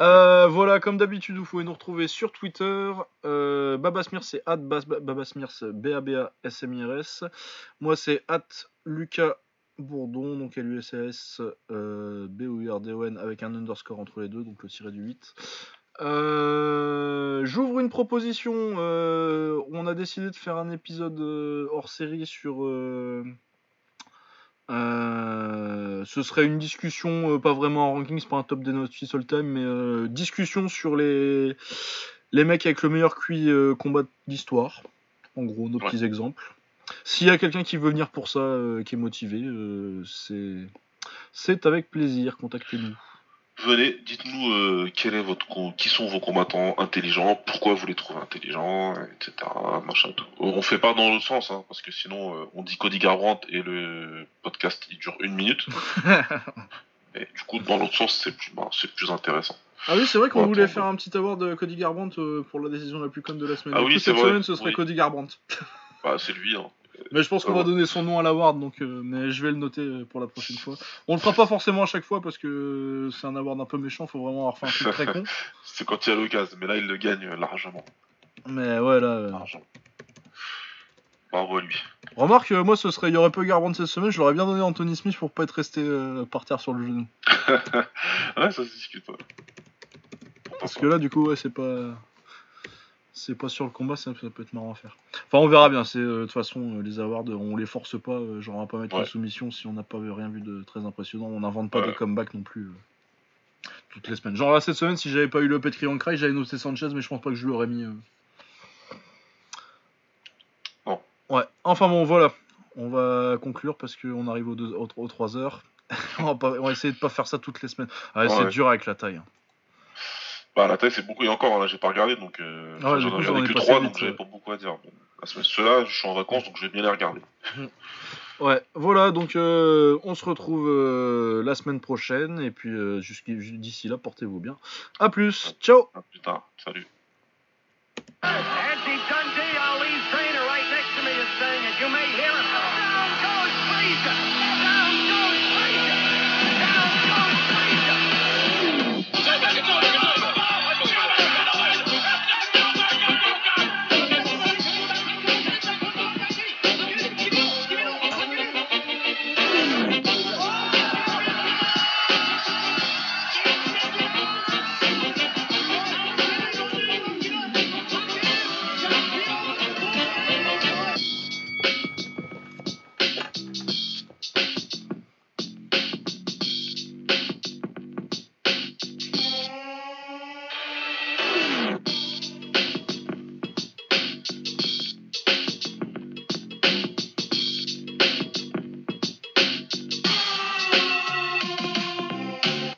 Euh, voilà, comme d'habitude, vous pouvez nous retrouver sur Twitter. Euh, Babasmir, c'est at Babasmir, B-A-B-A-S-M-I-R-S. Moi, c'est at Lucas Bourdon, donc L-U-S-S, euh, B-O-U-R-D-O-N, avec un underscore entre les deux, donc le tiré du 8. Euh, j'ouvre une proposition. Euh, on a décidé de faire un épisode hors série sur euh, ce serait une discussion, euh, pas vraiment en ranking, c'est pas un top des notes all time, mais euh, discussion sur les, les mecs avec le meilleur QI combat d'histoire. En gros, nos petits exemples. S'il y a quelqu'un qui veut venir pour ça, qui est motivé, c'est c'est avec plaisir. Contactez-nous venez, dites-nous euh, quel est votre qui sont vos combattants intelligents, pourquoi vous les trouvez intelligents, etc. Machin tout. On fait pas dans l'autre sens, hein, parce que sinon euh, on dit Cody Garbrandt et le podcast il dure une minute. et du coup dans l'autre sens c'est plus, bah, c'est plus intéressant. Ah oui, c'est vrai qu'on voulait faire un petit award de Cody Garbrandt euh, pour la décision la plus conne de la semaine. Ah oui, cette semaine, ce serait Cody Garbrandt. bah, c'est lui. Hein. Mais je pense qu'on va donner son nom à l'award, donc euh, mais je vais le noter euh, pour la prochaine fois. On le fera pas forcément à chaque fois parce que c'est un award un peu méchant, faut vraiment avoir fait un truc très con. c'est quand il y a l'occasion, mais là il le gagne largement. Mais ouais là. Euh... Bravo à lui. Remarque, moi ce serait, il y aurait peu Garbrandt cette semaine, je l'aurais bien donné à Anthony Smith pour pas être resté euh, par terre sur le genou. ouais, ça se discute. Parce que là, du coup, ouais, c'est pas c'est pas sur le combat, ça, peut être marrant à faire. Enfin, on verra bien. C'est euh, de toute façon euh, les awards, on les force pas. Euh, genre, on va pas mettre une soumission si on n'a pas rien vu de très impressionnant. On n'invente pas des comebacks non plus toutes les semaines. Genre là cette semaine, si j'avais pas eu le Petri en cry, j'avais noté Sanchez, mais je pense pas que je l'aurais mis. Bon. Ouais. Enfin bon, voilà. On va conclure parce qu'on arrive aux, 3 heures. on, va essayer de pas faire ça toutes les semaines. Ah, c'est dur avec la taille. Hein. Bah, la taille, c'est beaucoup. Et encore, là, j'ai pas regardé, donc euh, ah j'en ai regardé que 3, donc j'avais pas beaucoup à dire. Ceux-là, je suis en vacances, donc je vais bien les regarder. Ouais, voilà, donc euh, on se retrouve euh, la semaine prochaine, et puis euh, d'ici là, portez-vous bien. A plus, ciao À plus tard, salut.